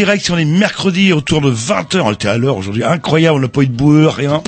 Direct sur les mercredis autour de 20h. On était à l'heure aujourd'hui. Incroyable, on n'a pas eu de boueux, rien.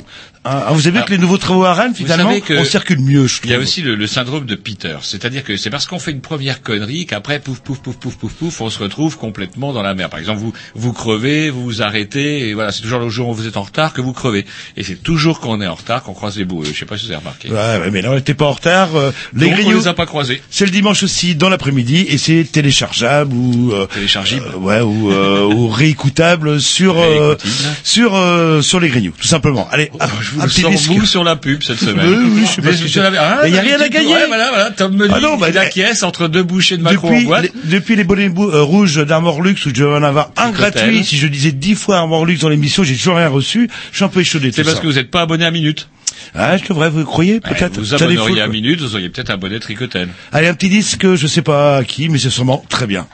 Ah, vous avez vu que les nouveaux travaux à Rennes, finalement, on circule mieux, je Il y a trouve. aussi le, le syndrome de Peter, c'est-à-dire que c'est parce qu'on fait une première connerie qu'après pouf pouf pouf pouf pouf pouf on se retrouve complètement dans la mer. Par exemple, vous vous crevez, vous vous arrêtez et voilà, c'est toujours le jour où vous êtes en retard que vous crevez. Et c'est toujours quand on est en retard qu'on croise les boueux. Je sais pas si vous avez remarqué. Ouais, mais là, on n'était pas en retard. euh, les Donc on les a pas croisés. c'est le dimanche aussi, dans l'après-midi, et c'est téléchargeable ou... euh, Téléchargeable. euh, ouais, ou, euh, ou réécoutable sur euh, sur euh, sur les News, tout simplement. Allez, Oh, je un petit vous sur la pub cette semaine. Oui, oui, je sais pas ce que c'est. Ah, Mais y a rien à gagner. Ouais, voilà, voilà. Tom me dit Ah non, bah, qu'il acquiesce entre deux bouchées de Macron en Depuis boîte. les, depuis les bonnets euh, rouges d'Armor Lux où je vais en avoir un gratuit, si je disais dix fois Armor Lux dans l'émission, j'ai toujours rien reçu. Je suis un peu échaudé. C'est parce ça. que vous n'êtes pas abonné à Minute. Ah, je devrais, vous croyez peut-être Vous abonneriez à. Minute, vous auriez peut-être abonné Tricotel. Allez, un petit disque, je sais pas à qui, mais c'est sûrement très bien.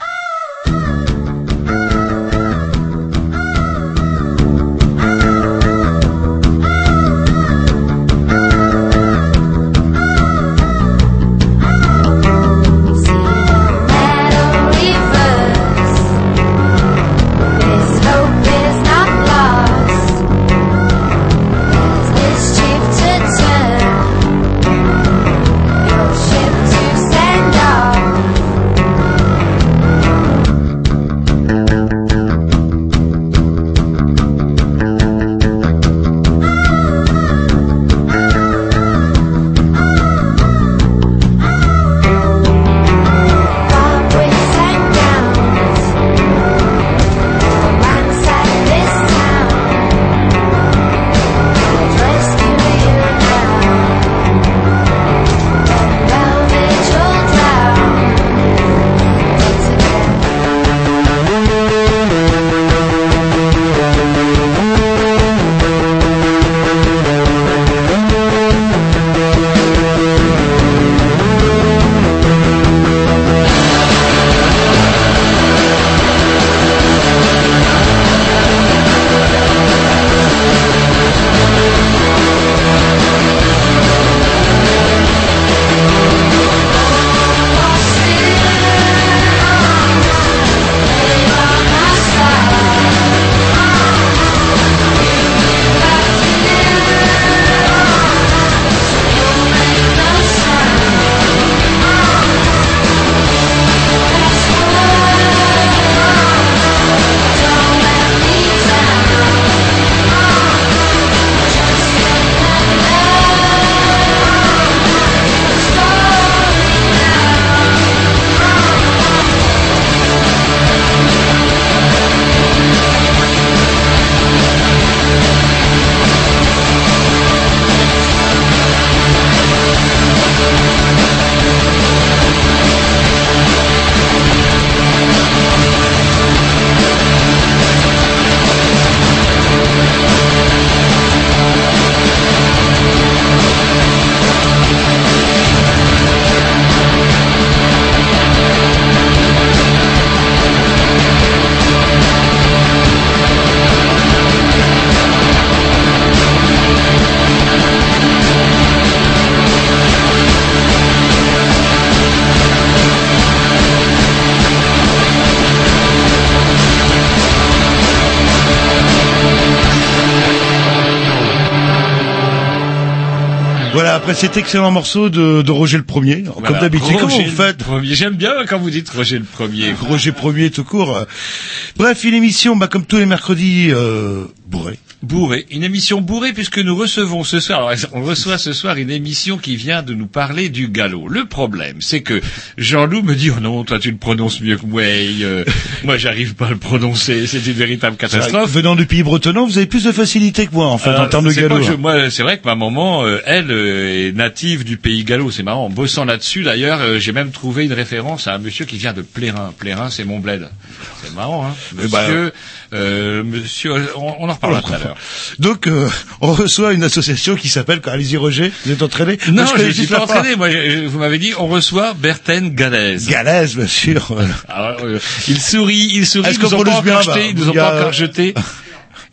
Après cet excellent morceau de, de Roger le Premier, comme d'habitude. Comment vous le faites Premier. J'aime bien quand vous dites Roger le Premier. Roger Premier tout court. Bref, une émission, bah, comme tous les mercredis, euh, bourrée. Bourré, une émission bourrée puisque nous recevons ce soir, alors, on reçoit ce soir une émission qui vient de nous parler du galop. Le problème, c'est que Jean-Loup me dit, oh non, toi tu le prononces mieux que moi, euh, moi j'arrive pas à le prononcer, c'est une véritable catastrophe. Venant du pays bretonnant, vous avez plus de facilité que moi, en fait, en Alors, termes de galop. je- hein. moi, c'est vrai que ma maman, euh, elle, euh, est native du pays gallo. C'est marrant. En bossant là-dessus, d'ailleurs, euh, j'ai même trouvé une référence à un monsieur qui vient de Plérin. Plérin, c'est mon bled. C'est marrant, hein. Eh ben, Monsieur, euh, monsieur, on, on en reparlera tout à l'heure. Donc, euh, on reçoit une association qui s'appelle, allez-y Roger, vous êtes entraîné? Non, je ne suis juste pas entraîné. Moi, vous m'avez dit, on reçoit Berthen Galaise. Galaise, bien sûr. Alors, euh, il sourit, il sourit. Est-ce Ils nous ont pas encore jeté, bah, ils nous ont pas encore jeté.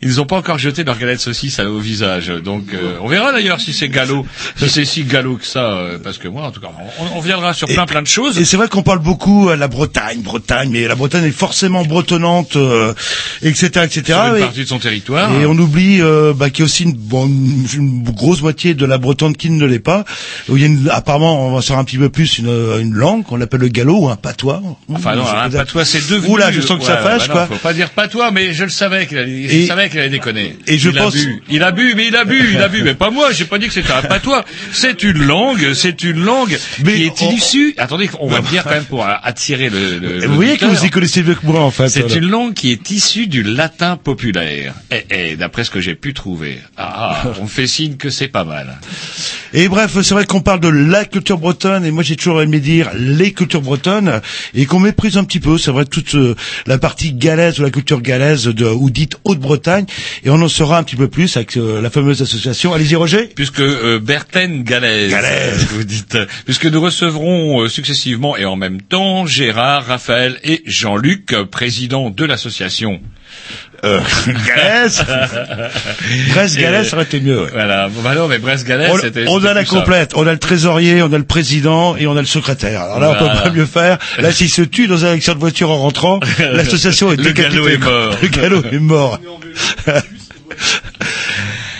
Ils nous ont pas encore jeté leur galette saucisse au visage. Donc, euh, on verra d'ailleurs si c'est galop, si c'est si galop que ça, euh, parce que moi, en tout cas, on, on viendra sur plein plein de choses. Et c'est vrai qu'on parle beaucoup à la Bretagne, Bretagne, mais la Bretagne est forcément bretonnante, euh, etc., etc. sur une et, partie de son territoire. et on oublie euh, bah, qu'il y a aussi une, bonne- une grosse moitié de la Bretonne qui ne l'est pas. Où il y a une- apparemment, on va savoir un petit peu plus une, une langue qu'on appelle le gallo ou un patois. Enfin non, un patois c'est devenu. Oula, je sens que ça fâche, bah non, quoi. Faut pas dire patois, mais je le savais je Et- savais qu'il allait déconner. et je il pense- a bu, il a bu, mais il a bu, il a bu, mais pas moi. J'ai pas dit que c'était un patois. C'est une langue, c'est une langue Mais qui est on- issue. Attendez, on va dire quand même pour attirer le. le Vous voyez que vous y connaissez mieux que moi, en fait. C'est voilà. une langue qui est issue du latin populaire. Et, et d'après ce que j'ai pu trouver, ah, ah, on fait signe que c'est pas mal. Et bref, c'est vrai qu'on parle de la culture bretonne, et moi j'ai toujours aimé dire les cultures bretonnes, et qu'on méprise un petit peu, c'est vrai, toute euh, la partie galaise ou la culture galaise de, ou dite Haute-Bretagne, et on en saura un petit peu plus avec euh, la fameuse association. Allez-y Roger Puisque euh, Berthen Galaise, Galaise. vous dites, euh, puisque nous recevrons euh, successivement et en même temps Gérard, Raphaël et Jean-Luc, euh, président de l'association. Euh, Galaise Brest Galaise, ça aurait été mieux. ouais. Voilà, bon, bah non, mais Brest Galaise, On, c'était. on a la complète, on a le trésorier, on a le président et on a le secrétaire. Alors là, on Voilà. peut pas mieux faire. Là, s'il se tue dans un accident de voiture en rentrant, l'association est Le galop est mort. Le galop est mort.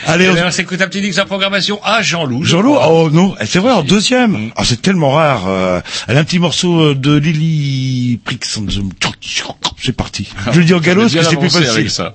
Allez, Eh on, s'écoute un petit dix sa programmation à Jean-Loup. je Jean-Loup, crois. oh non, c'est vrai, en deuxième. Ah, c'est tellement rare. euh, elle a un petit morceau euh, de Lily Prix. C'est parti. Je le dis en galop parce que c'est plus facile. avec ça.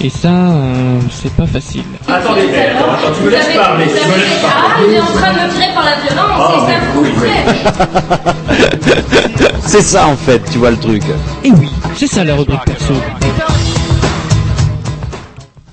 Et ça, euh, c'est pas facile. Attendez, attends, attends, tu me laisses parler, tu me laisses Ah, il est en train de me tirer par la violence, c'est ça que vous. C'est ça en fait, tu vois le truc. Et oui, c'est ça la rubrique perso.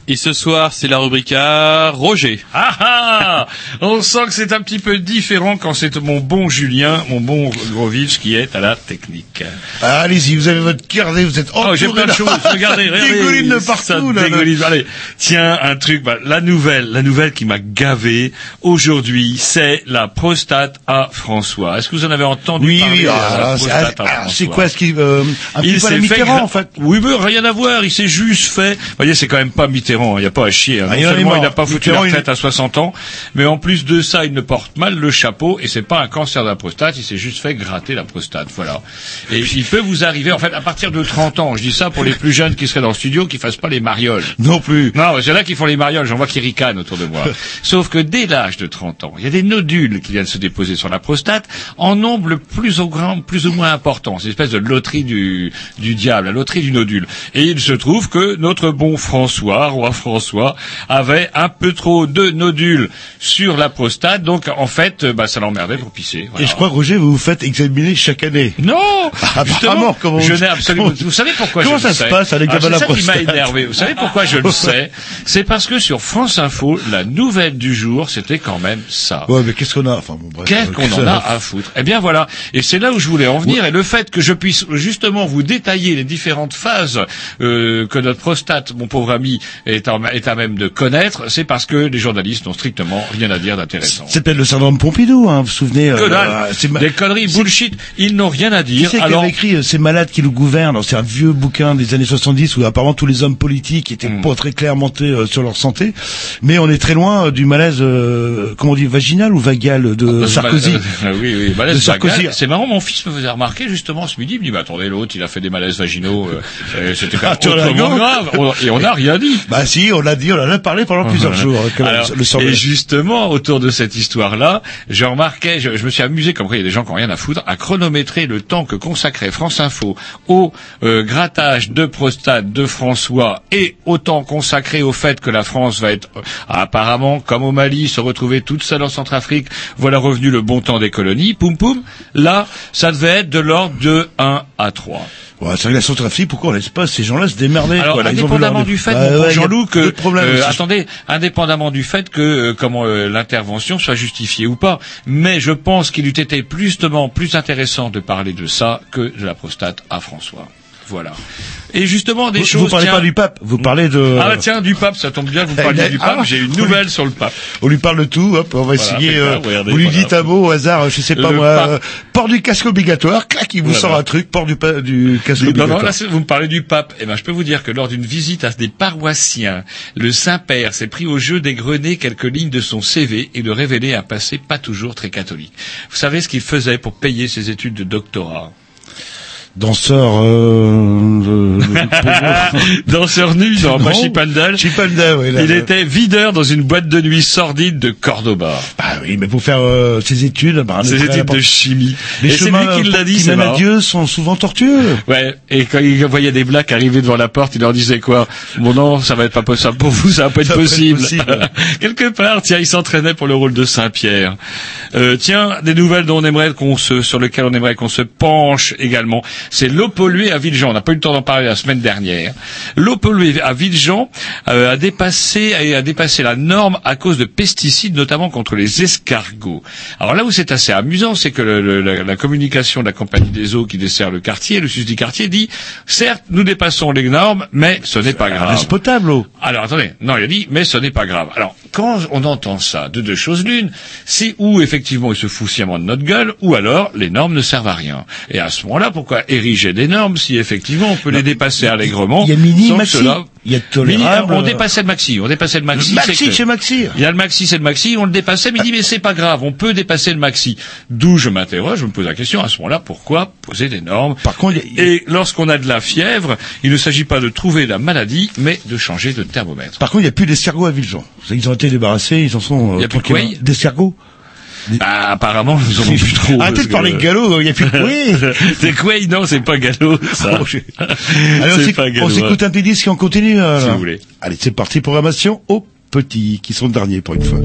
Et ce soir, c'est la rubrique à Roger. Ah ah On sent que c'est un petit peu différent quand c'est mon bon Julien, mon bon Grovitch qui est à la technique. Ah, Allez-y, vous avez votre carnet, vous êtes Oh, j'ai plein de choses. Regardez, regardez. Dégouline de Ça partout, là. là. dégouline. Allez, tiens, un truc, bah, la nouvelle, la nouvelle qui m'a gavé aujourd'hui, c'est la prostate à François. Est-ce que vous en avez entendu Oui, parler oui, ah, c'est ah, quoi ce qui, euh, un il petit peu fait Mitterrand, gra- en fait. Oui, mais rien à voir. Il s'est juste fait. Vous voyez, c'est quand même pas Mitterrand. Il n'y a pas à chier. hein. Ah, Non il seulement il n'a pas foutu la il- retraite à 60 ans, mais en plus de ça, il ne porte mal le chapeau et c'est pas un cancer de la prostate. Il s'est juste fait gratter la prostate. Voilà. Et il peut vous arriver, en fait, à partir de 30 ans. Je dis ça pour les plus jeunes qui seraient dans le studio, qui fassent pas les marioles. Non plus. Non, c'est là qui font les marioles, j'en vois qui ricanent autour de moi. Sauf que dès l'âge de 30 ans, il y a des nodules qui viennent se déposer sur la prostate en nombre plus ou grand, plus ou moins important. C'est une espèce de loterie du, du diable, la loterie du nodule. Et il se trouve que notre bon François, roi François, avait un peu trop de nodules sur la prostate, donc en fait, euh, bah, ça l'emmerdait pour pisser. Voilà. Et je crois, Roger, vous vous faites examiner chaque année. Non Apparemment, comment- je n'ai absolument... comment- Vous savez pourquoi comment je ça le se sais passe, examen Ah, C'est ça qui m'a énervé. Vous savez pourquoi je le sais C'est parce que sur France Info, la nouvelle du jour, c'était quand même ça. Ouais, mais qu'est-ce qu'on a Enfin, bon, bref. Qu'est-ce euh, qu'on en a à foutre? Eh bien voilà, et c'est là où je voulais en venir, et le fait que je puisse justement vous détailler les différentes phases euh, que notre prostate, mon pauvre ami, est, en- est à même de connaître, c'est parce que les journalistes n'ont strictement rien à dire d'intéressant. C'est peut-être le syndrome Pompidou, hein, vous vous souvenez euh, euh, Des conneries, bullshit, ils n'ont rien à dire. qui Alors, écrit euh, Ces malades qui nous gouvernent C'est un vieux bouquin des années 70 où apparemment tous les hommes politiques étaient Hmm. pas très clairs montés euh, sur leur santé. Mais on est très loin euh, du malaise, euh, comment on dit, vaginal ou vagal de Euh, Sarkozy. euh, oui, oui, malaise De Sarkozy. C'est marrant, mon fils me faisait remarquer justement ce midi, il me dit, bah, attendez, l'autre, il a fait des malaises vaginaux, euh, euh, c'était même Ah, autrement grave, On- et on n'a rien dit. Bah si, on l'a dit, on en a parlé pendant plusieurs jours. Alors, le et justement, autour de cette histoire-là, je remarquais, je, je me suis amusé, comme quoi il y a des gens qui n'ont rien à foutre, à chronométrer le temps que consacrait France Info au euh, grattage de prostate de François et autant consacré au fait que la France va être, euh, apparemment, comme au Mali, se retrouver toute seule en Centrafrique, voilà revenu le bon temps des colonies, poum poum, là, ça devait être de l'ordre de 1 à 3. Ouais, c'est vrai que la Centrafrique, pourquoi on laisse pas ces gens-là se démerder Alors, quoi, indépendamment du fait, Bah, ouais, problèmes euh, attendez, indépendamment du fait que euh, comment euh, l'intervention soit justifiée ou pas, mais je pense qu'il eût été plus justement plus intéressant de parler de ça que de la prostate à François. Voilà. Et justement des Vous, choses. vous parlez tiens- pas du pape, vous parlez de. Ah tiens, du pape, ça tombe bien, vous Ah, parliez il a- du pape, ah, j'ai une nouvelle lui- sur le pape. On lui parle de tout, hop, on va Voilà, essayer. euh, regardez, vous lui voilà. dites un mot au hasard, je sais pas Le moi, euh, port du casque obligatoire, clac, il vous Voilà. sort un truc, port du, casque Non, obligatoire. non, là, vous me parlez du pape. Eh ben, je peux vous dire que lors d'une visite à des paroissiens, le Saint-Père s'est pris au jeu d'égrener quelques lignes de son CV et de révéler un passé pas toujours très catholique. Vous savez ce qu'il faisait pour payer ses études de doctorat? Danseur, euh, Danseur nu dans Non. Chipanda, oui, là, Il là. était videur dans une boîte de nuit sordide de Cordoba. Bah oui, mais pour faire euh, ses études, bah, Ses études de chimie. Les et c'est lui qui l'a dit, c'est. Dieu sont souvent tortueux. Ouais, et quand il voyait des blacks arriver devant la porte, il leur disait quoi? Bon non, ça va être pas possible pour vous, ça va pas être Ça pas être possible. possible. Quelque part, tiens, il s'entraînait pour le rôle de Saint-Pierre. Euh, tiens, des nouvelles dont on aimerait qu'on se, sur lesquelles on aimerait qu'on se penche également. C'est l'eau polluée à Villejean. On n'a pas eu le temps d'en parler la semaine dernière. L'eau polluée à Villejean euh, a dépassé a dépassé la norme à cause de pesticides, notamment contre les escargots. Alors là où c'est assez amusant, c'est que le- le- la, la communication de la compagnie des eaux qui dessert le quartier, le susdit quartier, dit certes nous dépassons les normes, mais ce n'est pas grave. C'est potable, l'eau. Alors attendez, non, il a dit, mais ce n'est pas grave. Alors, quand on entend ça, de deux choses l'une, c'est où effectivement il se fout sciemment de notre gueule, ou alors les normes ne servent à rien. Et à ce moment-là, pourquoi ériger des normes si effectivement on peut les dépasser allègrement Il y a mini, maxi. cela- Il y a Mini- tolérable. on dépassait le maxi, on dépassait le maxi. Maxi c'est Maxi. Il y a le maxi, c'est le maxi, on le dépassait, mais il dit mais c'est pas grave, on peut dépasser le maxi. D'où je m'interroge, je me pose la question à ce moment-là, pourquoi poser des normes Par contre, il Et lorsqu'on a de la fièvre, il ne s'agit pas de trouver la maladie, mais de changer de thermomètre. Par contre, il n'y a plus d'escargots à Villejean. Ils ont été débarrassés, ils en sont. Il y a plus de tranquillement- quoi D'escargots. Bah, apparemment, nous en avons plus trop. Arrêtez de parler de galop, il n'y a plus de couilles. C'est quoi Non, c'est pas galop, ça. Allez, on s'écoute un petit disque et on continue. alors. Si vous voulez. Allez, c'est parti, programmation aux petits, qui sont derniers pour une fois.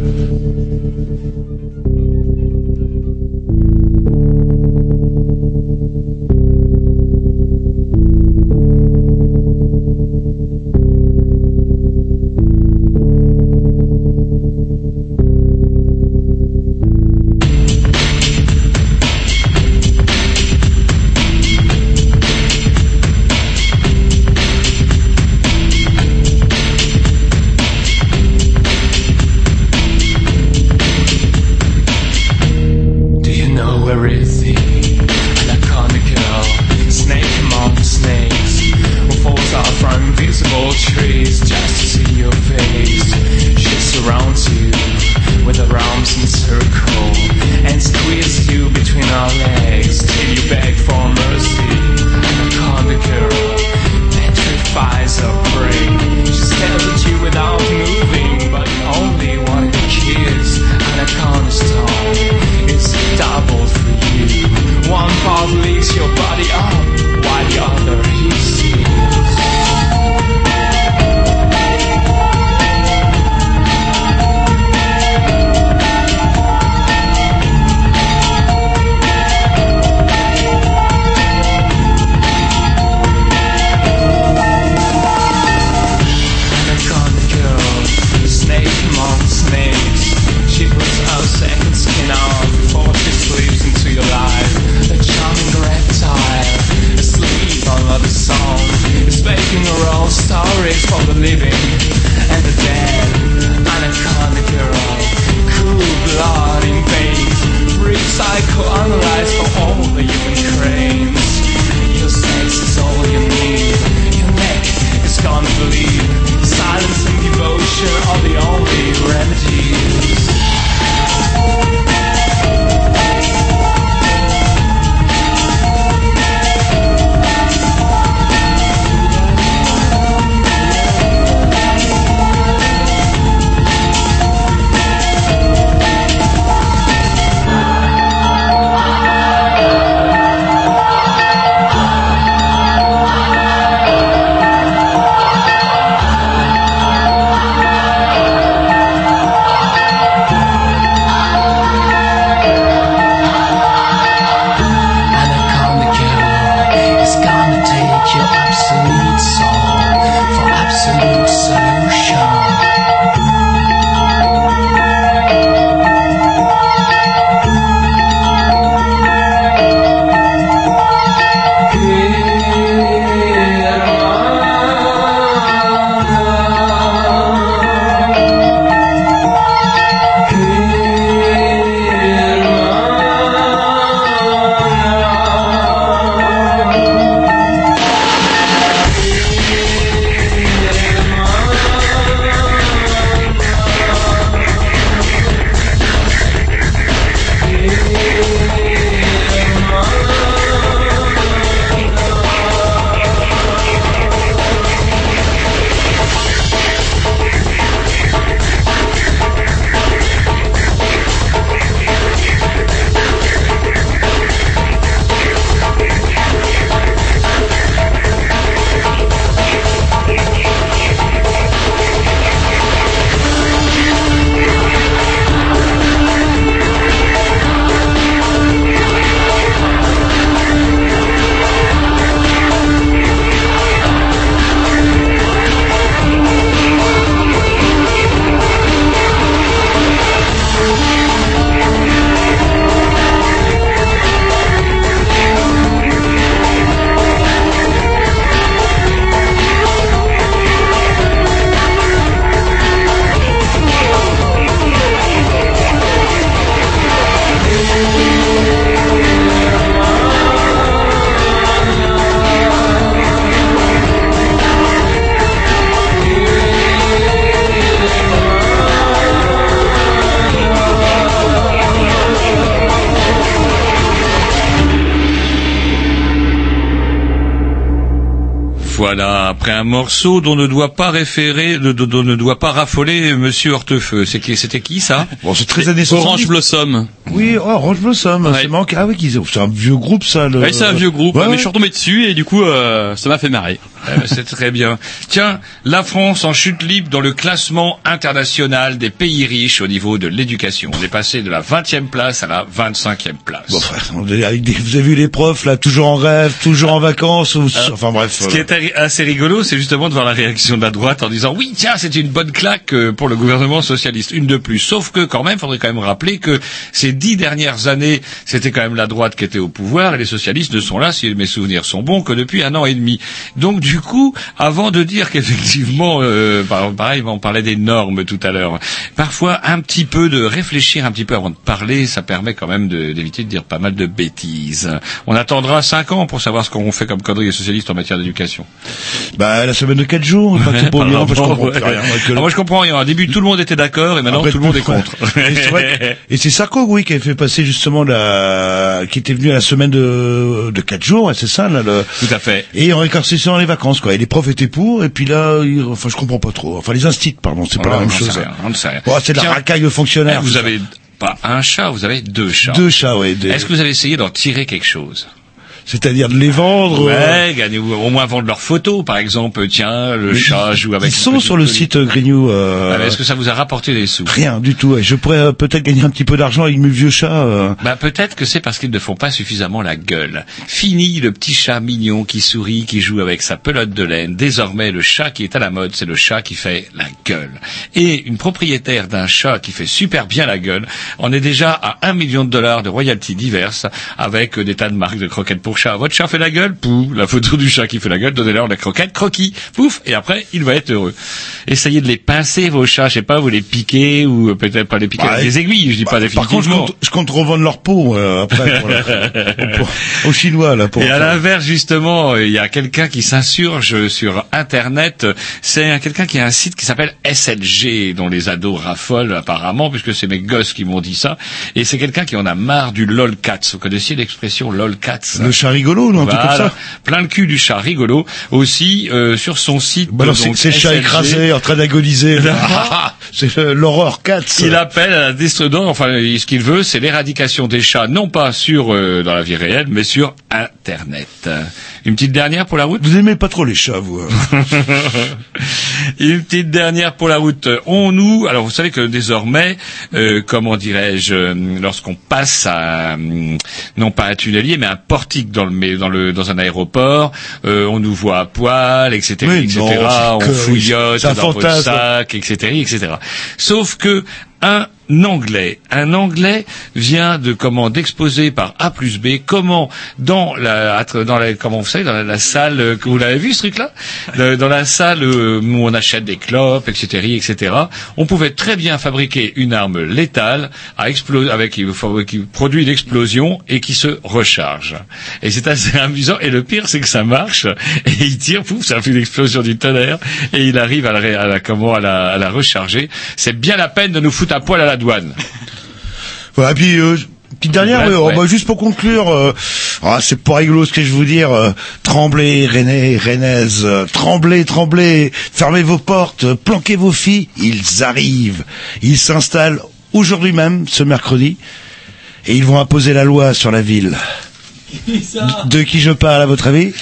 Un morceau dont ne doit pas référer, de- de- dont ne doit pas raffoler Monsieur Hortefeux. C'était qui ça Bon, c'est très années Orange 70. Blossom. Oui, Orange Blossom, Ouais. c'est manqué. Ah oui, c'est un vieux groupe ça. Le... Ouais, c'est un vieux groupe, Ouais, mais je suis retombé dessus et du coup, euh, ça m'a fait marrer. Euh, C'est très bien. Tiens, la France en chute libre dans le classement international des pays riches au niveau de l'éducation. On est passé de la 20e place à la 25e place. Bon, avec des- vous avez vu les profs là, toujours en rêve, toujours en vacances, ou- enfin bref. Ce qui euh, est assez rigolo, c'est justement de voir la réaction de la droite en disant oui, tiens, c'est une bonne claque euh, pour le gouvernement socialiste, une de plus. Sauf que quand même, faudrait quand même rappeler que ces dix dernières années, c'était quand même la droite qui était au pouvoir et les socialistes ne sont là, si mes souvenirs sont bons, que depuis un an et demi. Donc du coup, avant de dire qu'effectivement, euh, par- pareil, on parlait des normes tout à l'heure. Parfois, un petit peu de réfléchir un petit peu avant de parler, ça permet quand même d'éviter de, dire pas mal de bêtises. On attendra cinq ans pour savoir ce qu'on fait comme conneries les socialistes en matière d'éducation. Bah la semaine de 4 jours, pas tout pour moi, je comprends Ouais. rien. que- Ah, moi je comprends rien. Au début tout le monde était d'accord et maintenant Après, tout le monde est contre. Et c'est Sarko, oui, qui avait fait passer justement la, qui était venu à la semaine de de quatre jours, et c'est ça, là, le... Tout à fait. Et ça dans les vacances, quoi. Et les profs étaient pour, et puis là, ils- enfin, je comprends pas trop. Enfin, les instits, pardon, c'est pas la même chose. rien, on ne sait rien. C'est de la racaille de fonctionnaires. eh, Vous avez pas un chat, vous avez deux chats. deux chats, des- Est-ce que vous avez essayé d'en tirer quelque chose? C'est-à-dire de les vendre. euh, Ouais, gagner au moins vendre leurs photos, par exemple. Tiens, le mais chat joue avec. Ils sont sur le site euh, Grignou. euh, Ah, Est-ce que ça vous a rapporté des sous? Rien du tout. ouais. Je pourrais euh, peut-être gagner un petit peu d'argent avec mes vieux chats. euh. Bah peut-être que c'est parce qu'ils ne font pas suffisamment la gueule. Fini le petit chat mignon qui sourit, qui joue avec sa pelote de laine. Désormais, le chat qui est à la mode, c'est le chat qui fait la gueule. Et une propriétaire d'un chat qui fait super bien la gueule en est déjà à un million de dollars de royalties diverses avec des tas de marques de croquettes pour chat. Votre chat fait la gueule Pouf, la photo du chat qui fait la gueule, donnez-leur la croquette, croquis, pouf, et après, il va être heureux. Essayez de les pincer, vos chats, je sais pas, vous les piquez, ou peut-être pas les piquer Bah, avec des aiguilles, je dis pas Par contre, je définitivement. compte, je compte revendre leur peau euh, après pour la- pour- aux Chinois là. Pour Et à l'inverse, justement, il y a quelqu'un qui s'insurge sur Internet. C'est un- quelqu'un qui a un site qui s'appelle SLG, dont les ados raffolent apparemment, puisque c'est mes gosses qui m'ont dit ça. Et c'est quelqu'un qui en a marre du lolcats. Vous connaissez l'expression lolcats le chat rigolo, non, un truc comme Voilà. ça. Plein le cul du chat rigolo. Aussi, euh, sur son site. Bah alors c'est c'est chat écrasé en train d'agoniser. c'est euh, l'horreur 4. Il appelle à la destruction, enfin, ce qu'il veut, c'est l'éradication des chats, non pas sur, euh, dans la vie réelle, mais sur Internet. Une petite dernière pour la route? Vous aimez pas trop les chats, vous. Une petite dernière pour la route. On nous, alors vous savez que désormais, euh, comment dirais-je, euh, lorsqu'on passe à euh, non pas un tunnelier, mais un portique dans le dans le dans un aéroport, euh, on nous voit à poil, etc., Mais etc. non, on fouillote dans votre fantasme. sac, etc., etc. Sauf que un Anglais, un Anglais vient de comment d'exposer par A plus B. Comment dans la dans la comment vous savez dans la, la salle euh, que vous l'avez vu ce truc-là Le- dans la salle euh, où on achète des clopes etc etc on pouvait très bien fabriquer une arme létale à exploser avec qui, qui produit l'explosion et qui se recharge. Et c'est assez amusant. Et le pire c'est que ça marche et il tire pouf ça fait une explosion du tonnerre et il arrive à la, à la comment à la, à la recharger. C'est bien la peine de nous foutre à poil à la douane Voilà, et puis euh, petite dernière, Bref, ouais, ouais. bah, juste pour conclure, euh, ah, c'est pas rigolo ce que je vais vous dire. euh, tremblez, René, Rennaise, euh, tremblez, tremblez, fermez vos portes, euh, planquez vos filles, ils arrivent, ils s'installent aujourd'hui même, ce mercredi, et ils vont imposer la loi sur la ville. De qui je parle à votre avis?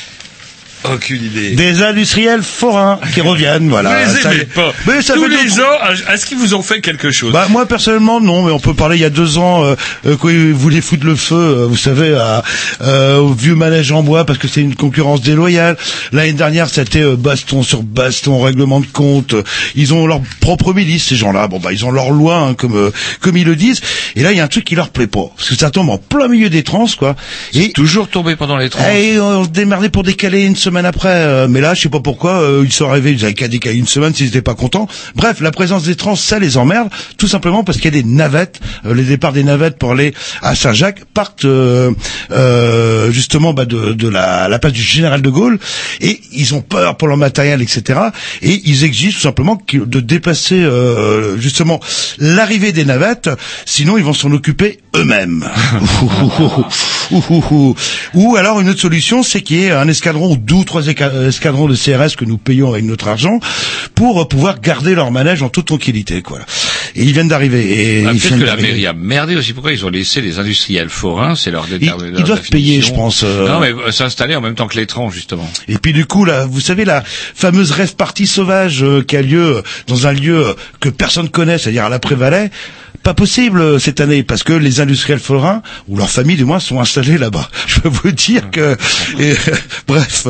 Aucune idée Des industriels forains qui reviennent, voilà. Vous les Ça- aimez pas. Mais ça Tous fait les deux- ans, est-ce qu'ils vous ont fait quelque chose Bah moi personnellement non, mais on peut parler il y a deux ans euh, euh, quand ils voulaient foutre le feu, euh, vous savez, à, euh, au vieux manège en bois parce que c'est une concurrence déloyale. L'année dernière c'était euh, baston sur baston, règlement de compte. Ils ont leur propre milice ces gens-là. Bon bah ils ont leur loi hein, comme euh, comme ils le disent. Et là il y a un truc qui leur plaît pas parce que ça tombe en plein milieu des trans quoi. Et Toujours tombé pendant les trans. et on se démerdait pour décaler une semaine après. euh, mais là, je sais pas pourquoi, euh, ils sont arrivés, ils avaient qu'à décaler une semaine s'ils étaient pas contents. Bref, la présence des trans, ça les emmerde, tout simplement parce qu'il y a des navettes. euh, les départs des navettes pour aller à Saint-Jacques partent justement bah, de, de la, la place du général de Gaulle et ils ont peur pour leur matériel, etc. Et ils exigent tout simplement de déplacer euh, justement l'arrivée des navettes, sinon ils vont s'en occuper eux-mêmes. Ou alors une autre solution, c'est qu'il y ait un escadron ou 12 ou trois euh, escadrons de CRS que nous payons avec notre argent pour euh, pouvoir garder leur manège en toute tranquillité, quoi. Et ils viennent d'arriver. Et Ah, Peut-être que la mairie a merdé aussi. Pourquoi ils ont laissé les industriels forains C'est leur Ils, détermination. ils doivent payer, je pense. euh, Non, mais euh, s'installer en même temps que l'étrange, justement. Et puis du coup, là, vous savez la fameuse rêve partie sauvage euh, qui a lieu dans un lieu que personne connaît, c'est-à-dire à l'après-Valais. Pas possible euh, cette année parce que les industriels forains ou leurs familles du moins sont installés là-bas. Je peux vous dire que et, bref.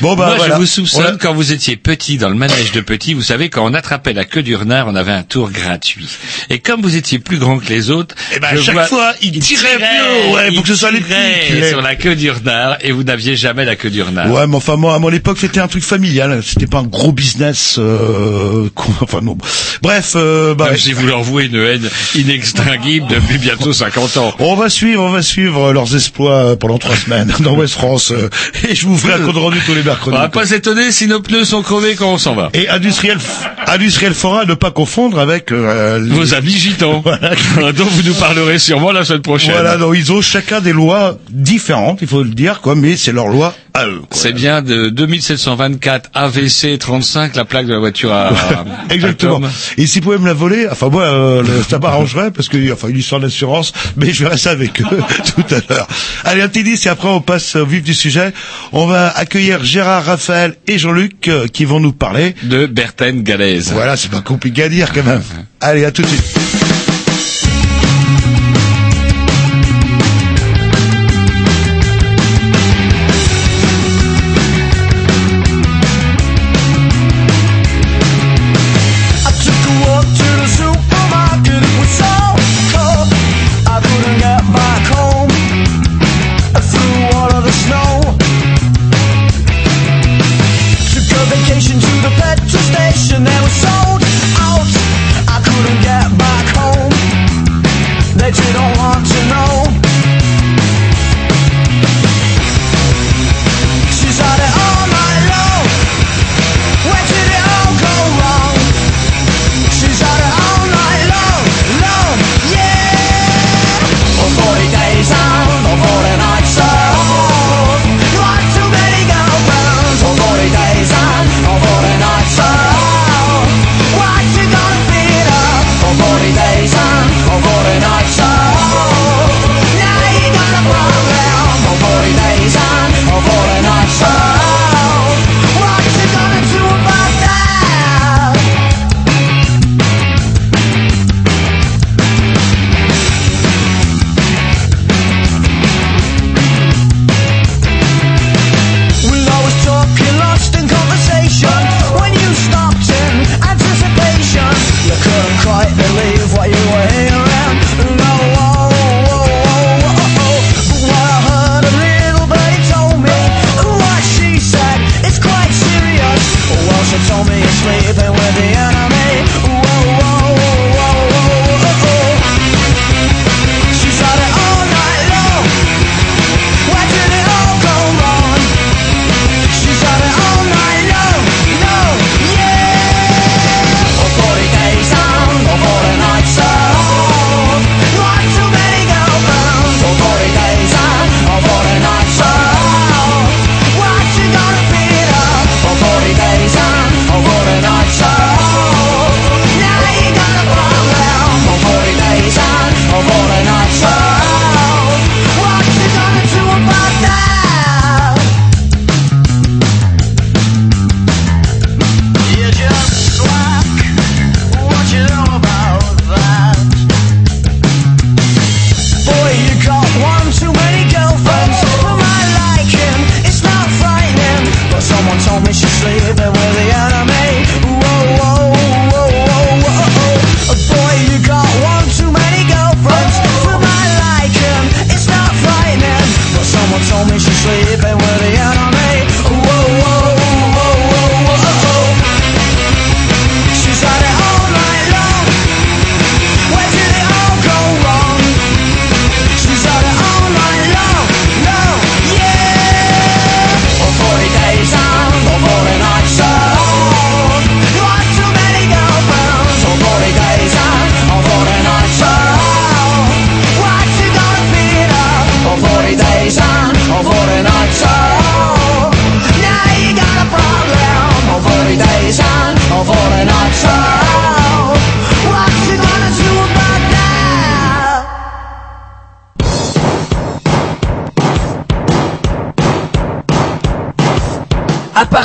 Bon bah Moi, voilà. je vous On soupçonne a- quand vous étiez petit dans le manège de petit, vous savez quand on attrapait la queue du renard, on avait un tour gratuit. Et comme vous étiez plus grand que les autres, Eh ben, je chaque vois- fois, il tirait plus haut. Ouais, il faut que ce soit les petits sur la queue du renard et vous n'aviez jamais la queue du renard. Ouais, mais enfin moi à mon époque c'était un truc familial, c'était pas un gros business. Euh, enfin non. Bref, euh, bah, si vous leur vouez une haine inextinguible depuis bientôt 50 ans. On va suivre, on va suivre leurs exploits pendant trois semaines dans West France euh, et je vous ferai un compte rendu tous les On mercredis. va pas s'étonner si nos pneus sont crevés quand on s'en va. Et industriel, industriel forain ne pas confondre avec euh, les- Vos amis gitans, Voilà. dont vous nous parlerez sûrement la semaine prochaine. Voilà, donc ils ont chacun des lois différentes, il faut le dire, quoi, mais c'est leur loi à eux. C'est bien de 2724 AVC 35 la plaque de la voiture à, Exactement. à. Et s'ils pouvaient me la voler, enfin moi, euh, le- ça m'arrangerait parce que enfin une histoire d'assurance, mais je verrai ça avec eux tout à l'heure. Allez, un petit disque et après on passe au vif du sujet. On va accueillir Gérard, Raphaël et Jean-Luc euh, qui vont nous parler. de Berthen Galaise. Voilà, c'est pas compliqué à dire quand même. Allez, à tout de suite.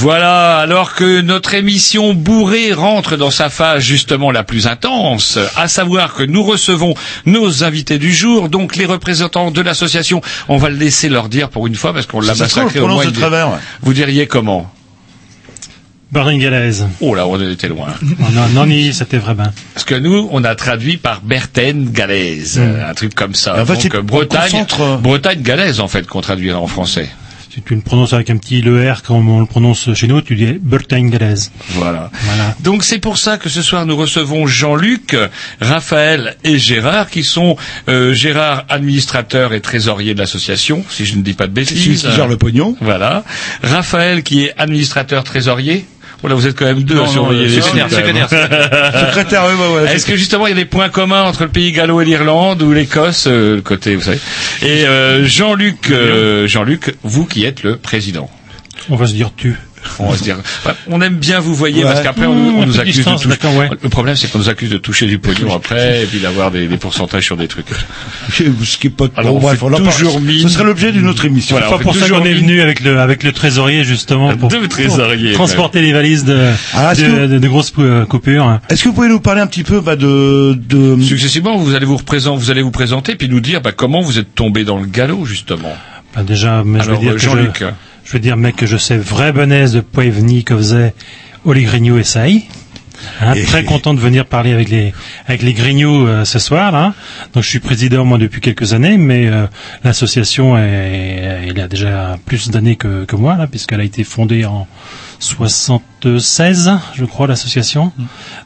Voilà, alors que notre émission bourrée rentre dans sa phase justement la plus intense, à savoir que nous recevons nos invités du jour, donc les représentants de l'association, on va le laisser leur dire pour une fois parce qu'on l'a massacré on au moins. prononce de une- travers, ouais. Vous diriez comment? Berningalaise. Oh là, on était loin. Non, non, ni, c'était vrai ben. Parce que nous, on a traduit par Berthen Galaise, Mm. un truc comme ça. En fait, Donc c'est- euh, Bretagne, concentre- Bretagne Galaise en fait qu'on traduirait en français. Si tu le prononces avec un petit le R comme on le prononce chez nous, tu dis Berningalaise. Voilà. Voilà. Donc c'est pour ça que ce soir nous recevons Jean-Luc, Raphaël et Gérard, qui sont euh, Gérard administrateur et trésorier de l'association, si je ne dis pas de bêtises. Celui qui gère le pognon. Voilà. Raphaël qui est administrateur trésorier. Voilà, vous êtes quand même deux Non, à surveiller les secrétaire, secrétaire. Secrétaire, oui, ouais, ouais. Est-ce que justement il y a des points communs entre le pays gallo et l'Irlande ou l'Écosse, euh, le côté, vous savez? Et euh, Jean-Luc, euh, Jean-Luc, vous qui êtes le président. On va se dire tu. On va se dire, on aime bien vous voyez Ouais. parce qu'après on, nous accuse distance, de toucher. ouais. Le problème c'est qu'on nous accuse de toucher du pognon après et puis d'avoir des, des pourcentages sur des trucs. Ce qui est pas Alors, bon, on bref, fait on en parle. toujours mine. Ce serait l'objet d'une autre émission. Voilà, C'est on pas fait pour ça qu'on est venu avec le avec le trésorier justement pour, Deux trésoriers, pour transporter les valises de Ah, de, que- de- de grosses euh, coupures. Est-ce que vous pouvez nous parler un petit peu bah, de, de... Successivement, vous allez vous représenter, vous allez vous présenter puis nous dire bah, comment vous êtes tombé dans le galop justement. Ben déjà, mais je vais dire que Jean-Luc. je, je vais dire mec que je sais vrai benaise de Poevni que faisait Oli Grignou et Saï. Hein, Et- très content de venir parler avec les avec les Grignoux euh, ce soir là. Donc je suis président moi depuis quelques années, mais euh, l'association est, elle a déjà plus d'années que, que moi là, puisqu'elle a été fondée en 76, je crois l'association.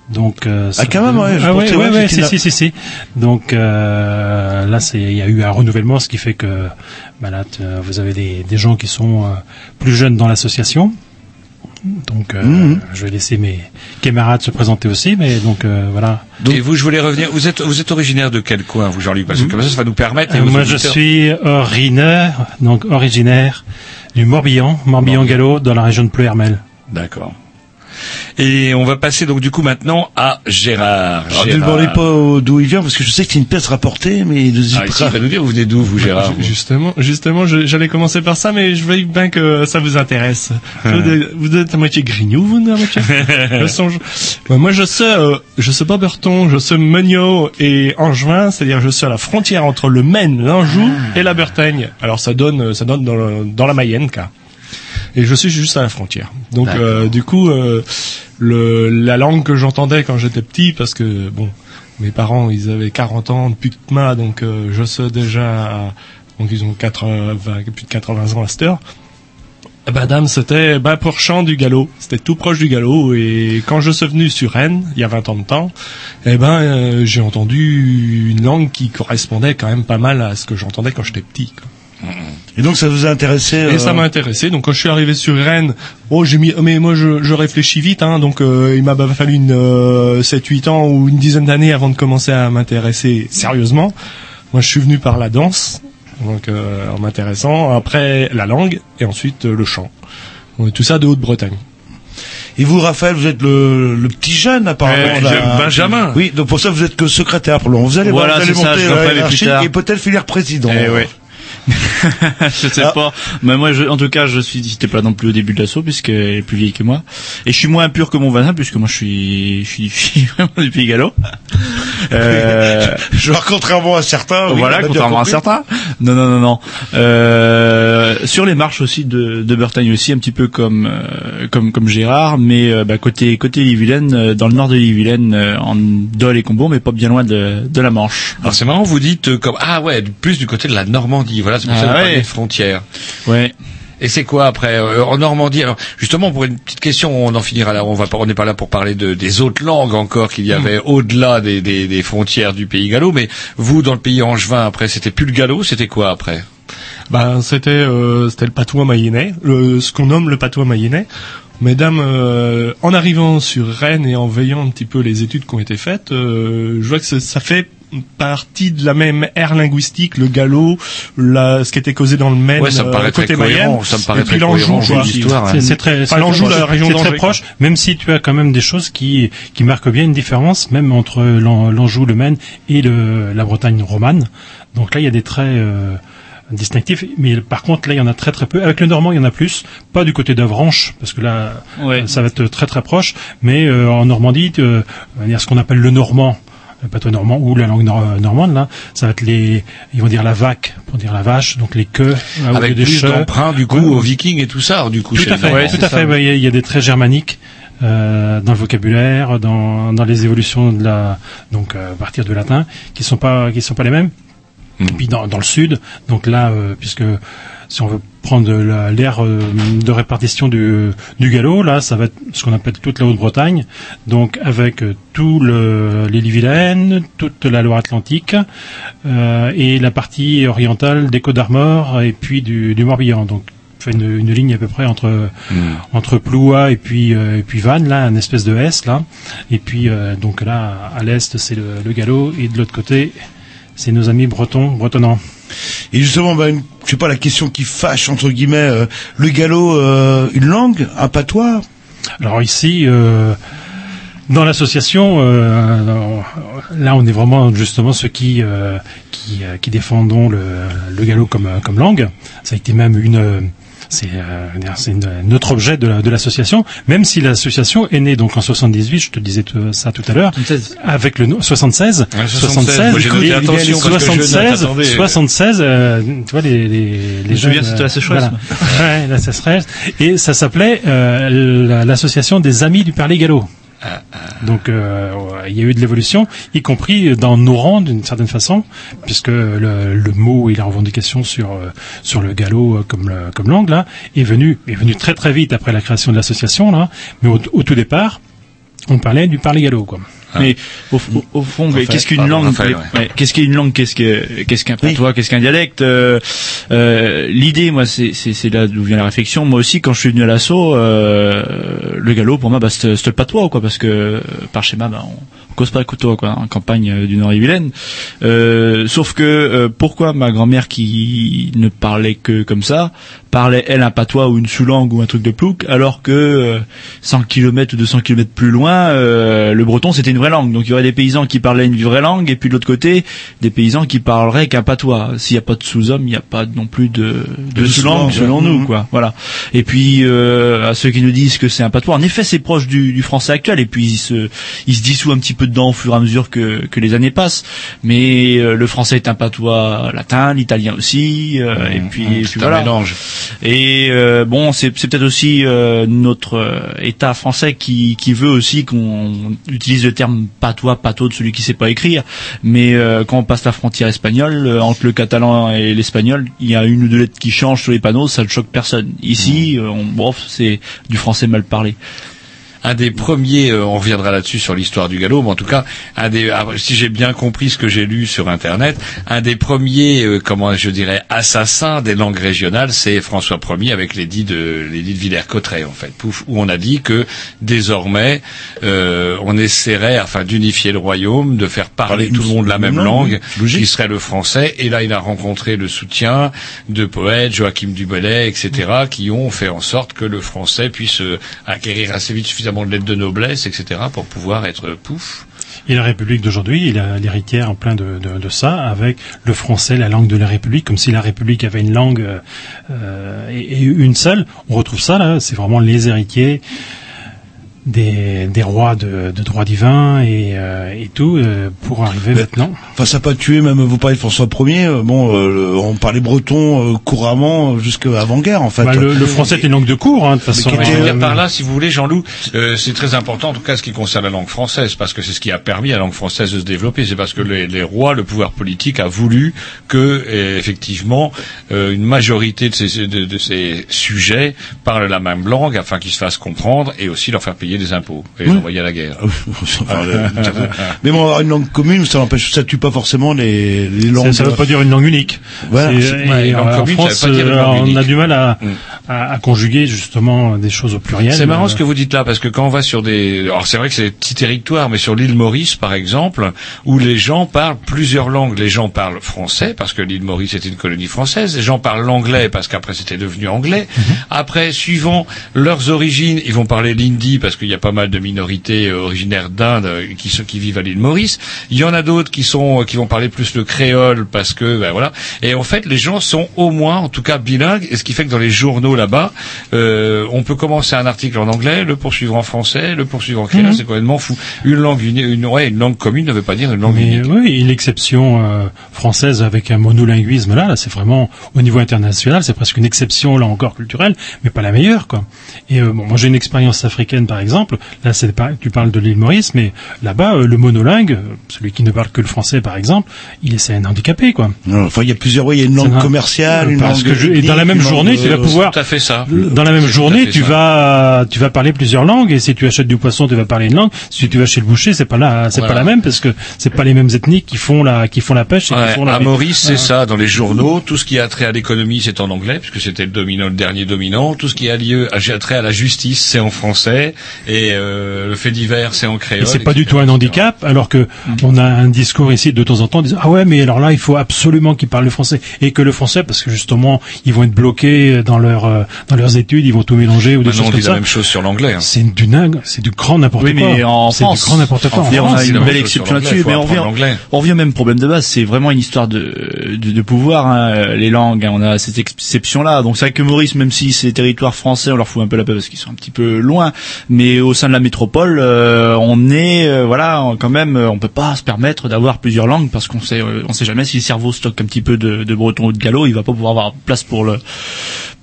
Donc euh, Ah, quand même, ouais, je ah ouais, ouais, ouais, si, si, si, si. Donc euh, là, c'est il y a eu un renouvellement, ce qui fait que là, t- euh, vous avez des, des gens qui sont euh, plus jeunes dans l'association. Donc euh, Mhm. je vais laisser mes camarades se présenter aussi, mais donc euh, voilà. Et vous, je voulais revenir. Vous êtes vous êtes originaire de quel coin, vous Jean-Luc? Parce que comme ça, ça va nous permettre. et Euh, moi, je suis originaire, donc originaire du Morbihan, Morbihan-Gallo, dans la région de Pleuhermel. D'accord. Et on va passer donc du coup maintenant à Gérard. Alors, ne Gérard. demandez pas d'où il vient, parce que je sais que c'est une pièce rapportée, mais il Ah, ici, va nous dire vous venez d'où vous Gérard Ju- Justement, justement, j'allais commencer par ça, mais je veux bien que ça vous intéresse. Vous, êtes- vous êtes à moitié grignou, vous, à moitié. Je songe- Ouais, moi, je sais, euh, je sais pas Berton, je sais Meugnaud et Angevin, c'est-à-dire je suis à la frontière entre le Maine, l'Anjou et la Bretagne. Alors ça donne, ça donne dans, le- dans la Mayenne, quoi. Et je suis juste à la frontière. Donc, euh, du coup, euh, le, la langue que j'entendais quand j'étais petit, parce que bon, mes parents, ils avaient 40 ans depuis moi, donc euh, je sais déjà, donc ils ont 80, plus de 80 ans à cette heure. Eh Ben, dame, c'était ben, pour champ du galop. C'était tout proche du galop. Et quand je suis venu sur Rennes, il y a 20 ans de temps, eh ben, euh, j'ai entendu une langue qui correspondait quand même pas mal à ce que j'entendais quand j'étais petit. quoi. Et donc ça vous a intéressé Et euh, ça m'a intéressé. Donc quand je suis arrivé sur Rennes, oh j'ai mis, mais moi je, je réfléchis vite, hein, donc euh, il m'a fallu une euh, 7-8 ans ou une dizaine d'années avant de commencer à m'intéresser sérieusement. Moi je suis venu par la danse, donc euh, en m'intéressant, après la langue et ensuite le chant. Ouais, Tout ça de Haute-Bretagne. Et vous, Raphaël, vous êtes le, le petit jeune apparemment. Là. Benjamin. Oui, donc pour ça vous êtes que secrétaire pour le moment. Vous allez, Voilà, vous allez c'est ça, monter je la hiérarchie et peut-être finir président. Eh ouais. je sais Ah. pas. Mais moi, je, en tout cas, je suis, j'étais pas non plus au début de l'assaut puisqu'elle est plus vieille que moi. Et je suis moins pur que mon voisin puisque moi je suis, je suis, je suis vraiment du Pays Gallo. Euh, Je vois contrairement à certains. oui, voilà, contrairement à certains. Non, non, non, non. Euh, sur les marches aussi de, de Bretagne aussi, un petit peu comme euh, comme comme Gérard, mais euh, bah, côté côté Ille-et-Vilaine, euh, dans le nord de l'Ille-et-Vilaine, euh, en Dole et Combo, mais pas bien loin de, de la Manche. Alors c'est marrant, vous dites comme ah ouais, plus du côté de la Normandie. Voilà, c'est pour Ah ça ouais. de frontières. Ouais. Et c'est quoi après euh, en Normandie? Alors justement pour une petite question, on en finira là. On va pas, on n'est pas là pour parler de, des autres langues encore qu'il y avait au-delà des, des, des frontières du pays gallo. Mais vous dans le pays angevin après, c'était plus le gallo, c'était quoi après? Ben, c'était euh, c'était le patois mayennais, le, ce qu'on nomme le patois mayennais. Mesdames, euh, en arrivant sur Rennes et en veillant un petit peu les études qui ont été faites, je vois que ça- ça fait partie de la même ère linguistique, le gallo, la, ce qui était causé dans le Maine, Ouais, ça me paraît euh, côté très cohérent, Mayenne, ça me paraît et puis très l'Anjou, l'histoire, C'est c'est très, Enfin, c'est l'Anjou, très la proche. région C'est très d'Angers. proche, même si tu as quand même des choses qui, qui marquent bien une différence, même entre l'An- l'Anjou, le Maine et le, la Bretagne romane. Donc là, il y a des traits euh, distinctifs, mais par contre, là, il y en a très très peu. Avec le normand, il y en a plus, pas du côté d'Avranches, parce que là, Ouais. ça va être très très proche, mais euh, en Normandie, euh, il y a ce qu'on appelle le normand, le patois normand ou la langue nor- normande là, ça va être les, ils vont dire la vaque pour dire la vache, donc les queues euh, au lieu Avec des plus cheux. d'emprunt du coup Ouais. aux Vikings et tout ça, du coup. Tout à fait, tout à fait. Il y, y a des traits germaniques euh, dans le vocabulaire, dans, dans les évolutions de la, donc euh, à partir du latin, qui sont pas, qui sont pas les mêmes. Hmm. Et puis dans, dans le sud, donc là, euh, puisque si on veut prendre la- l'ère euh, de répartition du, du gallo, là, ça va être ce qu'on appelle toute la Haute-Bretagne, donc avec euh, tout le, l'île-et-Vilaine, toute la Loire-Atlantique euh, et la partie orientale des Côtes d'Armor et puis du, du Morbihan. Donc fait une, une ligne à peu près entre entre Ploua et puis euh, et puis Vannes là, une espèce de S là, et puis euh, donc là à l'est c'est le, le gallo et de l'autre côté c'est nos amis bretons bretonnants. Et justement, bah, une- je sais pas, la question qui fâche, entre guillemets, euh, le gallo, euh, une langue, un patois? Alors ici, euh, dans l'association, là on est vraiment justement ceux qui qui, qui défendons le, le gallo comme comme langue. Ça a été même une c'est euh, notre objet de la- de l'association, même si l'association est née donc en 78, je te disais tout- ça tout à l'heure, avec le nom 76, Ouais, 76, moi, j'ai noté, et- attention, parce que je note, 76, attendez. 76, euh, tu vois les les, les jeunes, c'était la euh, sécheresse, voilà. Ouais, la sécheresse. Et ça s'appelait euh, la- l'association des amis du Parler Gallo. Donc euh, il y a eu de l'évolution, y compris dans nos rangs d'une certaine façon, puisque le, le mot et la revendication sur euh, sur le gallo euh, comme le- comme langue là est venu est venu très très vite après la création de l'association là, mais au, au tout départ on parlait du parler gallo quoi. Mais au, au- au fond, Raphaël, qu'est-ce qu'une pardon, langue Raphaël, ouais. ouais, Qu'est-ce qu'une langue Qu'est-ce que qu'est-ce qu'un patois Qu'est-ce qu'un dialecte euh, euh, L'idée, moi, c'est c'est c'est là d'où vient la réflexion. Moi aussi, quand je suis venu à l'assaut, euh, le galop pour moi, bah, c'était c'était le patois, quoi, parce que euh, par schéma, bah, on, on cause pas le couteau, quoi, en campagne euh, du Nord-et-Vilaine. Euh, sauf que euh, pourquoi ma grand-mère qui ne parlait que comme ça parlait elle un patois ou une sous-langue ou un truc de plouc, alors que euh, 100 km ou 200 km plus loin, euh, le breton c'était une vraie langue. Donc il y aurait des paysans qui parlaient une vraie langue et puis de l'autre côté des paysans qui parleraient qu'un patois. S'il n'y a pas de sous-homme, il n'y a pas non plus de, de De sous-langue selon nous, Mhm. quoi. Voilà. Et puis euh, à ceux qui nous disent que c'est un patois, en effet c'est proche du, du français actuel et puis il se il se dissout un petit peu dedans au fur et à mesure que que les années passent. Mais euh, le français est un patois latin, l'italien aussi, euh, et puis, et puis voilà. mélange. Et euh, bon, c'est c'est peut-être aussi euh, notre euh, État français qui, qui veut aussi qu'on utilise le terme patois, pato de celui qui sait pas écrire. Mais euh, quand on passe la frontière espagnole, euh, entre le catalan et l'espagnol, il y a une ou deux lettres qui changent sur les panneaux, ça ne choque personne. Ici, euh, on, bon, c'est du français mal parlé. Un des premiers, euh, on reviendra là-dessus sur l'histoire du galop, mais en tout cas, un des, ah, si j'ai bien compris ce que j'ai lu sur Internet, un des premiers, euh, comment je dirais, assassins des langues régionales, c'est François Ier avec l'édit de l'édit de Villers-Cotterêts, en fait, pouf, où on a dit que désormais, euh, on essaierait, enfin, d'unifier le royaume, de faire parler tout le monde la même langue, qui serait le français. Et là, il a rencontré le soutien de poètes, Joachim du Bellay, etc., qui ont fait en sorte que le français puisse acquérir assez vite suffisamment de lettres de noblesse, etc., pour pouvoir être pouf. Et la République d'aujourd'hui, il a l'héritière en plein de, ça, avec le français, la langue de la République, comme si la République avait une langue euh, et, et une seule. On retrouve ça là, c'est vraiment les héritiers des, des rois de, de droit divin et, euh, et tout euh, pour arriver maintenant. Enfin, ça n'a pas tué, même vous parlez de François Ier, euh, bon, euh, le- on parlait breton euh, couramment jusqu'à avant-guerre, en fait. Bah, le, le français est une langue de cours, hein, de toute façon. Mais je veux dire Euh, par là, si vous voulez, Jean-Loup, euh, c'est très important, en tout cas, ce qui concerne la langue française, parce que c'est ce qui a permis à la langue française de se développer. C'est parce que les, les rois, le pouvoir politique a voulu que, euh, effectivement, euh, une majorité de ces, de, de ces sujets parlent la même langue afin qu'ils se fassent comprendre et aussi leur faire payer payer des impôts et les envoyer à la guerre. Enfin, le- mais bon, avoir une langue commune, ça n'empêche, ça tue pas forcément les, les langues. Ça ne veut pas dire une langue unique. Voilà. Et ouais, une langue en commune, ça France, euh, langue on a du mal à, à, à conjuguer justement des choses au pluriel. C'est marrant Euh, ce que vous dites là, parce que quand on va sur des... Alors c'est vrai que c'est des petits territoires, mais sur l'île Maurice, par exemple, où les gens parlent plusieurs langues. Les gens parlent français, parce que l'île Maurice était une colonie française. Les gens parlent l'anglais, parce qu'après c'était devenu anglais. Après, suivant leurs origines, ils vont parler l'hindi, parce qu'il y a pas mal de minorités euh, originaires d'Inde euh, qui, qui vivent à l'île Maurice. Il y en a d'autres qui sont euh, qui vont parler plus le créole, parce que ben voilà. Et en fait, les gens sont au moins, en tout cas, bilingues, et ce qui fait que dans les journaux là-bas, euh, on peut commencer un article en anglais, le poursuivre en français, le poursuivre en créole, Mhm. c'est complètement fou. Une langue, une, ouais, une langue commune ne veut pas dire une langue Mais unique. oui, et l'exception euh, française avec un monolinguisme là, là c'est vraiment au niveau international, c'est presque une exception là encore culturelle, mais pas la meilleure quoi. Et euh, bon, moi j'ai une expérience africaine par exemple. Là, c'est pas, tu parles de l'île Maurice, mais là-bas euh, le monolingue, euh, celui qui ne parle que le français par exemple, il est c'est un handicapé quoi. Non, enfin, il y a plusieurs, oui, il y a une langue commerciale, une parce langue que je- et dans la même journée, tu vas euh, pouvoir tout à fait ça. Dans la même journée, tu ça. vas tu vas parler plusieurs langues et si tu achètes du poisson, tu vas parler une langue. Si tu vas chez le boucher, c'est pas là, c'est Voilà. pas la même parce que c'est pas les mêmes ethnies qui font la qui font la pêche et Ouais, qui font la à Maurice, c'est Ouais. ça. Dans les journaux, tout ce qui a trait à l'économie, c'est en anglais, puisque c'était le dominant, le dernier dominant. Tout ce qui a lieu, a trait à la justice, c'est en français. Et euh, le fait divers, c'est en créole. Et c'est pas etc. du tout un handicap, alors que Mm. on a un discours ici de temps en temps disant ah ouais mais alors là il faut absolument qu'ils parlent le français et que le français parce que justement ils vont être bloqués dans leur euh, dans leurs études, ils vont tout mélanger ou des Maintenant, choses on comme dit la ça. même chose sur l'anglais. hein. C'est du dingue, c'est du grand n'importe Oui, quoi. mais en c'est France, du grand n'importe quoi. en France, on a une belle exception là-dessus, mais on revient, on revient au même problème de base. C'est vraiment une histoire de, de, de pouvoir, hein, les langues. hein, on a cette exception-là. Donc c'est vrai que Maurice, même si c'est territoire français, on leur fout un peu la paix parce qu'ils sont un petit peu loin. Mais au sein de la métropole, euh, on est, euh, voilà, quand même, euh, on peut pas se permettre d'avoir plusieurs langues parce qu'on sait, sait jamais si le cerveau stocke un petit peu de, de breton ou de gallo, il va pas pouvoir avoir place pour le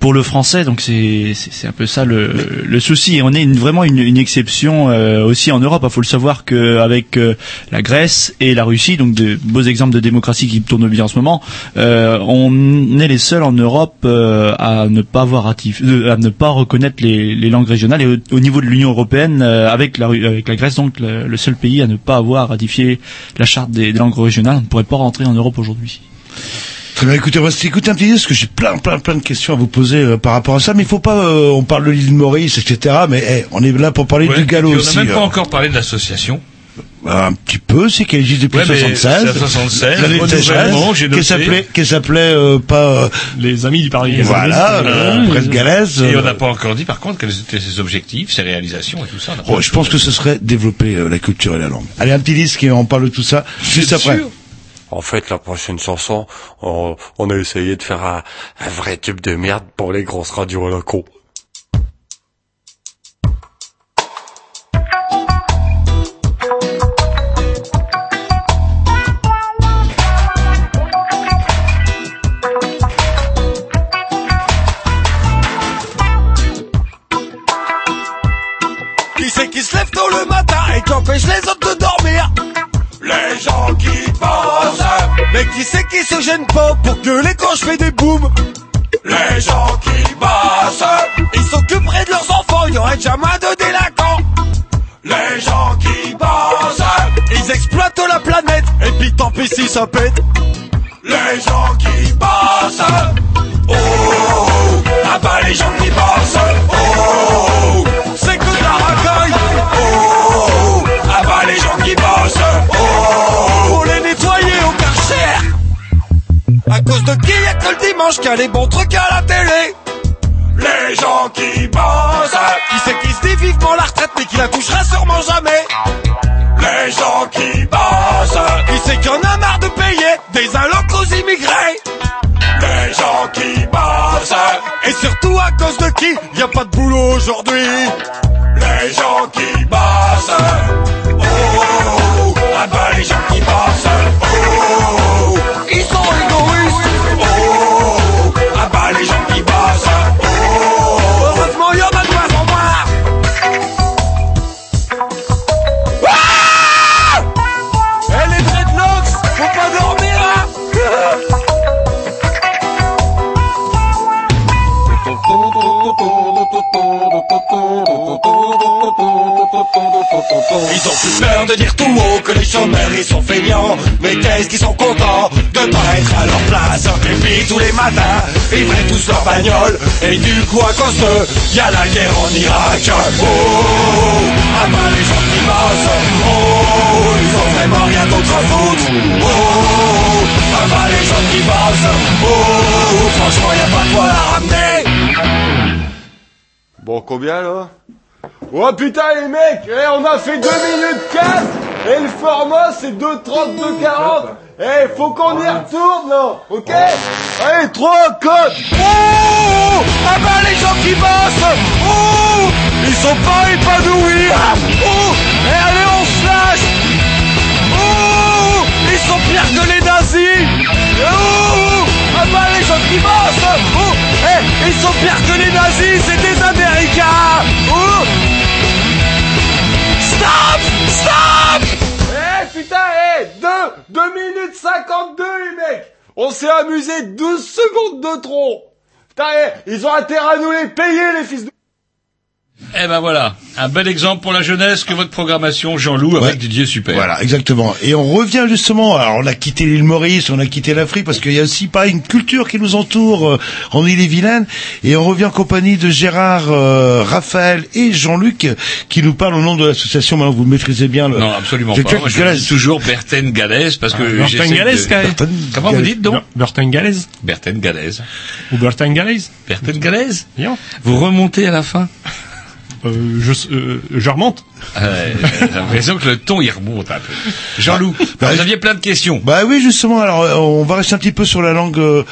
pour le français. Donc c'est c'est un peu ça le, le souci. Et on est une- vraiment une, une exception euh, aussi en Europe. Il faut le savoir qu'avec euh, la Grèce et la Russie, donc de beaux exemples de démocratie qui tournent bien en ce moment, euh, on est les seuls en Europe euh, à ne pas avoir ratifié, euh, à ne pas reconnaître les, les langues régionales. Et au, au niveau de l'Union européenne, euh, avec la avec la Grèce, donc le, le seul pays à ne pas avoir ratifié la charte des, des langues régionales, on ne pourrait pas rentrer en Europe aujourd'hui. Très bien, écoutez, on va s'écouter un petit peu parce que j'ai plein, plein, plein de questions à vous poser euh, par rapport à ça. Mais il faut pas, euh, on parle de l'île Maurice, etc. Mais eh, on est là pour parler Ouais, du galop et puis aussi. On n'a même pas euh. encore parlé de l'association. Un petit peu, c'est qu'elle existe depuis Ouais, mais 76. c'est à 76, L'année de renouvellement, j'ai Qui s'appelait, qui s'appelait euh, pas. euh, Les amis du Paris. Voilà, euh, presse Galaise. Et euh, on n'a pas encore dit, par contre, quels étaient ses objectifs, ses réalisations et tout ça. on Oh, je pense que ce serait développer euh, la culture et la langue. Allez, un petit disque et on parle de tout ça juste après. En fait, la prochaine chanson, on, a essayé de faire un, vrai tube de merde pour les grosses radios locaux. Qui Qui c'est qui se gêne pas pour gueuler quand je fais des booms Les gens qui bossent Ils s'occuperaient de leurs enfants, y aurait jamais de délinquants. Les gens qui bossent Ils exploitent la planète et puis tant pis si ça pète. Les gens qui bossent Oh, ah bah les gens qui bossent Oh, c'est que de la racaille. Oh, ah bah les gens qui bossent Oh, les au karcher À cause de qui y'a que le dimanche qu'il y a les bons trucs à la télé? Les gens qui bossent. Qui c'est qui se dit vivement la retraite mais qui la touchera sûrement jamais? Les gens qui bossent. Qui c'est qui en a marre de payer des allocs aux immigrés? Les gens qui bossent. Et surtout à cause de qui y a pas de boulot aujourd'hui? Les gens qui bossent. Oh, ah bah les gens qui bossent que les chômeurs ils sont feignants. Mais qu'est-ce qu'ils sont contents de pas être à leur place. Et puis tous les matins, ils prennent tous leur bagnole. Et du coup à cause d'eux, y a la guerre en Irak. Oh, ah bah les gens qui bossent. Oh, ils ont vraiment rien d'autre à foutre. Oh, ah bah les gens qui bossent. Oh, franchement y a pas de quoi la ramener. Bon, combien là? Oh putain les mecs, eh, on a fait 2 minutes 4 et le format c'est 2.32 40 Eh, faut qu'on y retourne là, ok? Allez, 3 codes Oh! Ah bah les gens qui bossent. Oh! Ils sont pas épanouis. Oh! Et allez on se lâche. Oh! Ils sont pires que les nazis. Oh! Ah bah les gens qui bossent. Oh! Eh Ils sont pires que les nazis, c'est des américains. Oh! Stop Stop Eh putain, eh 2 2 minutes 52 les mecs. On s'est amusé 12 secondes de trop. Putain, eh, ils ont intérêt à nous les payer les fils de... Eh ben voilà, un bel exemple pour la jeunesse que votre programmation Jean-Loup avec Didier Super. Voilà, exactement. Et on revient justement, alors on a quitté l'île Maurice, on a quitté l'Afrique, parce qu'il y a aussi pas une culture qui nous entoure euh, en île-et-Vilaine, et on revient en compagnie de Gérard, euh, Raphaël et Jean-Luc, qui nous parlent au nom de l'association, maintenant vous maîtrisez bien le... Non, absolument pas. Moi, je Galès. dis toujours Berthen Galès parce que Ah, Berthen Galès, de- quand même. Berthen- Comment vous dites donc Bertin Galès Berthen Galès. Ou Bertin Galès Berthen Galès Bien. Vous remontez à la fin Euh, je, euh, je remonte. J'ai l'impression que le ton il remonte un peu. Jean-Loup, vous aviez plein de questions. Bah oui, justement. Alors, euh, on va rester un petit peu sur la langue euh,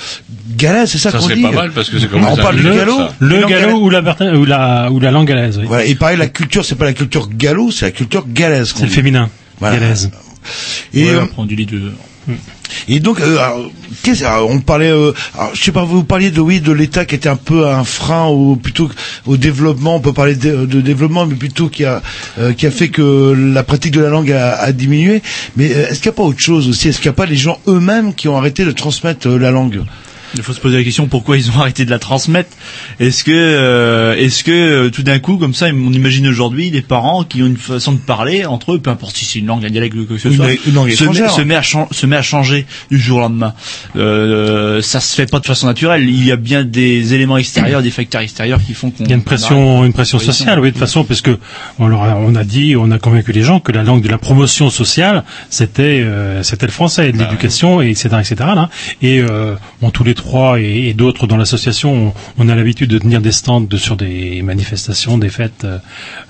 galaise, c'est ça, Ça qu'on serait dit pas mal, parce que c'est comme On ça, parle le du ça. Le gallo ou la, ou la, ou la langue galaise, oui. Voilà, et pareil, la culture, c'est pas la culture gallo, c'est la culture galaise. C'est le féminin. Galaise. Et, Ouais, euh, on prend du lit de... et donc, euh, on parlait, euh, je sais pas, vous parliez de oui, de l'État qui était un peu un frein au plutôt au développement. On peut parler de, de développement, mais plutôt qui a euh, qui a fait que la pratique de la langue a, a diminué. Mais euh, est-ce qu'il n'y a pas autre chose aussi? Est-ce qu'il n'y a pas les gens eux-mêmes qui ont arrêté de transmettre euh, la langue? Il faut se poser la question pourquoi ils ont arrêté de la transmettre? Est-ce que, euh, est-ce que euh, tout d'un coup, comme ça, on imagine aujourd'hui des parents qui ont une façon de parler entre eux, peu importe si c'est une langue, un dialecte que ce soit, une se, met, étrangère. se met à chan- se met à changer du jour au lendemain. Euh, ça se fait pas de façon naturelle. Il y a bien des éléments extérieurs, des facteurs extérieurs qui font qu'on. Il y a une pression, une pression sociale, oui, de toute façon, parce que on, leur a, on a dit, on a convaincu les gens que la langue de la promotion sociale, c'était, euh, c'était le français, de l'éducation, et etc., etc. Là. Et euh, bon, tous les trois et, d'autres dans l'association, on, a l'habitude de tenir des stands sur des manifestations, des fêtes euh,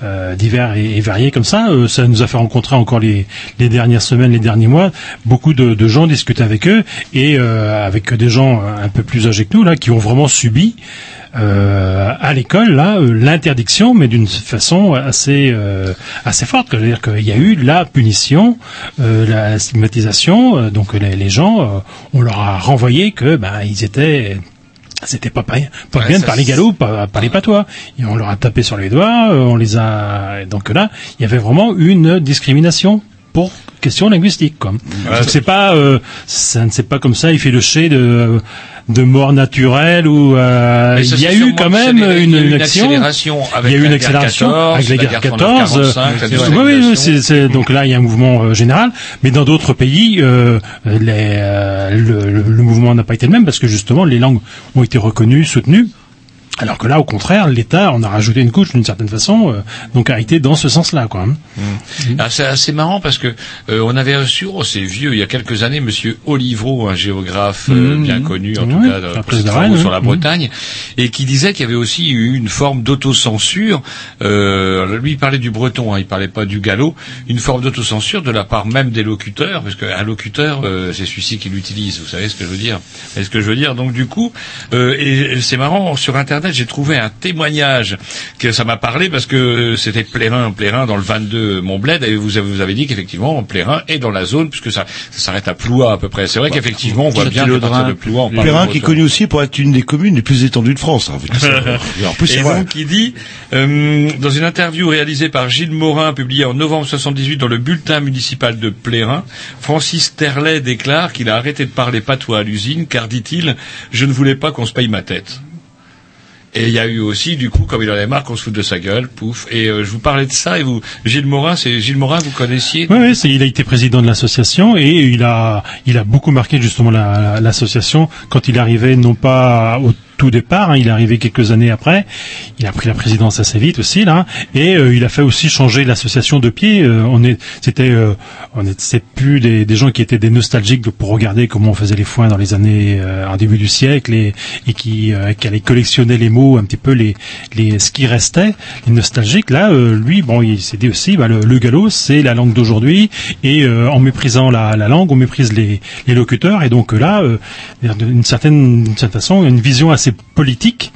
euh, divers et, variées comme ça. Euh, ça nous a fait rencontrer encore les, les dernières semaines, les derniers mois, beaucoup de, gens discuter avec eux et euh, avec des gens un peu plus âgés que nous là, qui ont vraiment subi euh, à l'école là euh, l'interdiction, mais d'une façon assez euh, assez forte. C'est-à-dire qu'il y a eu la punition, euh, la stigmatisation. donc les, les gens, euh, on leur a renvoyé que ben ils étaient c'était pas, pas, pas Ouais, bien de ça, parler c'est- galop, pas, pas les patois. Et on leur a tapé sur les doigts, on les a. Donc là, il y avait vraiment une discrimination pour question linguistique. Quoi. Donc c'est pas, euh, ça ne c'est pas comme ça. Il fait le chai de de mort naturelle ou euh, il y a eu quand même une, une action. accélération avec il y a eu une accélération 14, avec la guerre guerre 14. 45, la euh, oui, oui, donc là il y a un mouvement euh, général, mais dans d'autres pays, euh, les, euh, le- le mouvement n'a pas été le même parce que justement les langues ont été reconnues, soutenues. Alors que là, au contraire, l'État en a rajouté une couche d'une certaine façon, euh, donc a été dans ce sens-là, quoi. hein. Ah, c'est assez marrant parce que euh, on avait reçu, oh, c'est vieux, il y a quelques années, Monsieur Olivreau, un géographe euh, Mmh. bien connu, en tout cas, sur la pour ses travaux sur la Mmh. Bretagne, et qui disait qu'il y avait aussi eu une forme d'autocensure. Euh, lui, il parlait du breton, hein, il parlait pas du gallo, une forme d'autocensure de la part même des locuteurs, parce qu'un locuteur, euh, c'est celui-ci qui l'utilise. Vous savez ce que je veux dire est ce que je veux dire. Donc du coup, et c'est marrant, sur Internet, j'ai trouvé un témoignage que ça m'a parlé parce que c'était Plérin, Plérin dans le 22 Montbled, et vous avez, vous avez dit qu'effectivement Plérin est dans la zone puisque ça, ça s'arrête à Ploua à peu près. C'est vrai qu'effectivement, on voit bien partir de Ploua, on de qui est connu aussi pour être une des communes les plus étendues de France. hein, en plus, Et donc il dit, euh, dans une interview réalisée par Gilles Morin, publiée en novembre 78 dans le bulletin municipal de Plérin, Francis Terlet déclare qu'il a arrêté de parler patois à l'usine car, dit-il, je ne voulais pas qu'on se paye ma tête. Et il y a eu aussi, du coup, comme il en avait marre qu'on se fout de sa gueule, pouf. Et euh, je vous parlais de ça, et vous, Gilles Morin, c'est Gilles Morin, vous connaissiez? Oui, oui, il a été président de l'association et il a, il a beaucoup marqué justement la- la- l'association quand il arrivait non pas au tout départ, hein, il est arrivé quelques années après. Il a pris la présidence assez vite aussi là, et euh, il a fait aussi changer l'association de pied. Euh, on est, c'était, euh, on est, c'est plus des, des gens qui étaient des nostalgiques pour regarder comment on faisait les foins dans les années, euh, en début du siècle et, et qui, qui allaient collectionner les mots, un petit peu les, les, ce qui restait, les nostalgiques. Là, lui, bon, il s'est dit aussi, bah, le, le gallo, c'est la langue d'aujourd'hui, et en méprisant la, la langue, on méprise les, les locuteurs, et donc là, d'une certaine, d'une certaine façon, une vision assez politique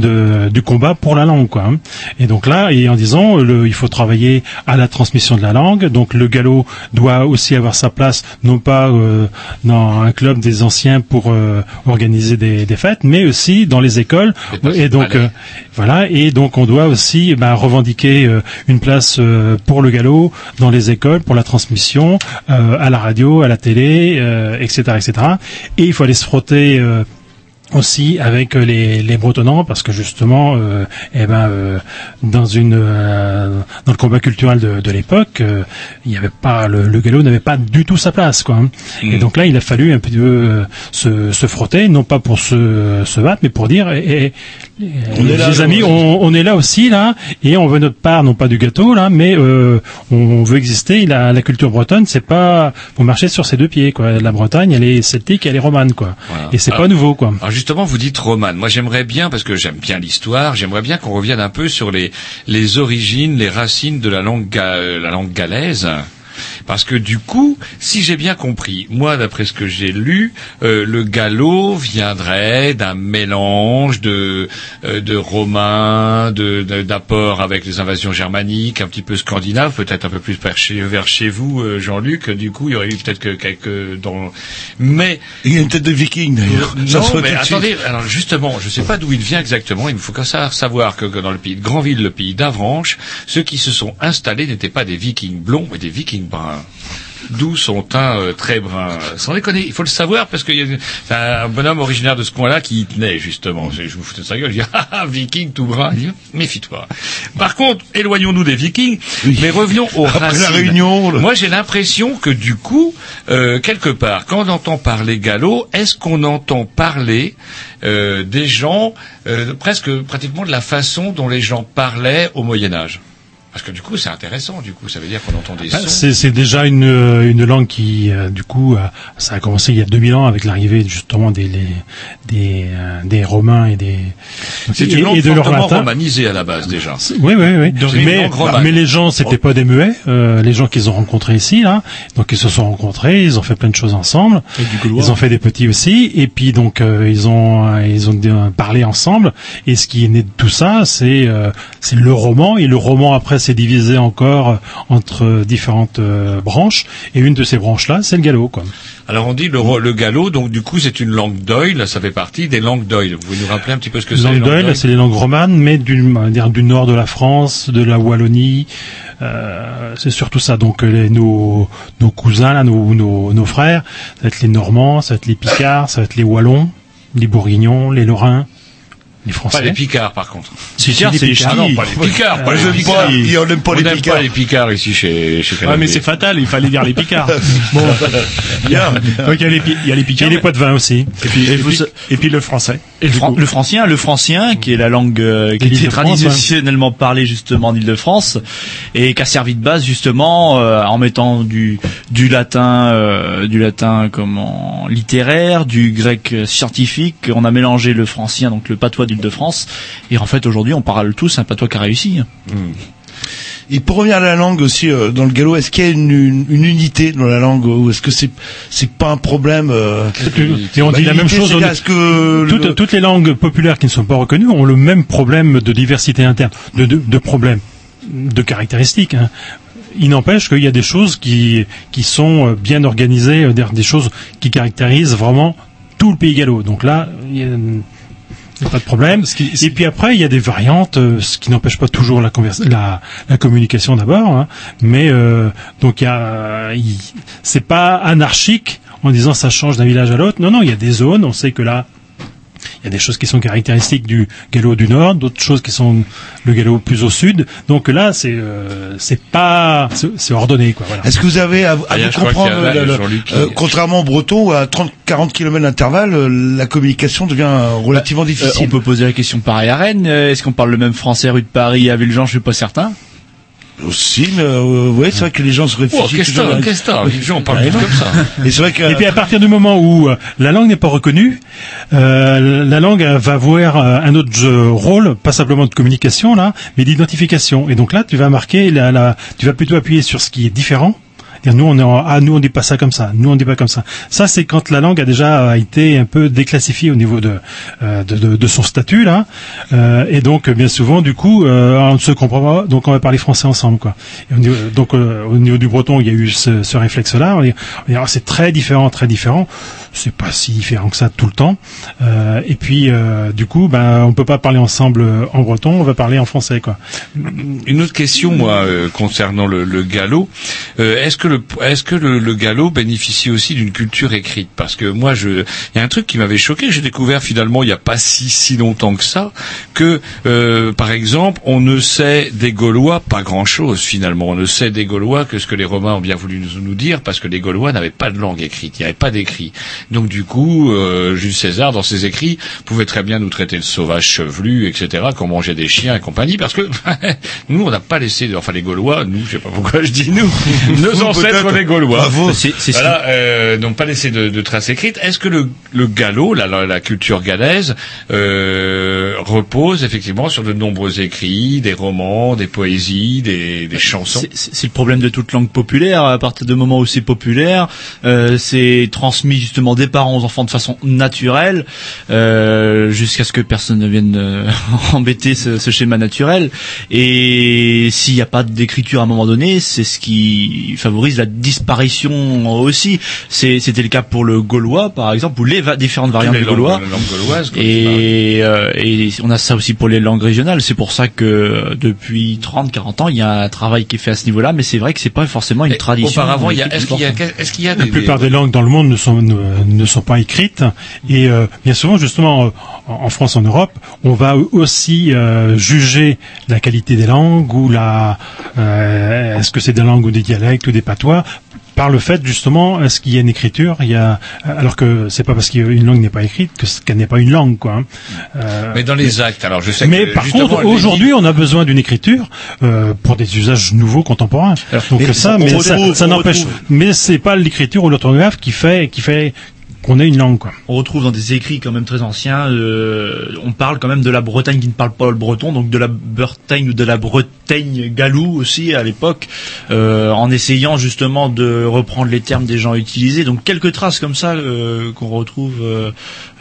de, du combat pour la langue, quoi. hein. Et donc là, et en disant, le, il faut travailler à la transmission de la langue. Donc le galop doit aussi avoir sa place, non pas euh, dans un club des anciens pour euh, organiser des, des fêtes, mais aussi dans les écoles. Et donc euh, voilà. Et donc on doit aussi ben, revendiquer euh, une place euh, pour le galop dans les écoles, pour la transmission, euh, à la radio, à la télé, euh, etc., etc. Et il faut aller se frotter. Aussi avec euh, les, les Bretonnants parce que justement euh, eh ben euh, dans une euh, dans le combat culturel de, de l'époque euh, il y avait pas le, le galop n'avait pas du tout sa place quoi hein. et donc là il a fallu un peu euh, se, se frotter non pas pour se, se battre mais pour dire eh, eh, On est là, les amis on, on est là aussi là et on veut notre part non pas du gâteau là mais euh, on veut exister. La, la culture bretonne c'est pas faut marcher sur ses deux pieds quoi. La Bretagne elle est celtique elle est romane quoi. Voilà. et c'est pas nouveau quoi. Alors justement, vous dites romane. Moi, j'aimerais bien, parce que j'aime bien l'histoire, j'aimerais bien qu'on revienne un peu sur les, les origines, les racines de la langue, euh, la langue galaise. Parce que du coup, si j'ai bien compris, moi d'après ce que j'ai lu, euh, le gallo viendrait d'un mélange de euh, de romains, de de- d'apports avec les invasions germaniques, un petit peu scandinaves, peut-être un peu plus vers chez, vers chez vous, euh, Jean-Luc. Du coup, il y aurait eu peut-être que quelques dans. Mais il y a une tête de viking d'ailleurs. Non, mais de attendez, alors justement, je ne sais pas d'où il vient exactement. Il me faut qu'à ça savoir que, que dans le pays de Grandville, le pays d'Avranches, ceux qui se sont installés n'étaient pas des vikings blonds, mais des vikings bruns. D'où son teint euh, très brun. Sans déconner, il faut le savoir parce qu'il y a c'est un bonhomme originaire de ce coin-là qui y tenait justement. Je vous foutais de sa gueule, je dis ah, ah, viking tout brun. Méfie-toi. Par contre, éloignons-nous des vikings, mais revenons aux Après la. Réunion, le- Moi, j'ai l'impression que du coup, euh, quelque part, quand on entend parler gallo, est-ce qu'on entend parler euh, des gens euh, presque pratiquement de la façon dont les gens parlaient au Moyen Âge? Parce que du coup, c'est intéressant. Du coup, ça veut dire qu'on entend des Ah, sons. C'est c'est déjà une, euh, une langue qui, euh, du coup, euh, ça a commencé il y a 2000 ans avec l'arrivée justement des, les- des, euh, des Romains et des C'est et- une langue et de leur latin. romanisée à la base déjà. Oui, oui, oui. Mais, romane. mais les gens, c'était pas des muets. euh, les gens qu'ils ont rencontrés ici, là, donc ils se sont rencontrés, ils ont fait plein de choses ensemble. Ils ont fait des petits aussi, et puis donc euh, ils ont ils ont parlé ensemble. Et ce qui est né de tout ça, c'est euh, c'est le roman. Et le roman après s'est divisé encore euh, entre différentes euh, branches. Et une de ces branches là, c'est le quoi. Alors on dit le, gallo, donc du coup c'est une langue d'oil, ça fait partie des langues d'oil. Vous pouvez nous rappeler un petit peu ce que c'est les Langue c'est les langues romanes, mais du, du nord de la France, de la Wallonie. Euh, c'est surtout ça. Donc les, nos, nos cousins, là, nos, nos, nos frères, ça va être les Normands, ça va être les Picards, ça va être les Wallons, les Bourguignons, les Lorrains, les Français. Pas les Picards par contre. Si, les c'est les Picards. Non, pas les Picards, pas les Picards. pas- on n'aime pas On les n'aime Picards. pas les Picards ici chez chez Ouais, mais c'est fatal, il fallait dire les Picards. bon, Bien. Donc il y a les, il y a les Picards. Et les poids de vin aussi. Et puis, et vous puis, sa- et puis le français. Et le, fran- le francien, le francien, qui est la langue euh, qui était traditionnellement parlée justement en Île-de-France et qui a servi de base justement euh, en mettant du du latin, euh, du latin comment littéraire, du grec scientifique. On a mélangé le francien, donc le patois d'Île-de-France, et en fait aujourd'hui on parle tous un patois qui a réussi. Et pour revenir à la langue aussi euh, dans le gallo, est-ce qu'il y a une, une, une unité dans la langue ou est-ce que c'est c'est pas un problème euh, Et on bah, dit la même chose. est- que toutes, le- toutes les langues populaires qui ne sont pas reconnues ont le même problème de diversité interne, de, de, de problèmes, de caractéristiques. hein. Il n'empêche qu'il y a des choses qui, qui sont euh, bien organisées, euh, des, des choses qui caractérisent vraiment tout le pays gallo. Donc là, il y a, il a pas de problème. Et puis après, il y a des variantes, euh, ce qui n'empêche pas toujours la, convers- la, la communication d'abord. hein. Mais euh, donc il y a, il- c'est pas anarchique en disant ça change d'un village à l'autre. Non, non, il y a des zones. On sait que là, il y a des choses qui sont caractéristiques du gallo du nord, d'autres choses qui sont le gallo plus au sud. Donc là, c'est euh, c'est pas c'est ordonné quoi. Voilà. Est-ce que vous avez à, à Ah, vous crois comprendre qu'il y a là, le- le- Jean-Luc qui- euh, contrairement au breton où à 30-40 km d'intervalle, euh, la communication devient relativement Euh, difficile. on peut poser la question pareil à Rennes. Est-ce qu'on parle le même français rue de Paris à Villejean Je suis pas certain. Aussi, mais euh, ouais, c'est vrai que les gens se réfugient Oh, qu'est-ce que Qu'est-ce que t'as Oui. Villejean, on parle Ouais, plus non. comme ça. Et c'est vrai que Et puis à partir du moment où euh, la langue n'est pas reconnue, euh, la langue euh, va avoir euh, un autre jeu- rôle, pas simplement de communication là, mais d'identification. Et donc là, tu vas marquer, la, la, tu vas plutôt appuyer sur ce qui est différent. Nous on est en- ah nous on dit pas ça comme ça, nous on dit pas comme ça. Ça c'est quand la langue a déjà euh, été un peu déclassifiée au niveau de euh, de, de, de son statut là, Euh, et donc bien souvent du coup euh, on ne se comprend pas, donc on va parler français ensemble quoi. Et au niveau- donc euh, au niveau du breton il y a eu ce, ce réflexe là, on dit, dit, ah, c'est très différent, très différent. C'est pas si différent que ça tout le temps. Euh, et puis euh, du coup ben on peut pas parler ensemble euh, en breton, on va parler en français quoi. Une autre question, moi, euh, concernant le, le gallo. Euh, est-ce que le est-ce que le, le gallo bénéficie aussi d'une culture écrite? Parce que moi, je, il y a un truc qui m'avait choqué. J'ai découvert finalement il n'y a pas si si longtemps que ça que, euh, par exemple, on ne sait des Gaulois pas grand-chose finalement. On ne sait des Gaulois que ce que les Romains ont bien voulu nous, nous dire, parce que les Gaulois n'avaient pas de langue écrite. Il n'y avait pas d'écrit. Donc du coup, euh, Jules César, dans ses écrits, pouvait très bien nous traiter de sauvages chevelus, etc., qu'on mangeait des chiens et compagnie, parce que nous, on n'a pas laissé, enfin les Gaulois, nous, je sais pas pourquoi je dis nous, nos ancêtres Gaulois, Bravo. C'est- c'est ce voilà, euh, n'ont pas laissé de, de traces écrites. Est-ce que le, le gallo, la, la, la culture galaise, euh, repose effectivement sur de nombreux écrits, des romans, des poésies, des, des chansons? C'est- C'est c'est le problème de toute langue populaire. À partir du moment où c'est populaire, euh, c'est transmis justement des parents aux enfants de façon naturelle, euh, jusqu'à ce que personne ne vienne euh, embêter ce, ce schéma naturel. Et s'il n'y a pas d'écriture à un moment donné, c'est ce qui favorise la disparition aussi. C'est- C'était le cas pour le gaulois, par exemple, ou les va- différentes variantes les du langues- gaulois. langues Et, euh, et on a ça aussi pour les langues régionales. C'est pour ça que depuis 30, 40 ans, il y a un travail qui est fait à ce niveau-là, mais c'est vrai que c'est pas forcément une Et tradition. Auparavant, est-ce qu'il y a, est-ce qu'il y a La des, plupart des- des langues dans le monde ne sont ne, ne sont pas écrites et euh, bien souvent justement en en France en Europe on va aussi euh, juger la qualité des langues ou la euh, est-ce que c'est des langues ou des dialectes ou des patois par le fait justement est-ce qu'il y a une écriture il y a alors que c'est pas parce qu'une langue n'est pas écrite que qu'elle n'est pas une langue quoi hein. Euh, Mais dans les actes, alors je sais mais que par contre, aujourd'hui, on a besoin d'une écriture euh, pour des usages nouveaux, contemporains. Donc mais ça, mais retrouve- ça, ça n'empêche. Mais c'est pas l'écriture ou l'orthographe qui fait qui fait qu'on une langue, quoi. On retrouve dans des écrits quand même très anciens, euh, on parle quand même de la Bretagne qui ne parle pas le breton, donc de la Bretagne ou de la Bretagne galou aussi à l'époque, euh, en essayant justement de reprendre les termes des gens utilisés. Donc quelques traces comme ça euh, qu'on retrouve,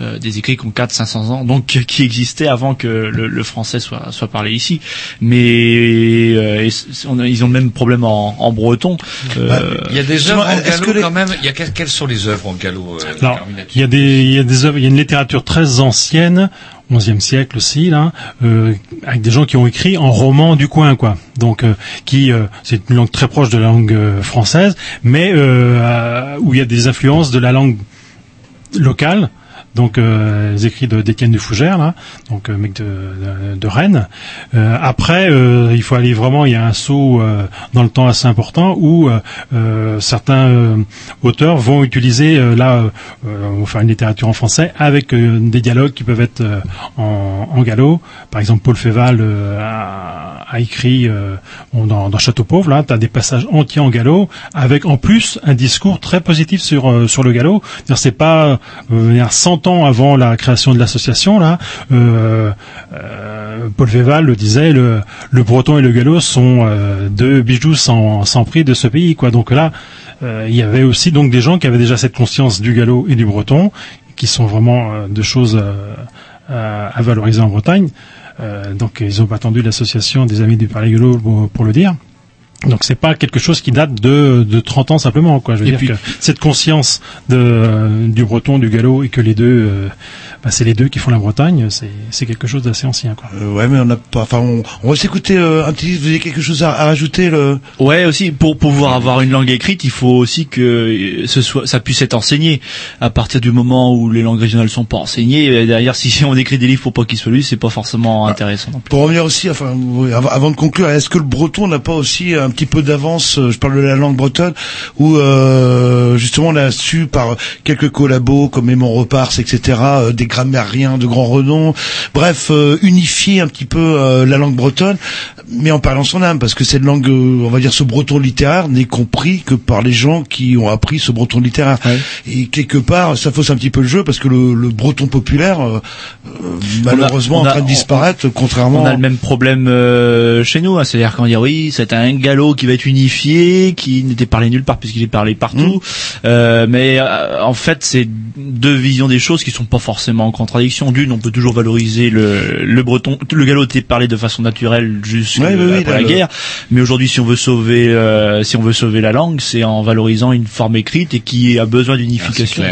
euh, des écrits qui ont 400-500 ans, donc qui existaient avant que le, le français soit, soit parlé ici. Mais euh, on a- ils ont le même problème en, en breton. Euh, Il y a des œuvres en gallo que les- quand même. Il y a quelles, quelles sont les œuvres en gallo euh, Alors, il y a des il y a des œuvres, il y a une littérature très ancienne, 11e siècle aussi là, euh, avec des gens qui ont écrit en roman du coin, quoi. Donc, euh, qui euh, c'est une langue très proche de la langue euh, française, mais euh, euh, où il y a des influences de la langue locale. Donc euh, les écrits de d'Étienne de Fougère là, donc euh, mec de, de, de Rennes. Euh, après, euh, il faut aller vraiment, il y a un saut euh, dans le temps assez important où euh, certains auteurs vont utiliser là, on va une littérature en français avec des dialogues qui peuvent être en, en gallo. Par exemple, Paul Féval euh, a, écrit euh, dans, dans Château Pauvre là, tu as des passages entiers en gallo avec en plus un discours très positif sur euh, sur le gallo. C'est-à-dire, C'est pas euh, il y a 100 ans avant la création de l'association là, euh, euh, Paul Féval le disait, le, le breton et le gallo sont euh, deux bijoux sans, sans prix de ce pays quoi. Donc là, il y avait aussi donc des gens qui avaient déjà cette conscience du gallo et du breton, qui sont vraiment deux choses à valoriser en Bretagne. Euh, donc ils ont pas attendu l'association des amis du Palais pour, pour le dire. Donc c'est pas quelque chose qui date de, de 30 ans simplement quoi. Je veux Et dire puis- que cette conscience de, euh, du breton, du gallo et que les deux, euh, bah, c'est les deux qui font la Bretagne, c'est c'est quelque chose d'assez ancien quoi. Euh, ouais, mais on n'a pas. Enfin, on, on va s'écouter euh, un petit. Vous avez quelque chose à, à rajouter le? Ouais, aussi pour pouvoir avoir une langue écrite, il faut aussi que ce soit, ça puisse être enseigné. À partir du moment où les langues régionales sont pas enseignées, derrière, si on écrit des livres pour pas qu'ils soient lus, c'est pas forcément intéressant. non plus. Pour revenir aussi, enfin, oui, avant, avant de conclure, est-ce que le breton n'a pas aussi un petit peu d'avance euh, Je parle de la langue bretonne, où euh, justement on a su par quelques collabos comme Aimon Repars, etc., euh, des grammairiens de grand renom, bref, euh, unifier un petit peu euh, la langue bretonne, mais en parlant son âme, parce que cette langue, on va dire ce breton littéraire, n'est compris que par les gens qui ont appris ce breton littéraire. Et quelque part, ça fausse un petit peu le jeu, parce que le, le breton populaire, malheureusement, on a- en train de disparaître, contrairement. On a le même problème chez nous, hein. c'est-à-dire qu'on dit oui, c'est un qui va être unifié, qui n'était parlé nulle part puisqu'il est parlé partout. Euh, mais euh, en fait, c'est deux visions des choses qui sont pas forcément en contradiction. D'une, on peut toujours valoriser le, le breton, le gallo était parlé de façon naturelle jusqu'à Ouais, oui, la guerre. Mais aujourd'hui, si on veut sauver, euh, si on veut sauver la langue, c'est en valorisant une forme écrite et qui a besoin d'unification.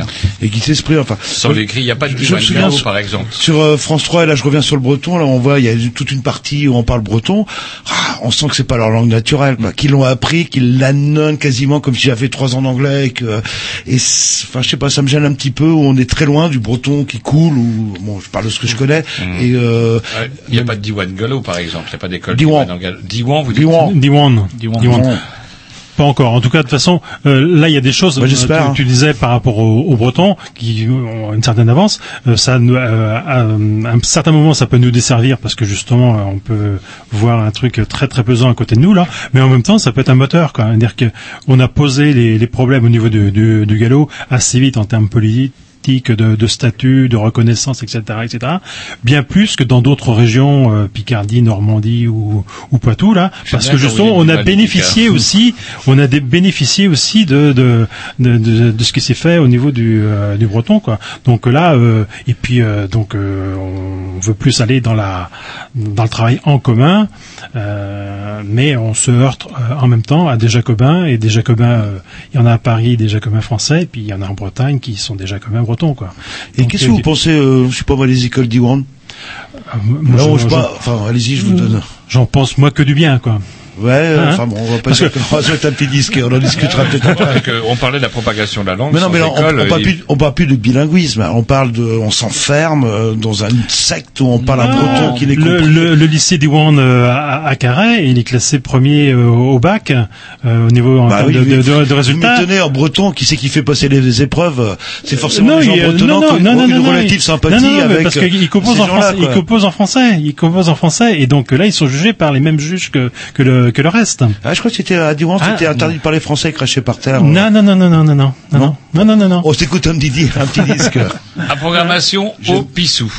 et qui s'exprime enfin Sans l'écrit, il n'y a pas de Je souviens gallo, sur- par exemple. sur euh, France 3 et là je reviens sur le breton là on voit il y a toute une partie où on parle breton Ah, on sent que c'est pas leur langue naturelle quoi. qu'ils l'ont appris qu'ils l'annonnent quasiment comme si j'avais trois ans d'anglais et que et enfin je sais pas ça me gêne un petit peu où on est très loin du breton qui coule ou bon je parle de ce que je connais et euh, Ouais, Il n'y a pas de diwan gallo, par exemple. Il n'y a pas d'école Diwan. diwan. Diwan, vous dites Diwan. Diwan. Diwan. Diwan. Pas encore. En tout cas, de toute façon, euh, là, il y a des choses. Bah, j'espère, euh, hein. tu, tu disais par rapport aux, aux Bretons qui ont une certaine avance. euh, ça, euh, à un certain moment, ça peut nous desservir parce que justement, euh, on peut voir un truc très très pesant à côté de nous là. Mais en même temps, ça peut être un moteur. Quoi. C'est-à-dire que on a posé les, les problèmes au niveau du, du, du galop assez vite en termes politiques de, de statut, de reconnaissance, etc., etc. Bien plus que dans d'autres régions, euh, Picardie, Normandie ou, ou Poitou, là, parce que justement, on a bénéficié aussi, on a bénéficié aussi de de, de, de, de ce qui s'est fait au niveau du, euh, du breton, quoi. Donc là, euh, et puis euh, donc euh, on veut plus aller dans la dans le travail en commun, euh, mais on se heurte euh, en même temps à des jacobins et des jacobins. euh, il y en a à Paris, des jacobins français, et puis il y en a en Bretagne qui sont des jacobins bretons, quoi. et qu'est-ce que vous pensez euh, je sais pas moi les écoles d'Iwan non je- sais pas enfin allez-y je vous donne J'en pense moi que du bien, quoi. Ouais Hein enfin bon on va pas se mettre un petit disque et on en discutera peut-être après on parlait de la propagation de la langue Mais non, sans mais on, école. on parle et- plus, on parle plus de bilinguisme. On parle de, on s'enferme euh, dans une secte où on parle un breton qui n'est le, le, le lycée d'Iwan euh, à, à Carhaix, il est classé premier euh, au bac euh, au niveau en Bah oui, de, de, de- de Vous résultats. m'étonnez en breton, qui c'est qui fait passer les épreuves euh, C'est forcément Non, des gens il- bretonnants non, qui ont non, non, une non, relative il- sympathie non, non, avec parce qu'il compose en français, il compose en français, il compose en français, et donc là ils sont jugés par les mêmes juges que que le que le reste. Ah, je crois que c'était à Diwan, Ah, c'était interdit de parler français craché par terre. Non, non, non, non, non, non, non, non, non, non, non, non, non. On s'écoute un petit, un petit disque. À programmation au Pissou.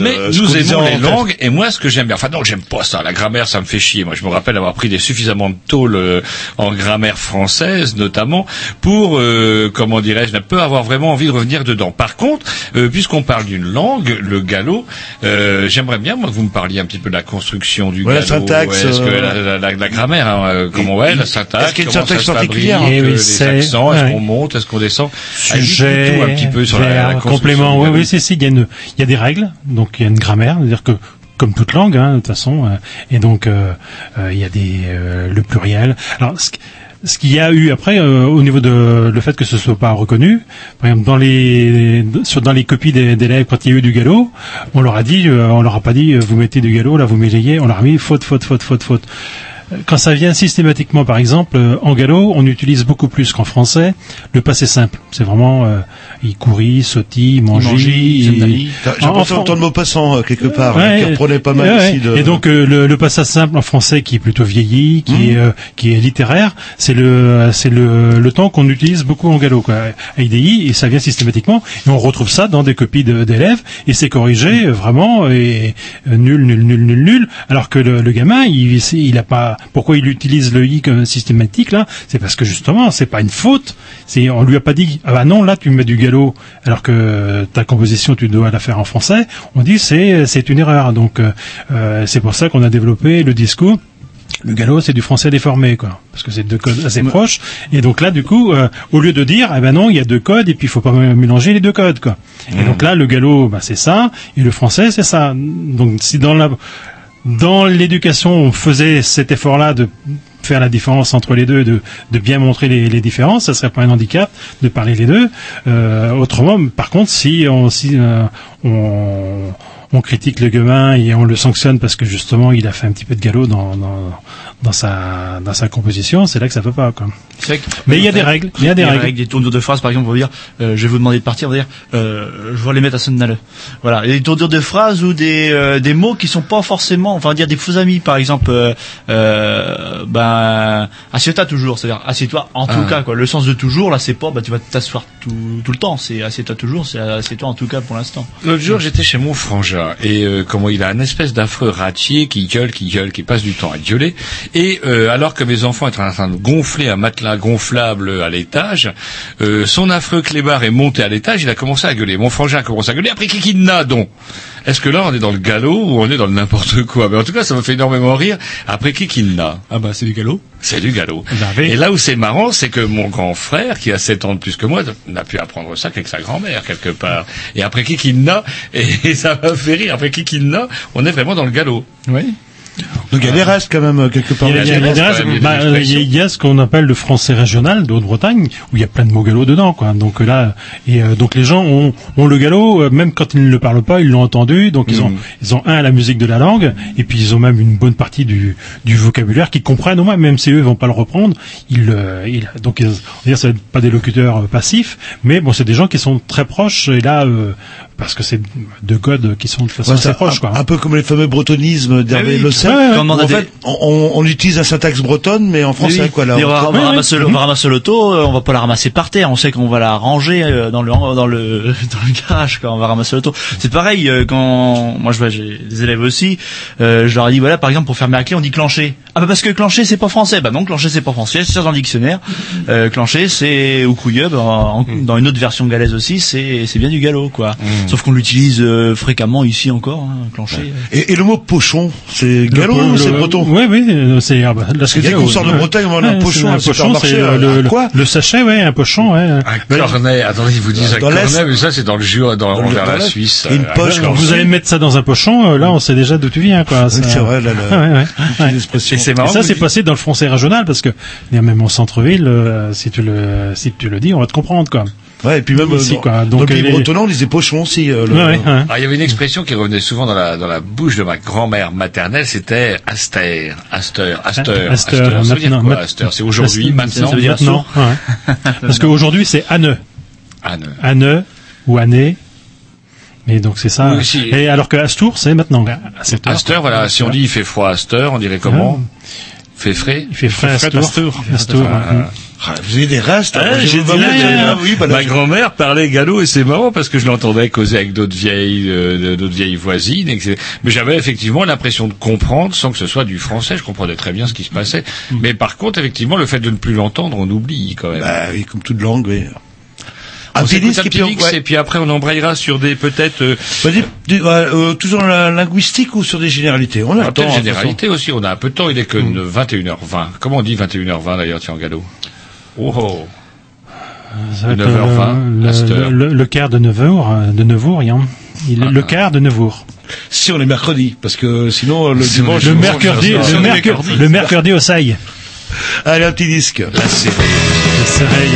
Mais euh, nous aimons les langues, et moi, ce que j'aime bien, enfin non, j'aime pas ça. La grammaire, ça me fait chier. Moi, je me rappelle avoir pris des suffisamment de tôle euh, en grammaire française, notamment, pour, euh, comment dirais-je, ne pas avoir vraiment envie de revenir dedans. Par contre, euh, puisqu'on parle d'une langue, le gallo, euh, j'aimerais bien, moi, que vous me parliez un petit peu de la construction du Ouais, la gallo. syntaxe, Ouais, que euh, la, la- la- la grammaire, hein, euh, comment ouais, la syntaxe, est-ce qu'il y a une comment ça syntaxe particulière oui, les c'est- accents, est-ce ouais. qu'on monte, est-ce qu'on descend? Sujet, tout un petit peu sur la, la complément. Oui, oui, c'est si. Il y a une, il y a des donc il y a une grammaire, c'est-à-dire que comme toute langue, hein, de toute façon, euh, et donc euh, euh, il y a le pluriel. Alors ce, ce qu'il y a eu après au niveau de le fait que ce soit pas reconnu, par exemple dans les dans les copies des- d'élèves quand il y a eu du galop, on leur a dit, on leur a pas dit vous mettez du galop là vous m'égayez, on leur a mis faute faute faute faute faute. Quand ça vient systématiquement, par exemple, en gallo, on utilise beaucoup plus qu'en français le passé simple. C'est vraiment il courit, sautit, mangeait. Il- Zendali. J'ai l'impression en- d'entendre le mot passant euh, quelque part, Ouais, qui reprenait pas mal ouais, ici de... Et donc euh, le, le passage simple en français qui est plutôt vieilli, qui Mhm. est euh, qui est littéraire, c'est le c'est le, le temps qu'on utilise beaucoup en gallo quoi. AIDI et ça vient systématiquement et on retrouve ça dans des copies de- d'élèves et c'est corrigé euh, vraiment et nul nul nul nul nul alors que le, le gamin il il a pas pourquoi il utilise le i comme systématique là? C'est parce que justement c'est pas une faute c'est on lui a pas dit ah bah non là tu mets du gallo alors que ta composition tu dois la faire en français on dit c'est c'est une erreur donc euh, euh, c'est pour ça qu'on a développé le discours le gallo, c'est du français déformé, quoi, parce que c'est deux codes assez proches. Et donc là, du coup, euh, au lieu de dire, eh ben non, il y a deux codes, et puis il faut pas mélanger les deux codes, quoi. Et donc là, le gallo, bah, c'est ça, et le français, c'est ça. Donc si dans la dans l'éducation, on faisait cet effort-là de faire la différence entre les deux, de, de bien montrer les, les différences, ça serait pas un handicap de parler les deux. Euh, autrement, par contre, si on, si, euh, on, on critique le gamin et on le sanctionne parce que justement il a fait un petit peu de galop dans dans, dans sa dans sa composition, c'est là que ça peut pas quoi. Vrai que- Mais il y a des règles, il y a des règles. des tournures de phrases, par exemple, on va dire, euh, je vais vous demander de partir, on va dire, euh, je vais les mettre à Sonnale. Voilà, il y a des tournures de phrases ou des euh, des mots qui sont pas forcément, enfin, on va dire des faux amis, par exemple, euh, euh, ben, assieds-toi toujours, c'est-à-dire assieds-toi en tout Ah. cas, quoi. Le sens de toujours, là, c'est pas, bah, tu vas t'asseoir tout tout le temps, c'est assieds-toi toujours, c'est assieds-toi en tout cas pour l'instant. L'autre jour, j'étais chez mon frangin et euh, comment il a un espèce d'affreux ratier qui gueule, qui gueule, qui passe du temps à gueuler. Et euh, alors que mes enfants étaient en train de gonfler un matelas gonflable à l'étage, euh, son affreux clébard est monté à l'étage, il a commencé à gueuler. Mon frangin a commencé à gueuler. Après, qui n'a donc Est-ce que là, on est dans le galop ou on est dans le n'importe quoi? Mais en tout cas, ça me fait énormément rire. Après, qui n'a? Ah bah c'est du galop. C'est du galop. Et là où c'est marrant, c'est que mon grand frère, qui a 7 ans de plus que moi, n'a pu apprendre ça qu'avec sa grand-mère, quelque part. Et après Kikina, et ça m'a fait rire, après Kikina, on est vraiment dans le galop. Oui. Donc il y a des restes quand même euh, quelque part. Il y a, il y des restes, bah, euh, il y a- il y a ce qu'on appelle le français régional de Haute-Bretagne où il y a plein de mots galop dedans quoi. Donc euh, là et euh, donc les gens ont, ont le galop euh, même quand ils ne le parlent pas, ils l'ont entendu. Donc ils ont Mm. ils ont un la musique de la langue et puis ils ont même une bonne partie du du vocabulaire qu'ils comprennent au moins même si eux vont pas le reprendre, ils, euh, ils donc ils, on va dire c'est pas des locuteurs euh, passifs, mais bon c'est des gens qui sont très proches et là euh, parce que c'est deux codes qui sont de façon Ouais, assez proche un, quoi. un peu comme les fameux bretonismes d'Hervé oui. Le Sel. Ouais, ouais, En des- fait, on, on utilise un syntaxe bretonne, mais en français, Oui, quoi. Là, on, va, on va Ouais, ouais. ramasser, le- on va ramasser l'auto, euh, on va pas la ramasser par terre, on sait qu'on va la ranger euh, dans le dans le dans le garage quand on va ramasser l'auto. C'est pareil euh, quand moi je vois j'ai des élèves aussi, euh, je leur ai dit voilà par exemple pour fermer la clé on dit clencher. Ah bah parce que clencher c'est pas français. Bah non clencher c'est pas français, c'est dans le dictionnaire. Euh, clencher c'est ou couilleux bah, en- dans une autre version galaise aussi c'est c'est bien du galop quoi. Sauf qu'on l'utilise euh, fréquemment ici encore hein, clencher. Et, et le mot pochon, c'est gallo ou c'est breton Oui, oui, euh, c'est ah bah, là, Parce que dès qu'on sort de ouais. Bretagne, on a un Ouais, pochon, c'est un pochon, c'est euh, le, le, quoi le sachet, ouais, un pochon, ouais. Un cornet, attendez, ils vous disent un cornet, mais ça c'est dans le jus, dans, Dans le- vers dans la. Suisse. Une euh, poche, Vous allez mettre ça dans un pochon, euh, là on sait déjà d'où tu viens, quoi. Oui, c'est vrai, là, Ouais, ouais, ouais. Et c'est marrant. ça c'est passé dans le français régional parce que il y a même en centre-ville, euh, si tu le si tu le dis, on va te comprendre quoi. Ouais, et puis même Ici, euh, dans, quoi. dans Donc, le pays les- bretonnant, on disait pochon aussi. euh, le- Ouais, ouais, ouais. Ah, il y avait une expression qui revenait souvent dans la, dans la bouche de ma grand-mère maternelle, c'était aster, aster, aster, Aster, Ça veut dire quoi, mat- aster? C'est aujourd'hui, maintenant ça veut dire maintenant. ouais. Parce qu'aujourd'hui c'est Anne, Anne. Anne ou année. Et donc c'est ça. Oui, si. Et alors que Astour c'est maintenant. à cette heure. Aster, voilà, si on dit il fait froid Aster, on dirait comment? Fait frais? Il fait frais frais Astour. Astour. Ah, ouais. Ah, vous avez des restes. Ah, alors, j'ai dit là, là, euh, oui, bah, Ma grand-mère parlait gallo et c'est marrant parce que je l'entendais causer avec d'autres vieilles, euh, d'autres vieilles voisines. Et mais j'avais effectivement l'impression de comprendre sans que ce soit du français. Je comprenais très bien ce qui se passait. Mais par contre, effectivement, le fait de ne plus l'entendre, on oublie quand même. Bah oui, comme toute langue, oui. on Un petit disque, un petit mix ouais. et puis après on embrayera sur des peut-être euh, Bah, euh, toujours la linguistique ou sur des généralités? On ah, attend. peut-être hein, généralité aussi. On a un peu de temps. Il est que 21h20. Comment on dit 21h20 d'ailleurs, tiens, en gallo Oh, oh. Ça va être, 9h20, Aster. le, le, le quart de Neuvour, euh, de Neuvour, hein. Il, Ah, le quart de Neuvour. façon. Si on est mercredi, parce que sinon le dimanche. Le mercredi, le, mercredi, le mercredi au Saille. Allez, un petit disque. La série. Pareil,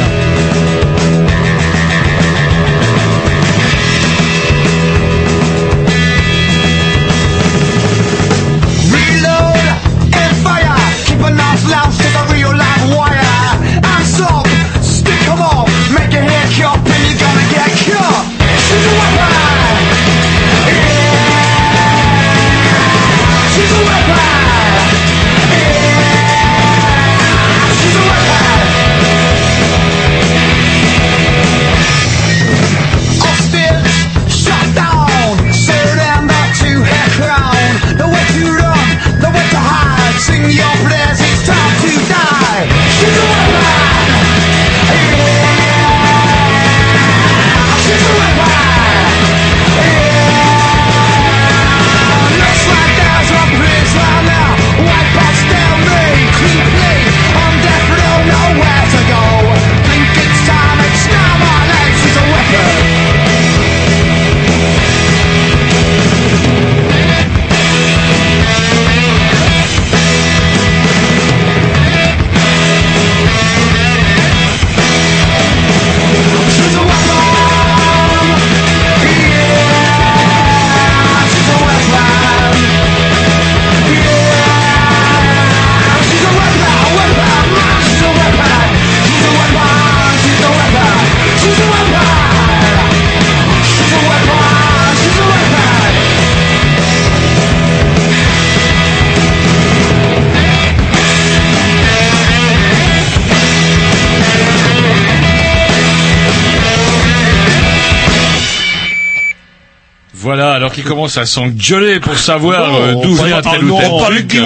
qu'ils commencent à s'engueuler pour savoir euh, d'où on vient tel ou tel on truc.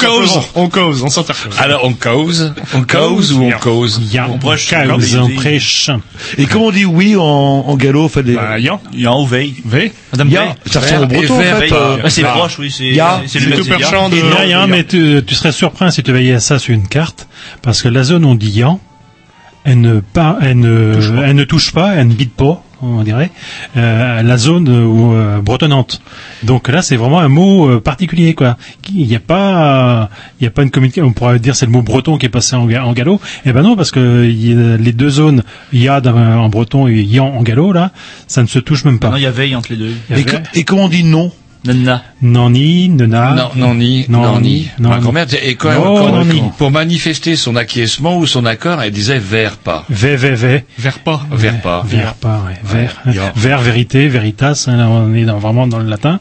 cause, on cause, on s'intercause. Alors on cause, on cause ou on cause? On prêche, on prêche. Et comment on dit oui en, en gallo fait des... Bah, Yan. Yan ou Veille. V. Madame Veille. ça ressemble au breton, en fait, Veille. euh, Ah, c'est proche, oui, c'est le tout perchant de- Il y a rien, Yan. mais tu, tu serais surpris si tu voyais ça sur une carte, parce que la zone on dit Yan, elle ne, pas, elle ne, elle ne touche pas, elle ne bite pas, on dirait, euh, la zone euh, bretonnante. Donc là, c'est vraiment un mot euh, particulier, quoi. Il n'y a pas, il y a pas une communication. On pourrait dire c'est le mot breton qui est passé en, ga- en gallo. Eh ben non, parce que il y a les deux zones, Yad en breton et Yan en gallo, là, ça ne se touche même pas. Non, il y a Veille entre les deux. Il y Et, avait- et comment on dit non? Nana. Nani, Nena. Non, non, ni, Non, non, ni. ni. Non, Ma grand-mère, et quand, Non, quand- non, ni. pour manifester son acquiescement ou son accord, elle disait vers pas. V, V, V. Vers pas. Vers pas. Vers pas, ouais. Vers, vers, vérité, veritas, hein, là, on est dans, vraiment dans le latin.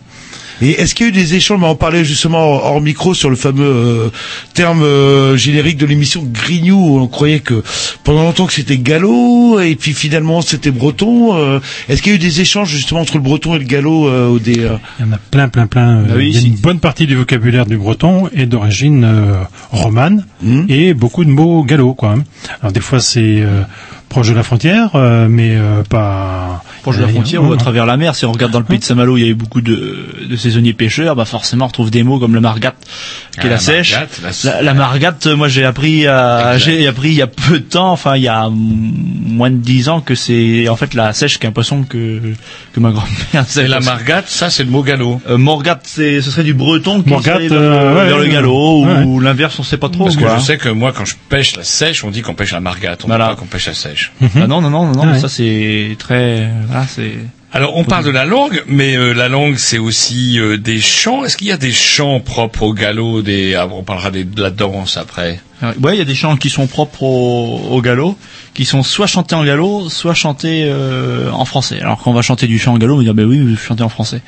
Et est-ce qu'il y a eu des échanges, mais on parlait justement hors micro sur le fameux euh, terme euh, générique de l'émission Grignou, où on croyait que pendant longtemps que c'était gallo, et puis finalement c'était breton. euh, est-ce qu'il y a eu des échanges justement entre le breton et le gallo euh, ou des, euh, Il y en a plein, plein, plein. euh, Ah oui, il y a si. une bonne partie du vocabulaire du breton est d'origine euh, romane Hmm. et beaucoup de mots gallo, quoi. hein. Alors des fois c'est euh, proche de la frontière, euh, mais euh, pas Proche de la euh, frontière euh, ou à travers la mer. Si on regarde dans le pays de Saint-Malo, il y a eu beaucoup de, de saisonniers pêcheurs. Bah forcément, on retrouve des mots comme le margate, qui Ah, est la, la sèche. margate, la- La, la margate, euh, moi j'ai appris, Exact. j'ai appris il y a peu de temps, enfin il y a moins de dix ans, que c'est en fait la sèche qui est un poisson que que ma grand-mère. C'est la margate, ça c'est le mot gallo. Euh, morgate, c'est ce serait du breton qui Morgate, serait vers, euh, ouais, vers le gallo ouais. ou l'inverse, on sait pas trop. Parce que je sais que moi, quand je pêche la sèche, on dit qu'on pêche la margate, on Voilà. dit pas qu'on pêche la sèche. Ah non non non non, non Ah ouais. ça c'est très, Alors on parle de la langue, mais euh, la langue c'est aussi euh, des chants. Est-ce qu'il y a des chants propres au gallo des... ah, On parlera de la danse après? Ah, Ouais, il y a des chants qui sont propres au, au gallo, qui sont soit chantés en gallo, soit chantés euh, en français. Alors quand on va chanter du chant en gallo, on va dire ben oui, je chanter en français.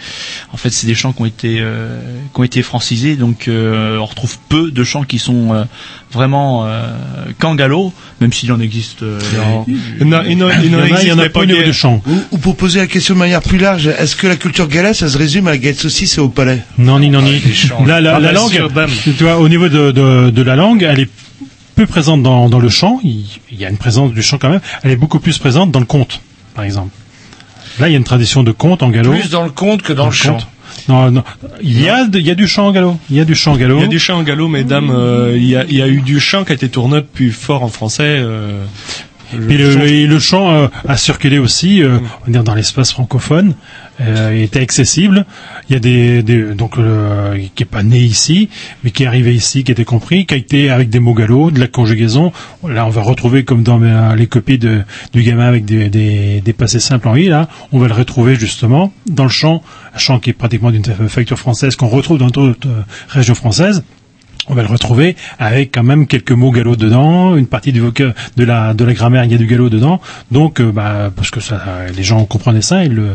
En fait, c'est des chants qui ont été euh, qui ont été francisés, donc euh, on retrouve peu de chants qui sont euh, vraiment euh, qu'en gallo, même s'il en existe. euh, Il y en en en en a, pas de chant. ou, ou pour poser la question de manière plus large, est-ce que la culture galaise, ça se résume à la galette saucisse et au palais? Non, ni, non, ni. les chants. La, la, Ah, la bien langue, tu vois, au niveau de, de, de la langue, elle est peu présente dans, dans le chant. Il, il y a une présence du chant quand même. Elle est beaucoup plus présente dans le conte, par exemple. Là, il y a une tradition de conte en gallo. Plus dans le conte que dans, le chant. Non, non. Il y a, de- il y a du chant en gallo. Il y a du chant en gallo. Il y a du chant en gallo, mesdames. euh, il, y a, il y a eu du chant qui a été tourné plus fort en français. Euh, le, chant- le, le chant euh, a circulé aussi, euh, on va dire dans l'espace francophone, euh, était accessible. Il y a des, des donc euh, qui est pas né ici, mais qui est arrivé ici, qui était compris, qui a été avec des mots gallo, de la conjugaison. Là, on va retrouver comme dans euh, les copies de, du gamin avec des, des, des passés simples en i. Là, on va le retrouver justement dans le chant, un chant qui est pratiquement d'une facture française qu'on retrouve dans d'autres euh, régions françaises on va le retrouver avec quand même quelques mots gallo dedans, une partie du voca- de la de la grammaire il y a du gallo dedans, donc euh, bah parce que ça les gens comprenaient ça, ils le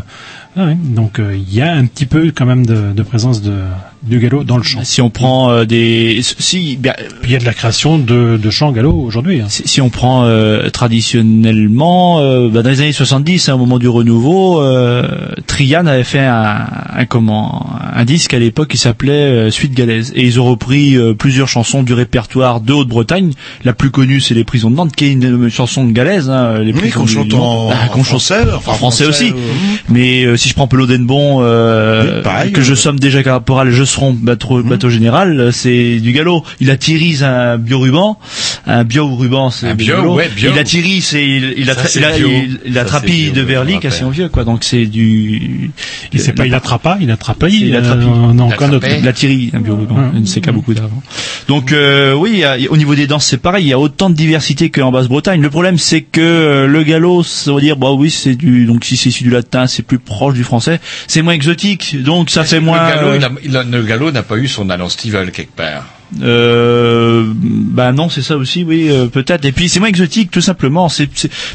ah donc euh, il y a un petit peu quand même de présence de du gallo dans le chant. Si on prend euh, des, si bien, il y a de la création de, de chants gallo aujourd'hui. hein. si, si on prend euh, traditionnellement, euh, bah, dans les années 70, hein, au moment du renouveau, euh, Trian avait fait un, un comment, un disque à l'époque qui s'appelait euh, Suite Galaise, et ils ont repris euh, plusieurs chansons du répertoire de Haute-Bretagne. La plus connue, c'est Les Prisons de Nantes, qui est une, une chanson de galaise. Hein, les Oui, prisons qu'on chante en. Ah, qu'on en chante français, enfin, en français, aussi. euh, Mais euh, si je prends Pelot d'Enbon, euh, Oui, pareil, que je somme déjà caporal, je serai bateau, bateau général, euh, c'est du galop. Il attirise un bioruban, un bioruban, c'est bio, galop. ouais, bio. Il attirise et il, il, Ça, attra- c'est il, a- bio. il, il Ça, bio, de assez rappelle. vieux, quoi. Donc c'est du. Il sait pas, il attrape pas, il attrape pas, Il il, attrape, euh, il- on a encore notre. La Thierry, un bioruban, Ouais. une CK beaucoup d'avant. Donc euh, oui, il au niveau des danses, c'est pareil. Il y a autant de diversité qu'en Basse-Bretagne. Le problème, c'est que euh, le gallo, ça veut dire, bah oui, c'est du, donc si c'est issu du latin, c'est plus proche du français. C'est moins exotique, donc ça fait moins. Le gallo, euh, il a- il a- le gallo n'a pas eu son Alan Stivell quelque part. Euh, bah non, c'est ça aussi, oui, euh, peut-être. Et puis c'est moins exotique, tout simplement. C'est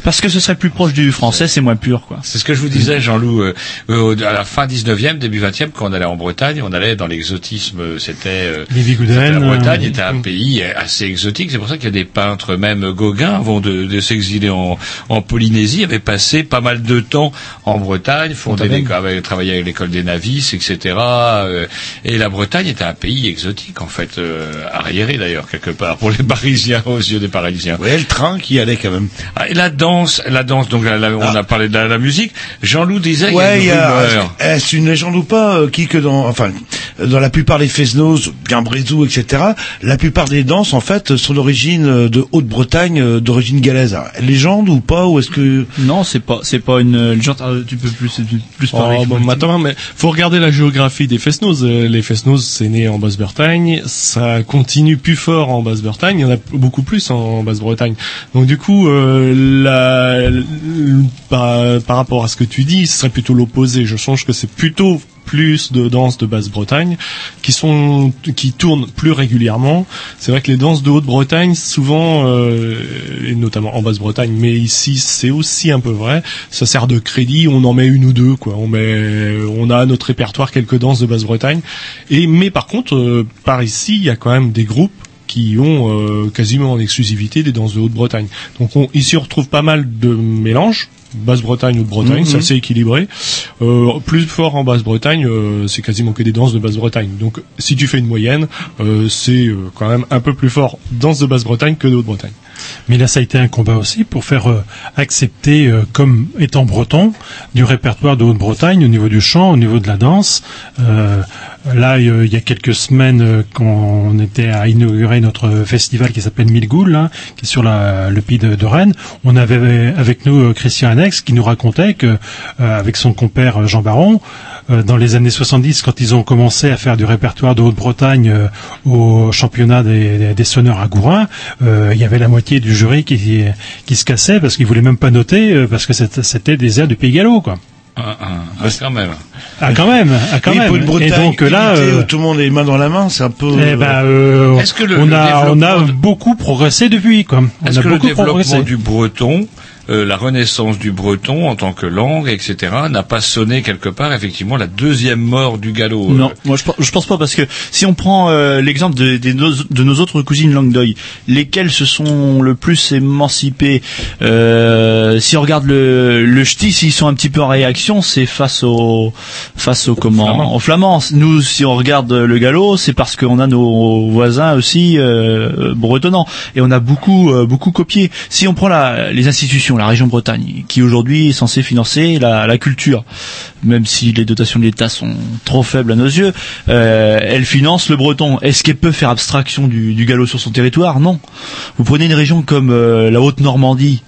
parce que ce serait plus proche du français, c'est moins pur, quoi. C'est ce que je vous disais, Jean-Loup, euh, euh, à la fin 19e, début 20e, quand on allait en Bretagne, on allait dans l'exotisme, euh, c'était... euh, c'était La Bretagne euh, était un pays assez exotique, c'est pour ça qu'il y a des peintres, même Gauguin, avant de, de s'exiler en, en Polynésie, avait passé pas mal de temps en Bretagne, fondé avait travaillé avec l'école des Navis, etc. euh, et la Bretagne était un pays exotique, en fait, euh, arriéré d'ailleurs, quelque part, pour les Parisiens, aux yeux des Parisiens. Ouais, le train qui allait quand même. Ah, et la danse, la danse, donc la- la- on a parlé de la, la musique. Jean-Loup disait qu'il y a Ouais, une y a, rumeur. est-ce une légende ou pas, euh, qui que dans, enfin, dans la plupart des Fesnos, Gambrézou, etc., la plupart des danses, en fait, sont d'origine euh, de Haute-Bretagne, d'origine galaise. Légende ou pas, ou est-ce que... Non, c'est pas, c'est pas une légende. Ah, tu peux plus, plus parler. Oh, bon, maintenant, mais faut regarder la géographie des Fesnos. Les Fesnos, c'est né en Basse-Bretagne, ça continue plus fort en Basse-Bretagne, il y en a beaucoup plus en Basse-Bretagne. Donc du coup, euh, la, par rapport à ce que tu dis, ce serait plutôt l'opposé. Je change que c'est plutôt plus de danses de Basse-Bretagne qui sont qui tournent plus régulièrement. C'est vrai que les danses de Haute-Bretagne, souvent, euh, et notamment en Basse-Bretagne, mais ici c'est aussi un peu vrai, ça sert de crédit. On en met une ou deux, quoi. On met, on a à notre répertoire quelques danses de Basse-Bretagne. Et mais par contre, euh, par ici, il y a quand même des groupes qui ont euh, quasiment en exclusivité des danses de Haute-Bretagne. Donc on, ici on retrouve pas mal de mélanges. Basse-Bretagne ou de Bretagne, Mhm. c'est assez équilibré. Euh, plus fort en Basse-Bretagne, euh, c'est quasiment que des danses de Basse-Bretagne. Donc si tu fais une moyenne, euh, c'est quand même un peu plus fort danse de Basse-Bretagne que de Haute-Bretagne. Mais là, ça a été un combat aussi pour faire accepter, comme étant breton, du répertoire de Haute-Bretagne au niveau du chant, au niveau de la danse. Euh, là, il y a quelques semaines, euh, quand on était à inaugurer notre festival qui s'appelle Milgoul, hein, qui est sur le pays de, Rennes, on avait avec nous euh, Christian Annex qui nous racontait que, euh, avec son compère euh, Jean Baron, euh, dans les années 70, quand ils ont commencé à faire du répertoire de Haute-Bretagne euh, au championnat des, sonneurs à Gourin, euh, il y avait la moitié du jury qui, se cassait parce qu'ils voulaient même pas noter euh, parce que c'était c'était des airs du Pays Gallo, quoi. Ah, ah, ah, quand même. Ah quand même, ah quand Oui, même. pour une Bretagne Et donc là, euh, où tout le monde est les mains dans la main, c'est un peu... eh ben, euh, Est-ce que le- on le a on a beaucoup progressé depuis, quoi. On Est-ce a que le beaucoup développement progressé. du breton, euh, la renaissance du breton en tant que langue, etc., n'a pas sonné quelque part effectivement la deuxième mort du galop euh, Non, moi je, pense- je pense pas parce que si on prend euh, l'exemple de, nos, de nos autres cousines Languedoc, lesquelles se sont le plus émancipées, euh, si on regarde le, le ch'ti, s'ils sont un petit peu en réaction, c'est face au face au comment, aux flamands. Nous, si on regarde le galop, c'est parce qu'on a nos voisins aussi euh, bretonnants et on a beaucoup beaucoup copié. Si on prend la, les institutions, la région Bretagne, qui aujourd'hui est censée financer la, culture, même si les dotations de l'État sont trop faibles à nos yeux, euh, elle finance le breton. Est-ce qu'elle peut faire abstraction du, galop sur son territoire? Non. Vous prenez une région comme euh, la Haute-Normandie,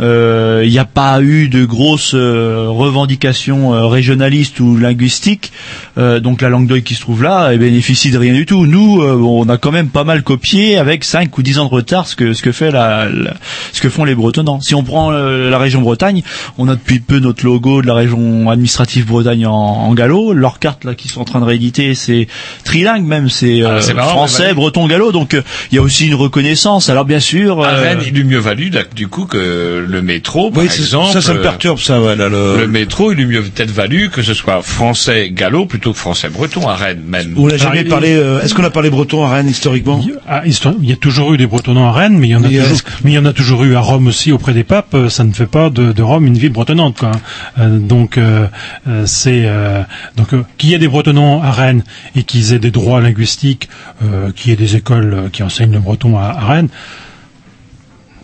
il n'y a pas eu de grosses euh, revendications euh, régionalistes ou linguistiques, euh, donc la langue d'oeil qui se trouve là, elle bénéficie de rien du tout. Nous, euh, on a quand même pas mal copié avec 5 ou 10 ans de retard ce que ce que fait la, la- ce que font les Bretonnants. Si on prend euh, la région Bretagne, on a depuis peu notre logo de la région administrative Bretagne en, en gallo. Leurs cartes là qui sont en train de rééditer, c'est trilingue même, c'est Ah, euh, français, bah- breton, gallo. Donc euh, il y a aussi une reconnaissance. Alors bien sûr. À euh, Rennes, il eût mieux valu du coup que le métro, par Oui, c'est- exemple. ça, ça me perturbe, ça, ouais, là, le... Le métro, il eût mieux peut-être valu que ce soit français gallo plutôt que français breton à Rennes même. On n'a jamais parlé... euh, Est-ce qu'on a parlé breton à Rennes, historiquement? Ah, histoire- il y a toujours eu des Bretonnants à Rennes, mais il y en a Mais, toujours, est-ce que- mais il y en a toujours eu à Rome aussi auprès des papes. euh, Ça ne fait pas de, de Rome une ville bretonnante, quoi. Euh, donc euh, euh, c'est euh, donc euh, qu'il y ait des Bretonnants à Rennes et qu'ils aient des droits linguistiques, euh, qu'il y ait des écoles euh, qui enseignent le breton à, à Rennes.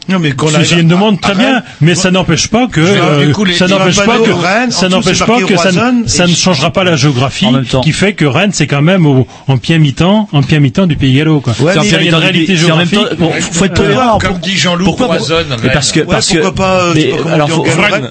Non, mais qu'on une demande très Rennes, bien, mais ça n'empêche pas que euh, ça n'empêche pas que ça n'empêche pas que ça, ne- changera pas la géographie qui fait que Rennes c'est quand même au, en pied mi-temps en pied mi-temps du pays gallo quoi. Ouais, C'est une réalité géographique. temps- bon, faut être tolérant. Comme dit Jean-Loup, Pourquoi parce que Rennes. parce que pourquoi pas, euh, alors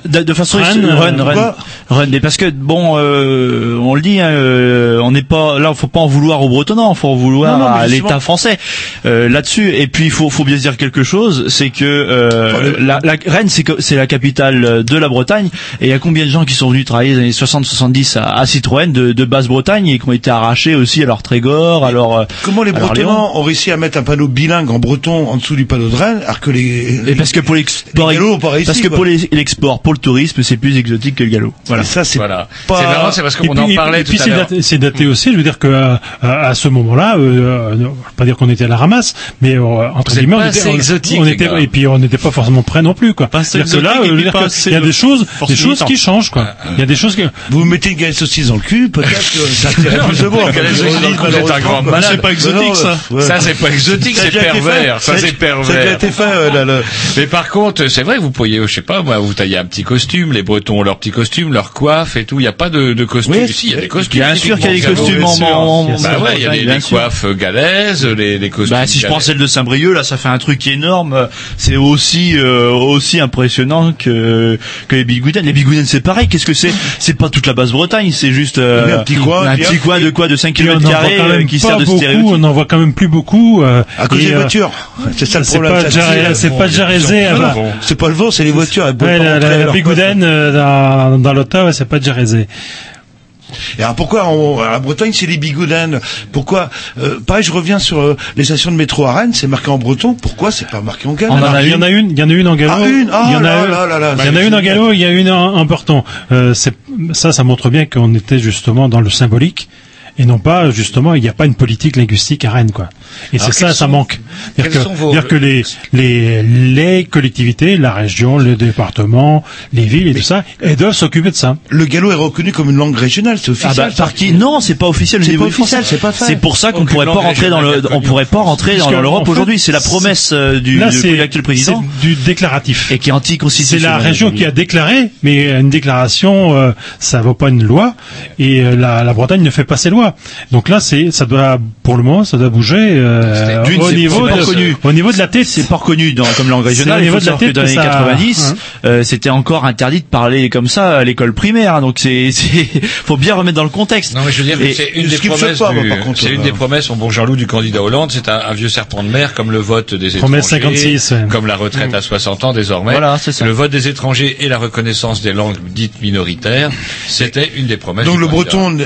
de, façon Rennes, Rennes, Rennes, pourquoi Rennes, mais parce que bon euh, on le dit hein, euh, on n'est pas là faut pas en vouloir aux Bretonnants faut en vouloir à l'État français euh, là-dessus et puis il faut faut bien se dire quelque chose c'est que euh, la, la Rennes c'est la capitale de la Bretagne et il y a combien de gens qui sont venus travailler dans les années 60-70 à, à Citroën de, de Basse-Bretagne et qui ont été arrachés aussi à leur Trégor, à leur euh, Comment les Bretons ont réussi à mettre un panneau bilingue en breton en dessous du panneau de Rennes, alors que les... Et parce que pour l'export, parce que quoi. pour les- l'export, pour le tourisme, c'est plus exotique que le galop. Voilà. Et ça, c'est Voilà. pas- C'est marrant, c'est parce qu'on puis- en et parlait puis tout à c'est l'heure. daté, c'est daté aussi, je veux dire que à, à- ce moment-là, euh, euh, je veux pas dire qu'on était à la ramasse, mais euh, entre guillemets, on était, on- exotique, on était, et puis on n'était pas forcément prêt non plus, quoi. C'est-à-dire que là, euh, dire que il y a des choses, des choses qui changent, quoi. Il y a des choses qui, Vous vous mettez une galette saucisse dans le cul, peut-être que ça intéresse plus de galette saucisse c'est un grand malade. C'est pas exotique, ça. Ça, c'est pas exotique, c'est pervers. Ça, c'est Ça a pervers. été fait, euh, là, là. Mais par contre, c'est vrai que vous pourriez, je sais pas, moi, vous taillez un petit costume, les Bretons ont leur petit costume, leur coiffe et tout. Il n'y a pas de, de costume Oui, ici. Il y a des costumes. Bien sûr qu'il y a des costumes en, Bah ouais, il y a des, coiffes galaises, les, les costumes. Bah, si je prends celle de Saint-Brieuc, là, ça fait un truc énorme. C'est aussi euh, aussi impressionnant que que les bigoudens. Les bigoudens, c'est pareil. Qu'est-ce que c'est? C'est pas toute la Basse-Bretagne, c'est juste euh, Un petit coin, un bien. petit coin de quoi? De 5 puis on km carrés euh, même qui sert de beaucoup, stéréotype. on n'en voit quand même plus beaucoup. euh, À cause des euh, voitures. C'est ça le c'est problème. c'est pas déjà raisé, Non, ah bah. C'est pas le vent, c'est les voitures. la, Bigouden euh, dans, dans l'Ottawa, c'est pas déjà raisé. Et alors pourquoi on, à la Bretagne c'est les bigoudens Pourquoi euh, Pareil, je reviens sur euh, les stations de métro à Rennes, c'est marqué en breton. Pourquoi c'est pas marqué en gallo Alors, il y en a une, il y en a une en gallo. Ah, une Ah, il y en a là, une- là, là, là, il y en a une en gallo, il y a une en, en breton. Euh, ça, ça montre bien qu'on était justement dans le symbolique. Et non pas, justement, il n'y a pas une politique linguistique à Rennes, quoi. Et c'est ça, ça manque. sont que, vos- dire que les, les, les collectivités, la région, le département, les villes et tout ça, elles doivent s'occuper de ça. Le gallo est reconnu comme une langue régionale, c'est Ah officiel. bah, par qui Non, c'est pas officiel. au C'est niveau pas officiel, c'est pas fait. C'est pour ça qu'on pourrait pas rentrer dans le, on pourrait pas rentrer dans l'Europe en fait, aujourd'hui. C'est la promesse euh, du c'est, l'actuel président c'est du déclaratif. et qui est C'est anticonstitutionnel. la région qui a déclaré, mais une déclaration, euh, ça vaut pas une loi, et euh, la, la Bretagne ne fait pas ses lois. Donc là, c'est, ça doit, pour le moment, ça doit bouger euh, D'une, au niveau de, reconnu. au niveau de la tête. C'est pas reconnu dans, comme langue régionale. au niveau de la tête dans les années ça- 90, hein. euh, c'était encore interdit de parler comme ça à l'école primaire. Donc c'est, c'est, faut bien remettre dans le contexte. Non, mais je veux dire, c'est une ce des promesses. pas, du- contre, une euh, des promesses, mon bon Jean-Loup, du candidat Hollande. C'est un, un vieux serpent de mer, comme le vote des étrangers, 56, ouais. comme la retraite à 60 ans désormais. Voilà, c'est ça. Le vote des étrangers et la reconnaissance des langues dites minoritaires, c'était une des promesses. Donc du le breton n'est-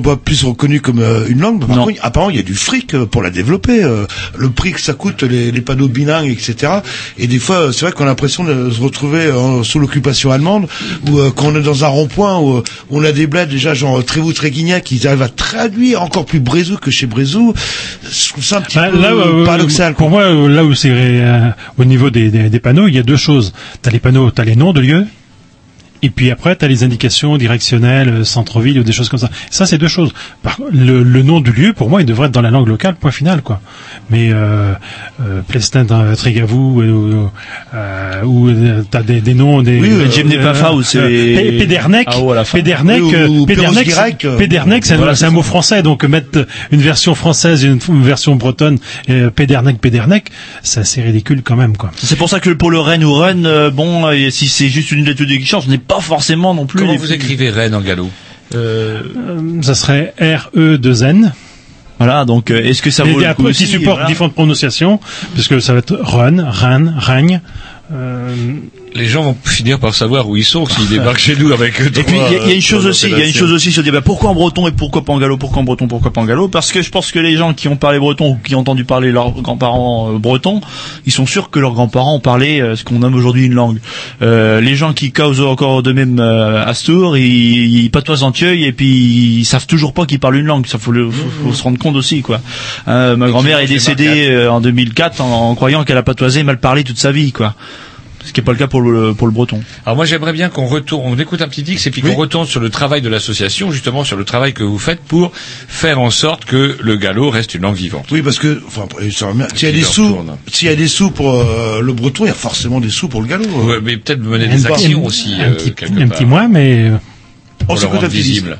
d'autant pas plus reconnu comme euh, une langue. Par Non. contre, apparemment, il y a du fric euh, pour la développer. euh, le prix que ça coûte, les, les panneaux bilingues, etc. Et des fois, c'est vrai qu'on a l'impression de se retrouver sous l'occupation allemande, ou euh, quand on est dans un rond-point où, on a des bleds déjà genre Trévoux, Tréguignac, ils arrivent à traduire encore plus Brézou que chez Brézou. Je trouve ça un petit Bah, peu là, paradoxal. pour moi, là où c'est euh, au niveau des, des, des panneaux, il y a deux choses. T'as les panneaux, t'as les noms de lieux, et puis après t'as les indications directionnelles, euh, centre-ville ou des choses comme ça. Ça, c'est deux choses. Par, le, le nom du lieu, pour moi, il devrait être dans la langue locale, point final, quoi. Mais euh, euh, Plestin, dans Trégavou, euh, euh, ou euh, t'as des, des noms, des Oui, euh, Jim ou c'est- Pédernec, Ah, oh. Pédernec, euh, c'est- euh, c'est un- c'est c'est mot français, donc mettre une version française et une, une version bretonne, euh, Pédernec, Pédernec, c'est assez ridicule quand même, quoi. C'est pour ça que pour le Rennes ou Rennes, euh, bon, euh, si c'est juste une lettre de change, ce n'est pas forcément non plus. Comment vous plus- écrivez Rennes en gallo Euh, ça serait R-E-2-N. Voilà, donc euh, est-ce que ça Et vaut le coup après, qui aussi, supporte voilà. différentes prononciations, puisque ça va être Run, Rennes, Règne. Euh, Les gens vont finir par savoir où ils sont s'ils débarquent chez nous avec. Et puis il y, a- il y a une chose aussi, il y a une chose aussi sur dire bah, pourquoi en breton et pourquoi pas en gallo, pourquoi en breton, pourquoi pas en gallo Parce que je pense que les gens qui ont parlé breton ou qui ont entendu parler leurs grands-parents euh, bretons, ils sont sûrs que leurs grands-parents ont parlé euh, ce qu'on nomme aujourd'hui une langue. Euh, les gens qui causent encore de même euh, à Stour, ils, ils patoisent en tueil et puis ils savent toujours pas qu'ils parlent une langue. Ça faut, le, faut, faut se rendre compte aussi quoi. Euh, ma grand-mère est décédée euh, en 2004 en, en croyant qu'elle a patoisé et mal parlé toute sa vie quoi. Ce qui n'est pas le cas pour le, pour le breton. Alors moi j'aimerais bien qu'on retourne, on écoute un petit X et puis qu'on retourne sur le travail de l'association, justement sur le travail que vous faites pour faire en sorte que le gallo reste une langue vivante. Oui, parce que enfin, après, ça remet- s'il y a des sous, s'il y a des sous pour euh, le breton, il y a forcément des sous pour le gallo. hein. Ouais, mais peut-être mener des actions aussi un euh, petit, un petit moins, mais euh, On le disque. visible.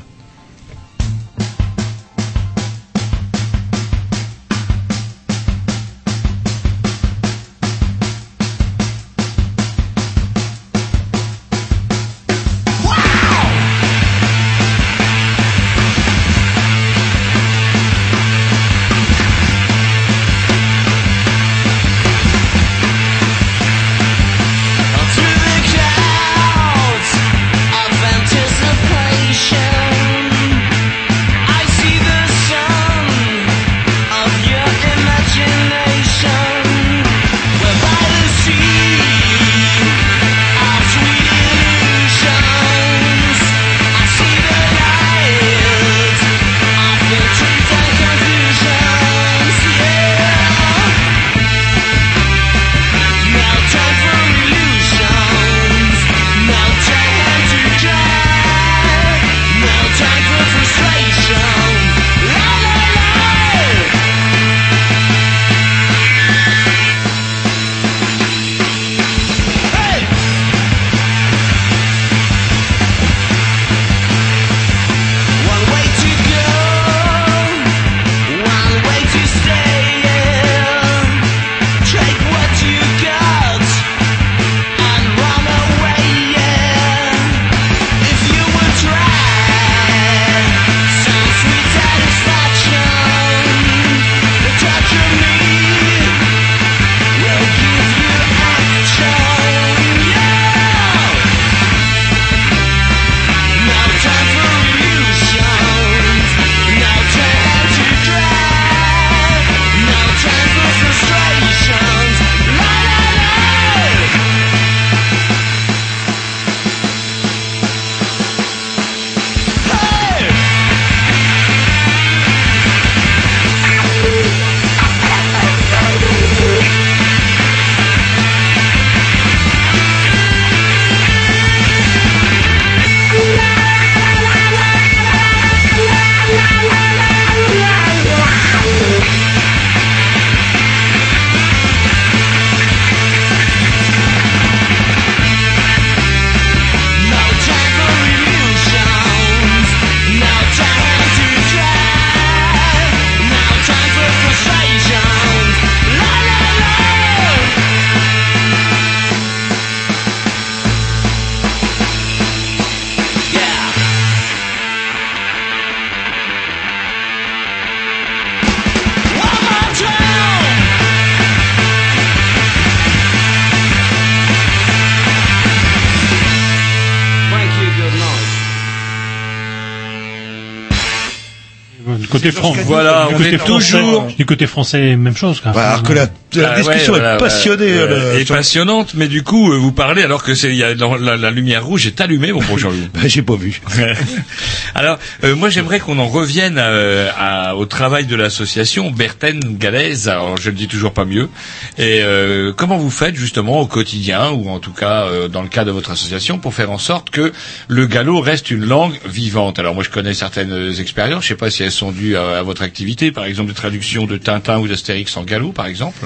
Voilà, du on côté est français, toujours- du côté français, même chose. quoi. alors que la, la Ah, discussion ouais, voilà, est passionnée. euh, sur- passionnante, mais du coup, euh, vous parlez alors que c'est il y a la, la- la lumière rouge est allumée, mon bon Jean-Loup. Ben, J'ai pas vu. alors, euh, moi, j'aimerais qu'on en revienne euh, à- au travail de l'association Berthen Galaise. Alors, je le dis toujours pas mieux. Et euh, comment vous faites justement au quotidien, ou en tout cas euh, dans le cas de votre association, pour faire en sorte que le gallo reste une langue vivante? Alors, moi, je connais certaines expériences. Je sais pas si elles sont dues à, à votre activité, par exemple, de traduction de Tintin ou d'Astérix en gallo, par exemple.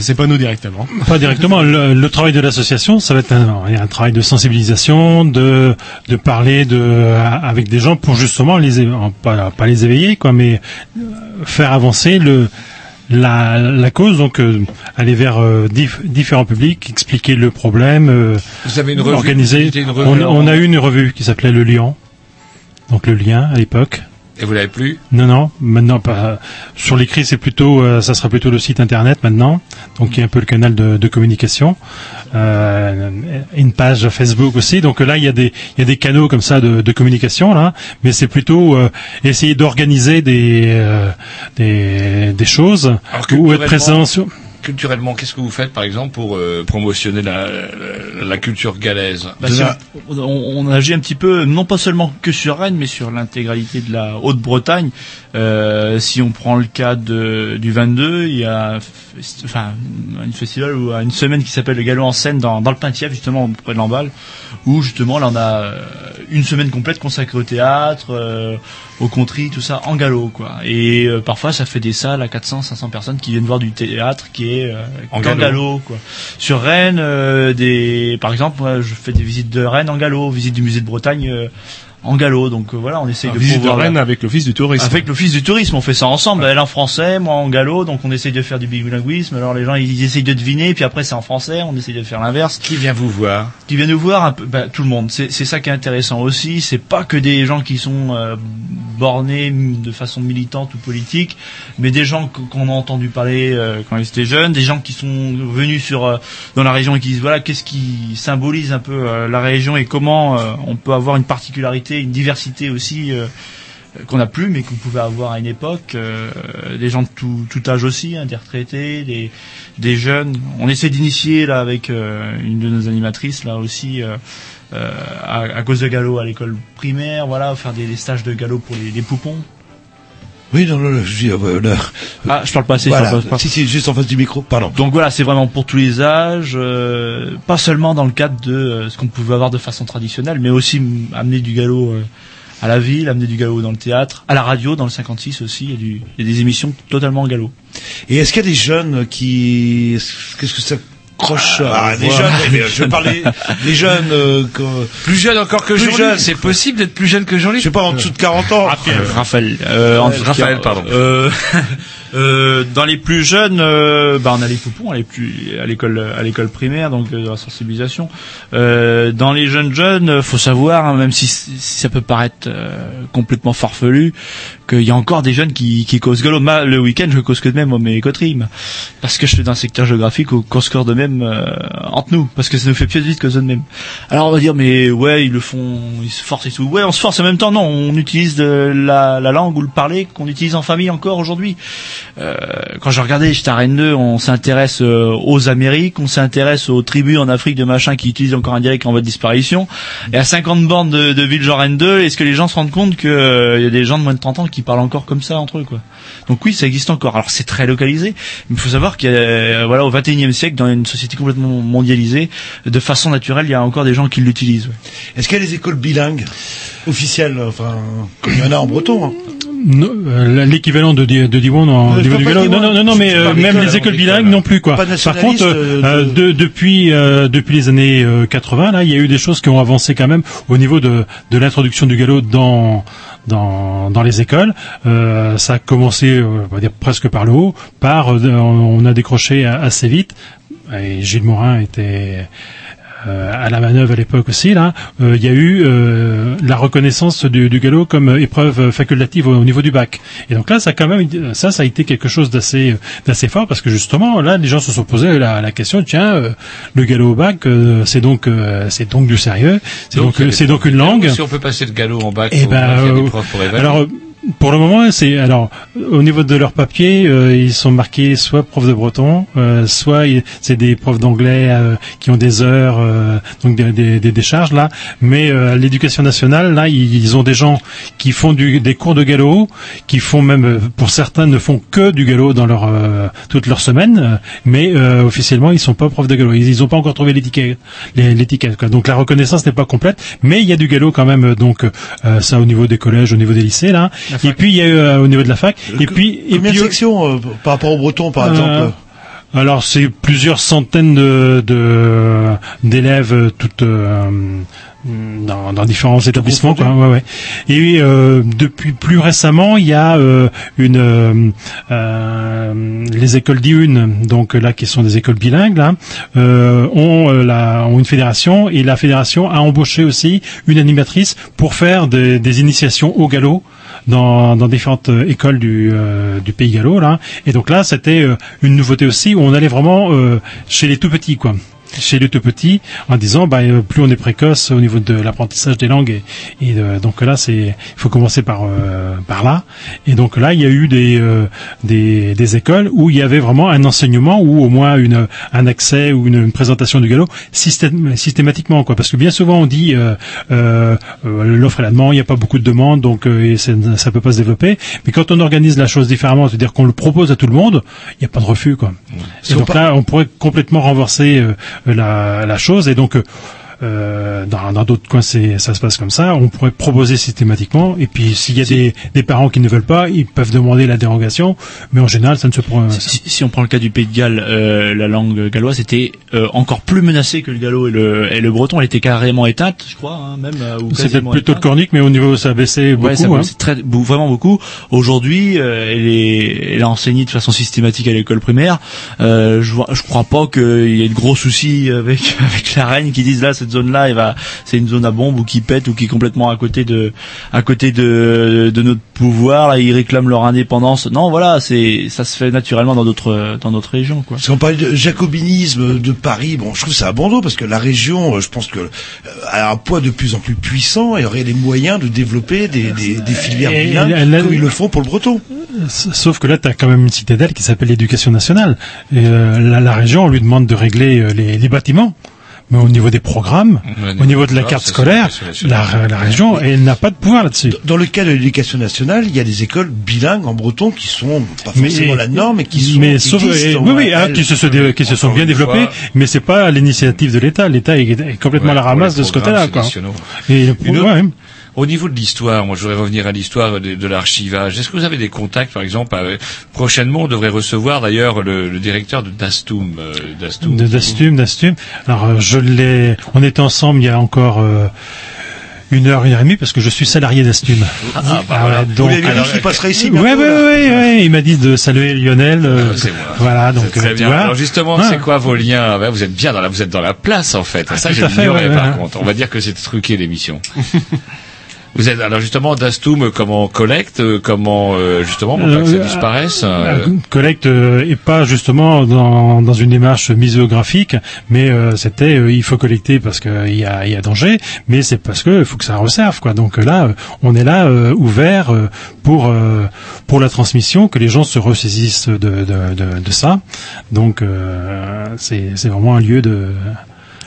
C'est pas nous directement. Pas directement. Le, le travail de l'association, ça va être un, un travail de sensibilisation, de, de parler de, avec des gens pour justement les, pas, pas les éveiller, quoi, mais euh, faire avancer le, la, la cause, donc euh, aller vers euh, dif- différents publics, expliquer le problème, euh, Vous avez une revue, organiser. vous éditez une revue on, en- on a eu une revue qui s'appelait Le Lion, donc le lien à l'époque. Et vous l'avez plus Non, non, maintenant pas. Sur l'écrit, c'est plutôt, euh, ça sera plutôt le site internet maintenant. Donc il y a un peu le canal de, de communication, euh, une page Facebook aussi. Donc là, il y a des, il y a des canaux comme ça de, de communication là, mais c'est plutôt euh, essayer d'organiser des, euh, des, des choses Alors, ou être présent sur. Culturellement, qu'est-ce que vous faites, par exemple, pour euh, promotionner la, la, la culture galaise? Bah, si on, on, on agit un petit peu, non pas seulement que sur Rennes, mais sur l'intégralité de la Haute-Bretagne. Euh, si on prend le cas de, du 22, il y a enfin, un festival ou une semaine qui s'appelle le Galop en scène dans, dans le Pintief, justement, près de Lamballe, où justement là on a euh, une semaine complète consacrée au théâtre, euh, au country, tout ça en galop, quoi. Et euh, parfois ça fait des salles à 400, 500 personnes qui viennent voir du théâtre qui est euh, En qu'en galop. galop, quoi. Sur Rennes, euh, des, par exemple, moi, je fais des visites de Rennes en galop, visite du musée de Bretagne euh, en galop. Donc euh, voilà, on essaye Ah, de visite de la- Rennes avec l'office du tourisme. avec l'office du tourisme, on fait ça ensemble. Elle en français, moi en galop, donc on essaye de faire du bilinguisme. Alors les gens ils essayent de deviner, puis après c'est en français, on essaye de faire l'inverse. Qui vient vous voir? Qui vient nous voir un peu, bah, tout le monde. C'est c'est ça qui est intéressant aussi. C'est pas que des gens qui sont euh, bornés de façon militante ou politique, mais des gens qu'on a entendu parler euh, quand ils étaient jeunes, des gens qui sont venus sur euh, dans la région et qui disent voilà qu'est-ce qui symbolise un peu euh, la région et comment on peut avoir une particularité, une diversité aussi. qu'on n'a plus mais qu'on pouvait avoir à une époque des gens de tout, âge aussi hein, des retraités des, jeunes on essaie d'initier là avec une de nos animatrices là aussi à, à cause de galop à l'école primaire voilà faire des, des stages de galop pour les, les poupons Oui, non, non, non, je dis, euh, voilà. ah je parle pas assez je parle pas- Si, si, juste en face du micro. Pardon. donc voilà, c'est vraiment pour tous les âges, euh, pas seulement dans le cadre de euh, ce qu'on pouvait avoir de façon traditionnelle, mais aussi amener du galop euh, à la ville, amener du galop dans le théâtre, à la radio, dans le 56 aussi, il y a, du, il y a des émissions totalement en galop. Et est-ce qu'il y a des jeunes qui, qu'est-ce que ça croche Ah, des jeunes, mais je parlais des jeunes, euh, que- Plus jeune encore que Plus Jean-Luc. C'est possible d'être plus jeune que Jean-Luc je sais pas, en dessous de 40 ans. Raphaël. Euh, en- Raphaël, pardon. Euh, euh, dans les plus jeunes, euh, bah on a les poupons, à les plus- à l'école, à l'école primaire, donc euh, de la sensibilisation. Euh, dans les jeunes jeunes, euh, faut savoir, hein, même si, si ça peut paraître euh, complètement farfelu, qu'il y a encore des jeunes qui, qui causent. Ma- le week-end, je cause que de même moi, mes coteries, parce que je suis dans un secteur géographique où qu'on cause de même euh, entre nous, parce que ça nous fait plus vite que de même. Alors on va dire, mais ouais, ils le font, ils se forcent et tout. Ouais, on se force en même temps. Non, on utilise de la, la langue ou le parler qu'on utilise en famille encore aujourd'hui. Euh, quand je regardais, j'étais à Rennes 2, on s'intéresse euh, aux Amériques, on s'intéresse aux tribus en Afrique de machin qui utilisent encore un dialecte en voie de disparition. Et à 50 bornes de, de ville genre Rennes 2, est-ce que les gens se rendent compte qu'il y a des gens de moins de 30 ans qui parlent encore comme ça entre eux, quoi Donc oui, ça existe encore. Alors c'est très localisé, mais il faut savoir qu'il y a, euh, voilà, au 21e siècle, dans une société complètement mondialisée, de façon naturelle, il y a encore des gens qui l'utilisent. ouais. Est-ce qu'il y a des écoles bilingues officielles, enfin, comme il y en a en breton hein Non, euh, l'équivalent de, de Diwan en Euh, niveau du de Non, non, non, non, mais euh, même les écoles bilingues non plus quoi. Par contre, euh, de- de- depuis euh, depuis les années euh, 80 là, il y a eu des choses qui ont avancé quand même au niveau de de l'introduction du galop dans dans dans les écoles. Euh, ça a commencé, euh, on va dire presque par le haut, par euh, on a décroché assez vite. Et Gilles Morin était euh, à la manœuvre à l'époque aussi là, euh, il y a eu euh, la reconnaissance du, du galop comme épreuve facultative au, au niveau du bac. Et donc là, ça a quand même, ça, ça a été quelque chose d'assez, d'assez fort parce que justement, là, les gens se sont posés la, la question, tiens, euh, le galop au bac, euh, c'est donc, euh, c'est donc du sérieux, c'est donc, c'est donc une langue. Si on peut passer de galop en bac, Eh au ben, alors, Pour le moment, c'est alors au niveau de leurs papiers, euh, ils sont marqués soit profs de breton, euh, soit c'est des profs d'anglais euh, qui ont des heures, euh, donc des, des, des décharges là. Mais euh, à l'éducation nationale, là, ils, ont des gens qui font du, des cours de galop, qui font même, euh, pour certains, ne font que du galop dans leur toute leur semaine. Mais officiellement, ils sont pas profs de galop. Ils, ils ont pas encore trouvé l'étiquette. l'étiquette. Donc la reconnaissance n'est pas complète, mais il y a du galop quand même. Donc ça au niveau des collèges, au niveau des lycées là. Et puis il y a eu euh, au niveau de la fac. Et puis et Combien de sections euh, par rapport au breton, par euh, exemple alors c'est plusieurs centaines de d'élèves euh, toutes euh, dans, dans différents établissements quoi. Ouais, ouais. Et euh, depuis plus récemment, il y a euh, une euh, euh, les écoles d'Iune, donc là qui sont des écoles bilingues là, euh, ont euh, la ont une fédération et la fédération a embauché aussi une animatrice pour faire des, des initiations au galop dans, dans différentes euh, écoles du, euh, du pays gallo là. Et donc là, c'était euh, une nouveauté aussi où on allait vraiment euh, chez les tout petits quoi. Chez les tout petits, en disant bah, plus on est précoce au niveau de l'apprentissage des langues. Et, et euh, donc là c'est il faut commencer par euh, par là. Et donc là il y a eu des euh, des, des écoles où il y avait vraiment un enseignement ou au moins une un accès ou une, une présentation du galop systém- systématiquement quoi. Parce que bien souvent on dit euh, euh, l'offre et la demande il n'y a pas beaucoup de demandes donc euh, et ça, ça peut pas se développer. Mais quand on organise la chose différemment c'est-à-dire qu'on le propose à tout le monde il n'y a pas de refus quoi. Et donc là on pourrait complètement renverser euh, la, la chose. Et donc euh, dans dans d'autres coins c'est ça se passe comme ça on pourrait proposer systématiquement et puis s'il y a des, des parents qui ne veulent pas ils peuvent demander la dérogation mais en général ça ne se prend Si, si on prend le cas du Pays de Galles, euh, la langue galloise était euh, encore plus menacée que le gallo et le, et le breton. Elle était carrément éteinte, je crois, hein, même. euh, c'était plutôt le éteinte. cornique mais au niveau ça a baissé beaucoup Ouais, ça hein. c'est très vraiment beaucoup. Aujourd'hui, euh, elle est elle est enseignée de façon systématique à l'école primaire. Euh, je vois, je crois pas qu'il y ait de gros soucis avec avec la reine qui disent là cette zone là, elle va c'est une zone à bombe ou qui pète ou qui est complètement à côté de à côté de de notre pouvoir. Là, ils réclament leur indépendance. Non, voilà, c'est ça se fait naturellement dans d'autres dans d'autres régions quoi. Parce qu'on parlait de jacobinisme de Paris, bon, je trouve ça abandon parce que la région, euh, je pense que euh, a un poids de plus en plus puissant et aurait les moyens de développer des, des, des filières Et- bilingues et la- comme ils le font pour le breton. Sauf que là, tu as quand même une citadelle qui s'appelle l'éducation nationale. Et euh, la, la région, on lui demande de régler les, les bâtiments. Mais au niveau des programmes, Ouais, au niveau de la carte scolaire, la, région, elle n'a pas de pouvoir là-dessus. Dans le cas de l'éducation nationale, il y a des écoles bilingues en breton qui sont pas Mais- forcément la norme, mais qui sont mais qui sauf, oui, oui, hein, hein, qui se, sont dé- qui se sont bien une développés, fois- mais c'est pas l'initiative de l'État. L'État est, est complètement Ouais, à la ramasse de ce côté-là, quoi. Et le Une pro- autre- ouais. Au niveau de l'histoire, moi je voudrais revenir à l'histoire de, de l'archivage. Est-ce que vous avez des contacts, par exemple, avec- prochainement on devrait recevoir d'ailleurs le, le directeur de Dastum, euh, Dastum. de d'Astum, d'Astum. Alors euh, je l'ai, on était ensemble il y a encore euh, une heure, une heure et demie parce que je suis salarié d'Astum. Ah, bah, Ah, voilà. ouais, Vous donc, l'avez dit alors, qu'il passerait ici là. ouais, ouais, il m'a dit de saluer Lionel. euh, Ah, c'est moi. Voilà, donc C'est euh, très bien. Alors justement, Ouais. c'est quoi vos liens? Ouais, Vous êtes bien dans la, vous êtes dans la place en fait. ça, tout je l'ignorais ouais, par ouais. contre. On va dire que c'est truqué l'émission. Vous êtes alors justement Dastum comment collecte, euh, comment euh, justement pour pas que ça Euh, disparaisse. Euh, euh, collecte euh, et pas justement dans, dans une démarche muséographique, mais euh, c'était euh, il faut collecter parce qu'il y a, y a danger, mais c'est parce que faut que ça resserve quoi. Donc euh, là, euh, on est là euh, ouvert euh, pour euh, pour la transmission, que les gens se ressaisissent de de, de, de ça. Donc euh, c'est c'est vraiment un lieu de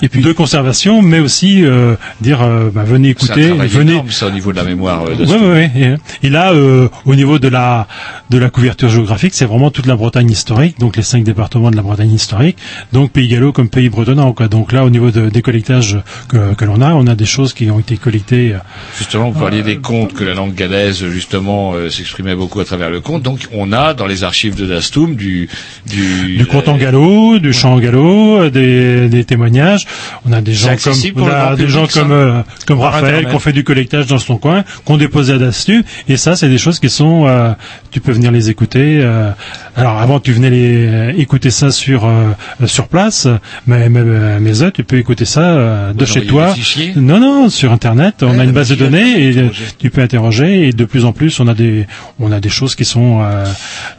et puis de conservation, mais aussi euh, dire euh, bah, venez écouter, venez énorme ça au niveau de la mémoire. euh, Ouais, Dastum. ouais, ouais. Et, et là, euh, au niveau de la de la couverture géographique, c'est vraiment toute la Bretagne historique, donc les cinq départements de la Bretagne historique, donc Pays Gallo comme pays bretonnant. Quoi. Donc là, au niveau de, des collectages que, que l'on a, on a des choses qui ont été collectées. euh, Justement, vous parliez des contes que la langue galaise justement euh, s'exprimait beaucoup à travers le conte. Donc, on a dans les archives de Dastum du du, du conte en gallo, du chant en gallo, euh, des, des témoignages. On a des gens comme on a des gens comme euh, comme Raphaël qui ont fait du collectage dans son coin, qu'on déposé à Dastu. Et ça, c'est des choses qui sont. euh, tu peux venir les écouter euh, Alors avant, tu venais les, euh, écouter ça sur euh, sur place, mais mais, mais ça, tu peux écouter ça euh, de chez toi. Non, non, sur Internet, on a une base de données et euh, tu peux interroger. Et de plus en plus, on a des on a des choses qui sont euh,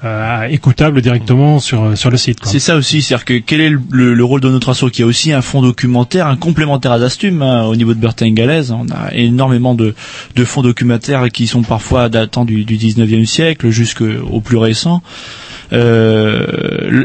euh, écoutables directement sur sur le site. C'est ça aussi, c'est-à-dire que quel est le, le- le rôle de notre asso qui a aussi un fonds documentaire, un complémentaire à Dastum hein, au niveau de Bretagne Galaise. On a énormément de, de fonds documentaires qui sont parfois datant du, du 19e siècle jusqu'au plus récent. Euh,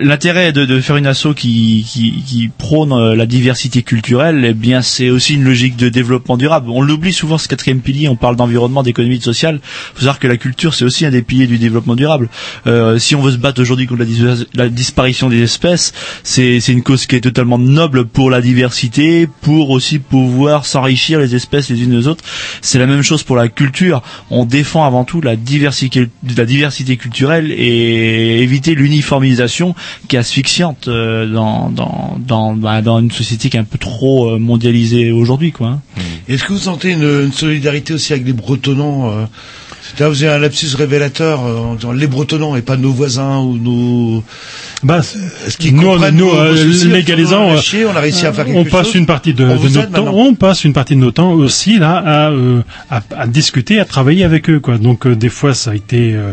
L'intérêt de, de faire une asso qui, qui, qui prône euh, la diversité culturelle, eh bien c'est aussi une logique de développement durable. On l'oublie souvent ce quatrième pilier, on parle d'environnement, d'économie, de social. faut savoir que la culture c'est aussi un des piliers du développement durable. Euh, si on veut se battre aujourd'hui contre la, dis- la disparition des espèces, c'est une cause qui est totalement noble pour la diversité, pour aussi pouvoir s'enrichir les espèces les unes aux autres. C'est la même chose pour la culture. On défend avant tout la diversité, la diversité culturelle et l'uniformisation qui est asphyxiante euh, dans dans dans, bah, dans une société qui est un peu trop euh, mondialisée aujourd'hui, quoi. hein. Est-ce que vous sentez une, solidarité aussi avec les Bretonnants euh, C'est-à-dire, vous avez un lapsus révélateur en disant les Bretonnants et pas nos voisins ou nos... Bah, Est-ce qu'ils nous, nous nos- euh, nos légalisant, On euh, chier, on a réussi à faire quelque on passe chose. une partie de, de notre temps, on passe une partie de notre temps aussi là à, euh, à, à discuter, à travailler avec eux quoi. Donc euh, des fois ça a été euh,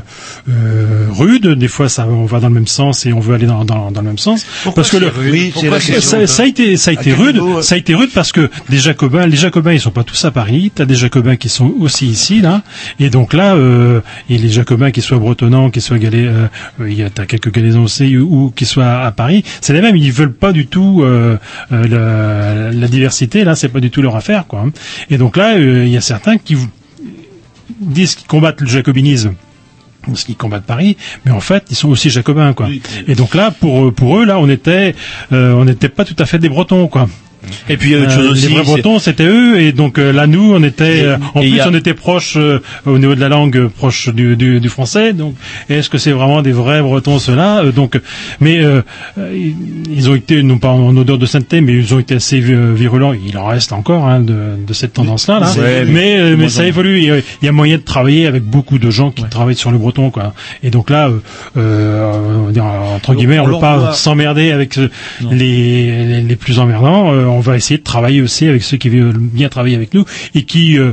euh, rude, des fois ça on va dans le même sens et on veut aller dans, dans, dans le même sens. Pourquoi parce que le, rude Oui, la ça, ça a été ça a À été rude, niveau, ça a été rude parce que des Jacobins, les Jacobins ils sont pas tous à Paris, t'as des Jacobins qui sont aussi ici là, et donc là euh, et les Jacobins qui soient bretonnants, qui soient galais, il y a t'as quelques galaisans aussi ou, ou qui soient à Paris, c'est les mêmes, ils veulent pas du tout euh, euh, la, la diversité là, c'est pas du tout leur affaire quoi. Et donc là euh, il y a certains qui disent qu'ils combattent le jacobinisme parce qu'ils combattent Paris, mais en fait ils sont aussi jacobins quoi. Et donc là pour pour eux là on était euh, on n'était pas tout à fait des Bretons quoi. Et puis il y a autre chose Euh, aussi. Les vrais Bretons, c'était eux, et donc euh, là, nous, on était, Et- euh, en et plus, a- on était proche au niveau de la langue, proche du, du, du français. Donc, est-ce que c'est vraiment des vrais Bretons ceux-là Donc, mais ils- ont été, non pas en odeur de sainteté, mais ils ont été assez vi- virulents. Il en reste encore hein, de, de cette tendance-là, là. Ouais, mais mais- ça évolue. Il y a- moyen de travailler avec beaucoup de gens qui travaillent sur le breton, quoi. Et donc là, euh, entre guillemets, on ne leur pas s'emmerder avec les, les, les plus emmerdants. Euh, on va essayer de travailler aussi avec ceux qui veulent bien travailler avec nous et qui, euh,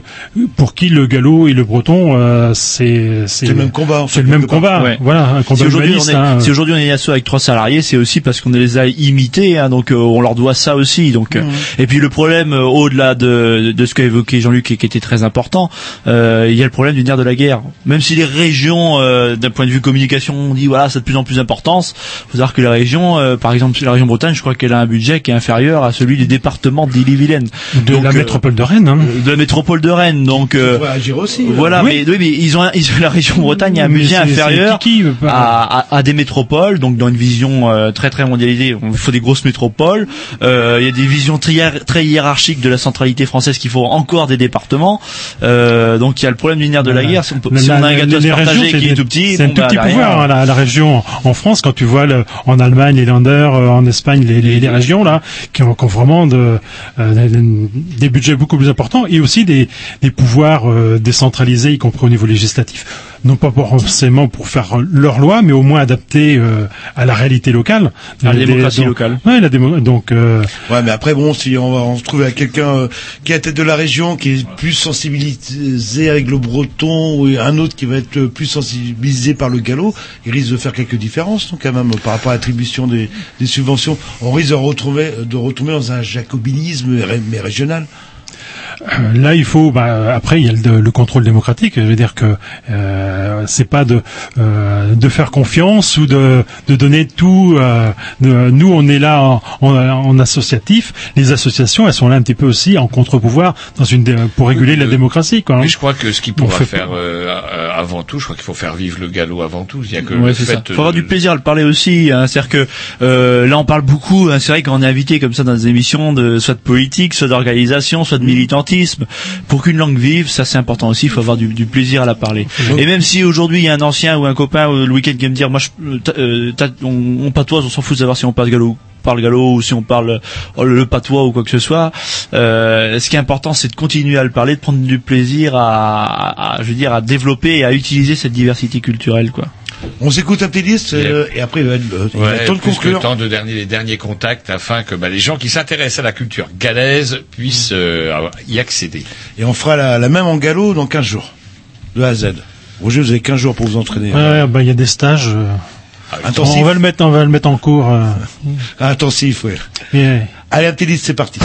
pour qui le gallo et le breton, euh, c'est C'est le même combat, en C'est le même part. combat. Ouais. Voilà, un combat si aujourd'hui on est, hein. si aujourd'hui on est asso avec trois salariés, c'est aussi parce qu'on les a imités, hein, donc euh, on leur doit ça aussi. Donc, euh, et puis le problème euh, au-delà de, de ce qu'a évoqué Jean-Luc et qui était très important, euh, il y a le problème du nerf de la guerre. Même si les régions, euh, d'un point de vue communication, on dit voilà, ça a de plus en plus d'importance. Faut savoir que la région, euh, par exemple, la région Bretagne, je crois qu'elle a un budget qui est inférieur à celui du département d'Ille-et-Vilaine. de Donc, la euh, métropole de Rennes. Hein. de la métropole de Rennes. Donc euh, agir aussi. Voilà, Oui. mais, oui, mais ils ont, ils ont la région Bretagne a un c'est- inférieur kiki, à, à, à des métropoles, donc dans une vision euh, très très mondialisée, il faut des grosses métropoles. Euh, Il y a des visions très, très hiérarchiques de la centralité française qu'il faut encore des départements. Euh, donc il y a le problème du nerf de la guerre. Si on, peut- La- si on a un gâteau c'est qui est tout petit, C'est un tout bah, petit pouvoir, hein, la, la région en France, quand tu vois le, en Allemagne les Länder, euh, en Espagne les, les, les régions là, qui ont, qui ont vraiment euh, des- budgets beaucoup plus importants et aussi des, des pouvoirs euh, décentralisés, y compris au niveau législatif. Non pas pour- forcément pour faire leur loi, mais au moins adaptés euh, à la réalité locale. À la Des- démocratie donc- locale. Ouais, la démo- donc euh, Ouais, mais après bon, si on, va, on se trouve avec quelqu'un euh, qui est à la tête de la région, qui est plus sensibilisé avec le breton, ou un autre qui va être plus sensibilisé par le gallo, il risque de faire quelques différences, donc quand même par rapport à l'attribution des, des subventions. On risque de retrouver, de retomber dans un jacobinisme mais régional. Euh, Là, il faut. Bah, après, il y a le, le contrôle démocratique. Je veux dire que euh, c'est pas de euh, de faire confiance ou de de donner tout. euh, de- nous, on est là en, en, en associatif. Les associations, elles sont là un petit peu aussi en contre-pouvoir dans une pour réguler la démocratie. Quoi, hein. Mais je crois que ce qu'il pourra fait faire euh, euh, avant tout, je crois qu'il faut faire vivre le galop avant tout. Il y a que Ouais, le c'est fait. Faut avoir du plaisir à le parler aussi. Hein. C'est-à-dire que euh, là, on parle beaucoup. hein. C'est vrai qu'on est invité comme ça dans des émissions de soit de politique, soit d'organisation, soit de militantisme. Pour qu'une langue vive, ça c'est important aussi. Il faut avoir du, du plaisir à la parler. Et même si aujourd'hui il y a un ancien ou un copain le week-end qui va me dire, moi, je, euh, euh, on, on patoise, on s'en fout de savoir si on parle gallo parle gallo ou si on parle euh, le patois ou quoi que ce soit. Euh, ce qui est important, c'est de continuer à le parler, de prendre du plaisir à, à- à, je veux dire, à développer et à utiliser cette diversité culturelle, quoi. On s'écoute un petit disque euh, et après il va être euh, il va Ouais, être temps de conclure. temps de dernier, les derniers contacts afin que bah, les gens qui s'intéressent à la culture galaise puissent euh, avoir- y accéder. Et on fera la, la même en galop dans 15 jours. De A à Z. Roger, vous avez 15 jours pour vous entraîner. Ouais, bah, il y a des stages. euh, Intensif. On va le mettre, on va le mettre en cours. euh, Intensif, oui. mais- Allez, un petit disque, c'est parti.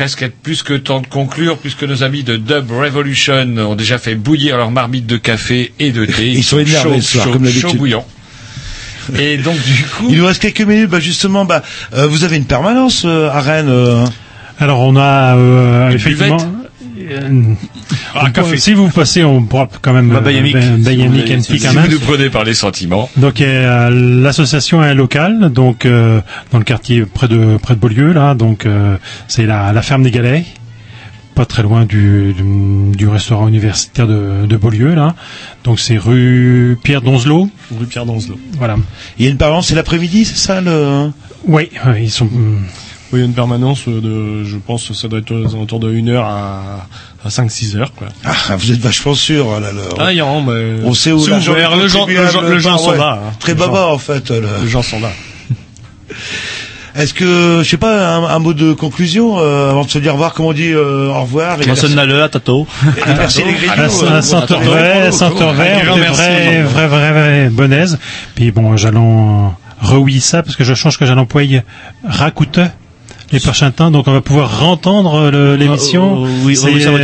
Presque être plus que temps de conclure puisque nos amis de Dub Revolution ont déjà fait bouillir leur marmite de café et de thé. Ils sont énervés chauds, ce soir, chauds, comme d'habitude. chauds bouillants. Et donc du coup, Il nous reste quelques minutes. Bah justement, bah euh, vous avez une permanence euh, à Rennes. euh, Alors on a euh, Une effectivement? Euh, Ah, café. peut- Si vous passez, on pourra quand même. Bah, Bayamic, euh, si voulez, and si Peak vous nous prenez par les sentiments. Donc euh, l'association est locale, donc euh, dans le quartier près de près de Beaulieu là, donc euh, c'est la, la ferme des Galets, pas très loin du, du, du restaurant universitaire de, de Beaulieu là. Donc c'est rue Pierre Donzelot. Rue Pierre Donzelot. Voilà. Il y a une permanence, c'est l'après-midi, c'est ça le Oui, ils sont. Oui, il y a une permanence de, je pense, que ça doit être aux alentours de 1 heure à, à 5-6 heures, quoi. Ah, vous êtes vachement sûr. là là. Ah. On sait où ouvert, le gens- le gens- contribuable, le gens sont ouais. là, hein. Très Le baba en fait. là. Les gens sont là. Est-ce que, je sais pas, un, un mot de conclusion euh, avant de se dire au revoir, comme on dit euh, au revoir. et merci- le, à Tato. merci les grignoux. Euh, est merci, vrai, vrai, vrai, vrai, bonnaise. Puis bon, j'allons reouiller ça parce que je change que j'allons employer racoute Les prochains temps, donc on va pouvoir entendre le- l'émission. Oh, oui, veut savoir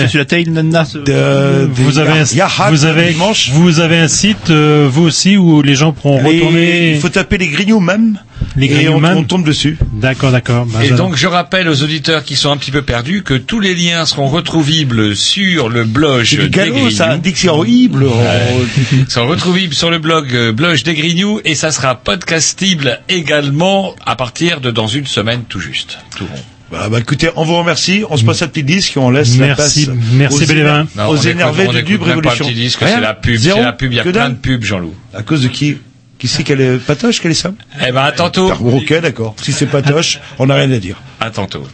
euh, vous avez, un, vous avez, vous avez un site, euh, vous aussi, où les gens pourront Et retourner. Il faut taper les grignoux même. Les et on, on tombe dessus. D'accord, d'accord. Bah, Et donc je rappelle aux auditeurs qui sont un petit peu perdus que tous les liens seront retrouvables sur le blog C'est des du galop, ça. Dictionnaire horrible. Ouais. sont retrouvables sur le blog euh, blog des Grignoux et ça sera podcastible également à partir de dans une semaine tout juste. Tout rond. Bah, bah, écoutez, on vous remercie. On se passe un petit disque et on laisse la Merci, place merci aux, Bélévin. aux énervés on du écoute Dub même pas le Révolution. petit disque, Rien c'est la pub, c'est la pub, il y a plein dalle de pubs, Jean-Loup. À cause de qui? Qui c'est qu'elle est Patoche, qu'elle est ça Eh ben à tantôt. Ok, d'accord. Si c'est Patoche, on n'a rien à dire. À tantôt.